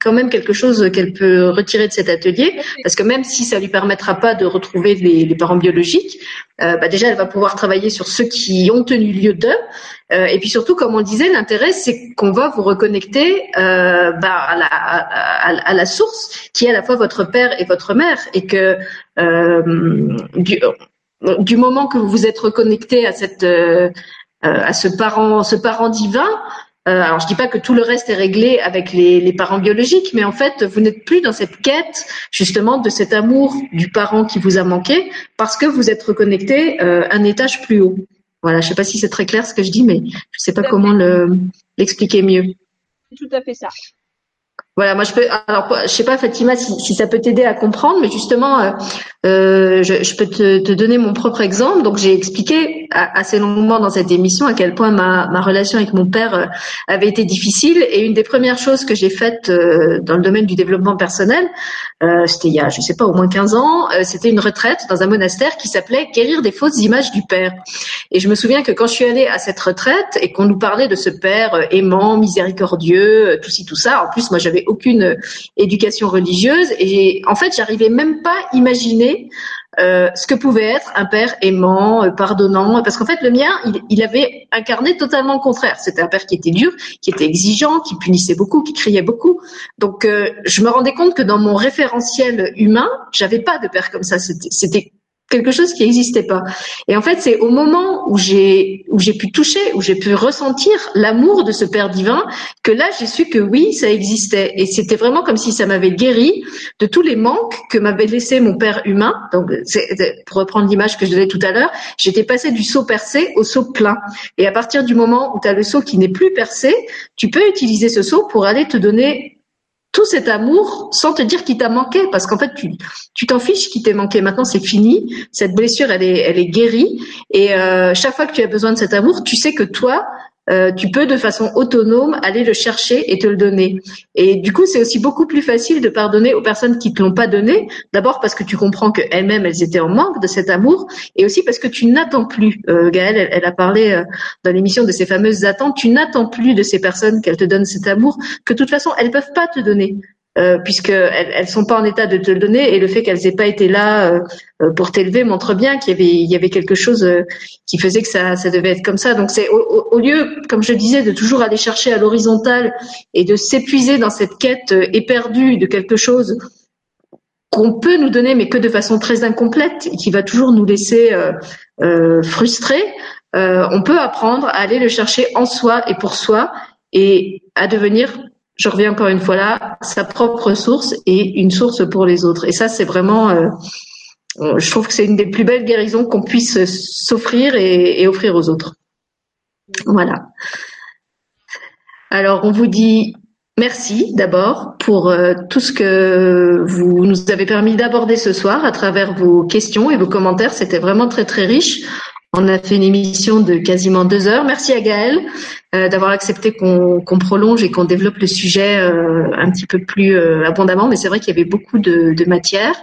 quand même quelque chose qu'elle peut retirer de cet atelier, parce que même si ça lui permettra pas de retrouver les, les parents biologiques, euh, bah déjà elle va pouvoir travailler sur ceux qui ont tenu lieu d'eux, euh, et puis surtout, comme on disait, l'intérêt c'est qu'on va vous reconnecter euh, bah, à, la, à, à, la, source, qui est à la fois votre père et votre mère, et que euh, du, du, moment que vous vous êtes reconnecté à cette euh, à ce parent, ce parent divin, Euh, alors je dis pas que tout le reste est réglé avec les, les parents biologiques, mais en fait vous n'êtes plus dans cette quête justement de cet amour du parent qui vous a manqué parce que vous êtes reconnecté euh, un étage plus haut. Voilà, je sais pas si c'est très clair ce que je dis, mais je sais pas comment le l'expliquer mieux. Tout à fait ça. Voilà, moi je peux. Alors, je sais pas Fatima si, si ça peut t'aider à comprendre, mais justement, euh, euh, je, je, peux te, te, donner mon propre exemple. Donc, j'ai expliqué assez longuement dans cette émission à quel point ma, ma relation avec mon père euh, avait été difficile. Et une des premières choses que j'ai faites euh, dans le domaine du développement personnel, c'était il y a, je sais pas, au moins 15 ans, c'était une retraite dans un monastère qui s'appelait Guérir des fausses images du père. Et je me souviens que quand je suis allée à cette retraite et qu'on nous parlait de ce père aimant, miséricordieux, tout ci tout ça. En plus, moi, j'avais aucune éducation religieuse et en fait, j'arrivais même pas à imaginer euh, ce que pouvait être un père aimant, euh, pardonnant, parce qu'en fait le mien, il, il, avait incarné totalement le contraire. C'était un père qui était dur, qui était exigeant, qui punissait beaucoup, qui criait beaucoup. Donc euh, je me rendais compte que dans mon référentiel humain, j'avais pas de père comme ça. C'était quelque chose qui n'existait pas. Et en fait, c'est au moment où j'ai où j'ai pu toucher, où j'ai pu ressentir l'amour de ce Père divin, que là, j'ai su que oui, ça existait. Et c'était vraiment comme si ça m'avait guéri de tous les manques que m'avait laissé mon Père humain. Donc, pour reprendre l'image que je donnais tout à l'heure, j'étais passé du seau percé au seau plein. Et à partir du moment où tu as le seau qui n'est plus percé, tu peux utiliser ce seau pour aller te donner tout cet amour sans te dire qu'il t'a manqué parce qu'en fait tu tu t'en fiches qu'il t'ait manqué. Maintenant c'est fini. Cette blessure elle est elle est guérie. Et euh, chaque fois que tu as besoin de cet amour tu sais que toi euh, tu peux de façon autonome aller le chercher et te le donner. Et du coup, c'est aussi beaucoup plus facile de pardonner aux personnes qui te l'ont pas donné. D'abord parce que tu comprends qu'elles-mêmes, elles étaient en manque de cet amour, et aussi parce que tu n'attends plus. Euh, Gaëlle, elle, a parlé euh, dans l'émission de ces fameuses attentes. Tu n'attends plus de ces personnes qu'elles te donnent cet amour, que de toute façon, elles peuvent pas te donner euh, puisqu'elles elles sont pas en état de te le donner et le fait qu'elles aient pas été là euh, pour t'élever montre bien qu'il y avait y avait quelque chose euh, qui faisait que ça ça devait être comme ça. Donc c'est au, au, lieu comme je disais de toujours aller chercher à l'horizontale et de s'épuiser dans cette quête euh, éperdue de quelque chose qu'on peut nous donner mais que de façon très incomplète et qui va toujours nous laisser euh, frustrés on peut apprendre à aller le chercher en soi et pour soi et à devenir je reviens encore une fois là, sa propre source et une source pour les autres. Et ça, c'est vraiment, euh, je trouve que c'est une des plus belles guérisons qu'on puisse s'offrir et, offrir aux autres. Voilà. Alors, on vous dit merci d'abord pour euh, tout ce que vous nous avez permis d'aborder ce soir à travers vos questions et vos commentaires. C'était vraiment très, très riche. On a fait une émission de quasiment deux heures. Merci à Gaëlle euh, d'avoir accepté qu'on prolonge et qu'on développe le sujet euh, un petit peu plus euh, abondamment. Mais c'est vrai qu'il y avait beaucoup de, de, matière.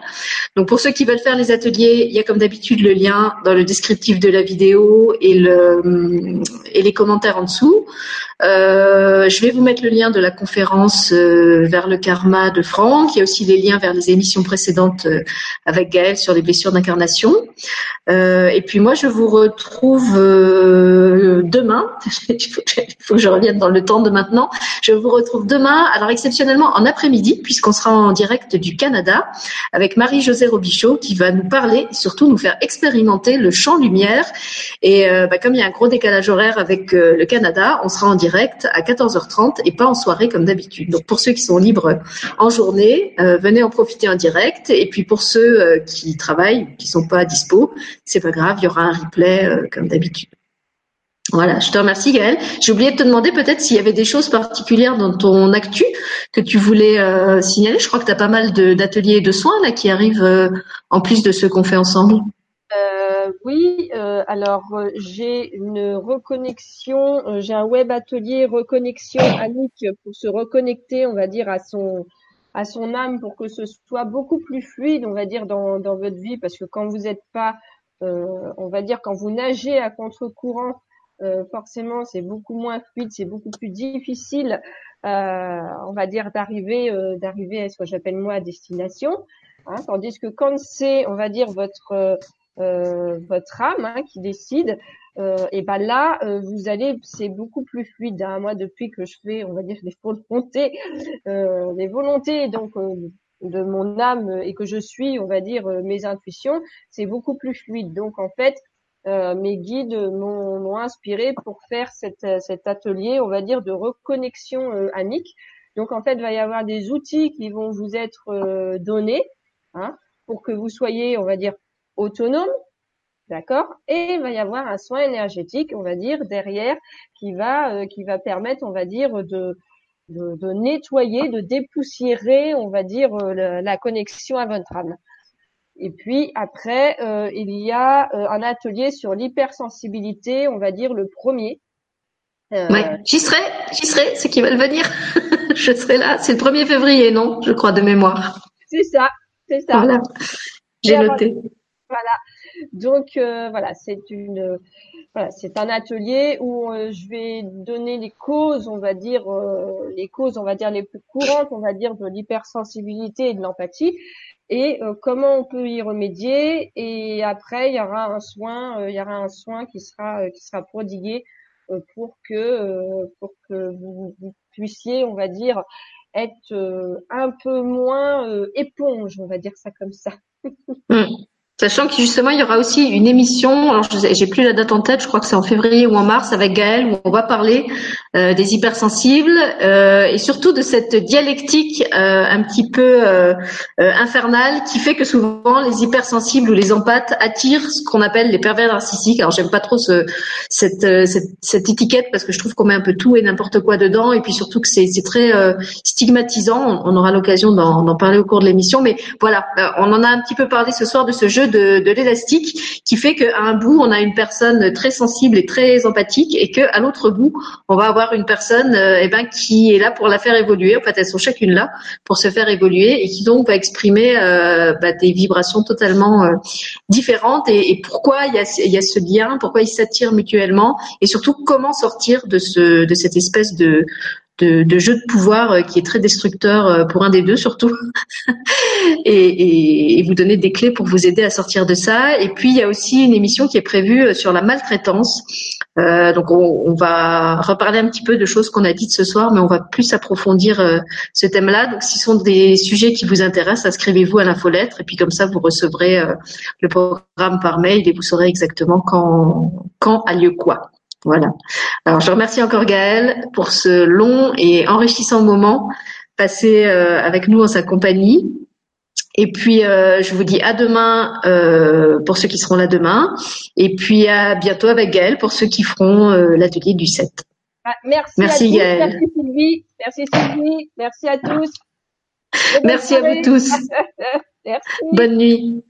Donc pour ceux qui veulent faire les ateliers, il y a comme d'habitude le lien dans le descriptif de la vidéo et, le, et les commentaires en dessous. je vais vous mettre le lien de la conférence vers le karma de Franck. Il y a aussi les liens vers les émissions précédentes avec Gaëlle sur les blessures d'incarnation. et puis moi, je vous retrouve euh, demain. Il faut que je revienne dans le temps de maintenant. Je vous retrouve demain, alors exceptionnellement en après-midi, puisqu'on sera en direct du Canada avec Marie-Josée Robichaud qui va nous parler, surtout nous faire expérimenter le champ lumière. Et euh, bah, comme il y a un gros décalage horaire avec euh, le Canada, on sera en direct à 14h30 et pas en soirée comme d'habitude. Donc pour ceux qui sont libres en journée, venez en profiter en direct. Et puis pour ceux qui travaillent, qui sont pas dispo, c'est pas grave, il y aura un replay euh, comme d'habitude. Voilà, je te remercie Gaëlle. J'ai oublié de te demander peut-être s'il y avait des choses particulières dans ton actu que tu voulais euh, signaler. Je crois que tu as pas mal d'ateliers et de soins là qui arrivent euh, en plus de ceux qu'on fait ensemble. oui, alors j'ai une reconnexion, j'ai un web atelier reconnexion Annick pour se reconnecter, on va dire, à son à son âme pour que ce soit beaucoup plus fluide, on va dire, dans, dans votre vie, parce que quand vous n'êtes pas euh, on va dire quand vous nagez à contre-courant, euh, forcément c'est beaucoup moins fluide, c'est beaucoup plus difficile, euh, on va dire d'arriver d'arriver à ce que j'appelle moi destination. Hein, tandis que quand c'est, on va dire votre votre âme hein, qui décide, et ben là vous allez, c'est beaucoup plus fluide. Hein. Moi depuis que je fais, on va dire les volontés, les volontés donc de mon âme et que je suis, on va dire, euh, mes intuitions, c'est beaucoup plus fluide. Donc en fait, mes guides m'ont inspiré pour faire cet atelier, on va dire, de reconnexion anique. Donc en fait, il va y avoir des outils qui vont vous être donnés hein, pour que vous soyez, on va dire, autonome, d'accord? Et il va y avoir un soin énergétique, on va dire, derrière, qui va, qui va permettre, on va dire, de, de, nettoyer, de dépoussiérer, on va dire, euh, la, connexion à votre âme. Et puis après, euh, il y a euh, un atelier sur l'hypersensibilité, on va dire le premier. oui, j'y serai, j'y serai, ceux qui veulent venir. je serai là. C'est le 1er février, non Je crois de mémoire. C'est ça, c'est ça. Voilà, j'ai noté. Voilà. Donc voilà, c'est une voilà, c'est un atelier où euh, je vais donner les causes, on va dire euh, les causes, on va dire les plus courantes, on va dire de l'hypersensibilité et de l'empathie, et euh, comment on peut y remédier? Et après, il y aura un soin, il y aura un soin qui sera qui sera prodigué pour que pour que vous, puissiez, on va dire, être un peu moins éponge, on va dire ça comme ça. Sachant que justement, il y aura aussi une émission, alors j'ai plus la date en tête, je crois que c'est en février ou en mars avec Gaël, où on va parler euh, des hypersensibles euh, et surtout de cette dialectique euh, un petit peu euh, euh, infernale qui fait que souvent les hypersensibles ou les empathes attirent ce qu'on appelle les pervers narcissiques. Alors j'aime pas trop ce, cette, cette, cette, étiquette parce que je trouve qu'on met un peu tout et n'importe quoi dedans et puis surtout que c'est très stigmatisant. On, aura l'occasion d'en parler au cours de l'émission, mais voilà, on en a un petit peu parlé ce soir de ce jeu de, l'élastique qui fait qu'à un bout, on a une personne très sensible et très empathique et qu'à l'autre bout, on va avoir une personne euh, eh ben, qui est là pour la faire évoluer. En fait, elles sont chacune là pour se faire évoluer et qui donc va exprimer euh, bah, des vibrations totalement euh, différentes. Et, pourquoi il y, a, y a ce lien, pourquoi ils s'attirent mutuellement? Et surtout comment sortir de, ce, de cette espèce de, de, de, jeu de pouvoir euh, qui est très destructeur euh, pour un des deux surtout, et, et, vous donner des clés pour vous aider à sortir de ça. Et puis il y a aussi une émission qui est prévue euh, sur la maltraitance. Donc on, on, va reparler un petit peu de choses qu'on a dites ce soir, mais on va plus approfondir ce thème-là. Donc si ce sont des sujets qui vous intéressent, inscrivez-vous à l'infolettre et puis comme ça vous recevrez le programme par mail et vous saurez exactement quand quand a lieu quoi. Voilà. Alors je remercie encore Gaël pour ce long et enrichissant moment passé euh, avec nous en sa compagnie. Et puis euh, je vous dis à demain euh, pour ceux qui seront là demain. Et puis à bientôt avec Gaël pour ceux qui feront l'atelier du 7. Ah, merci, merci à Gaël. Merci Sylvie. Merci Sylvie. Merci à tous. merci à vous tous. merci. Bonne nuit.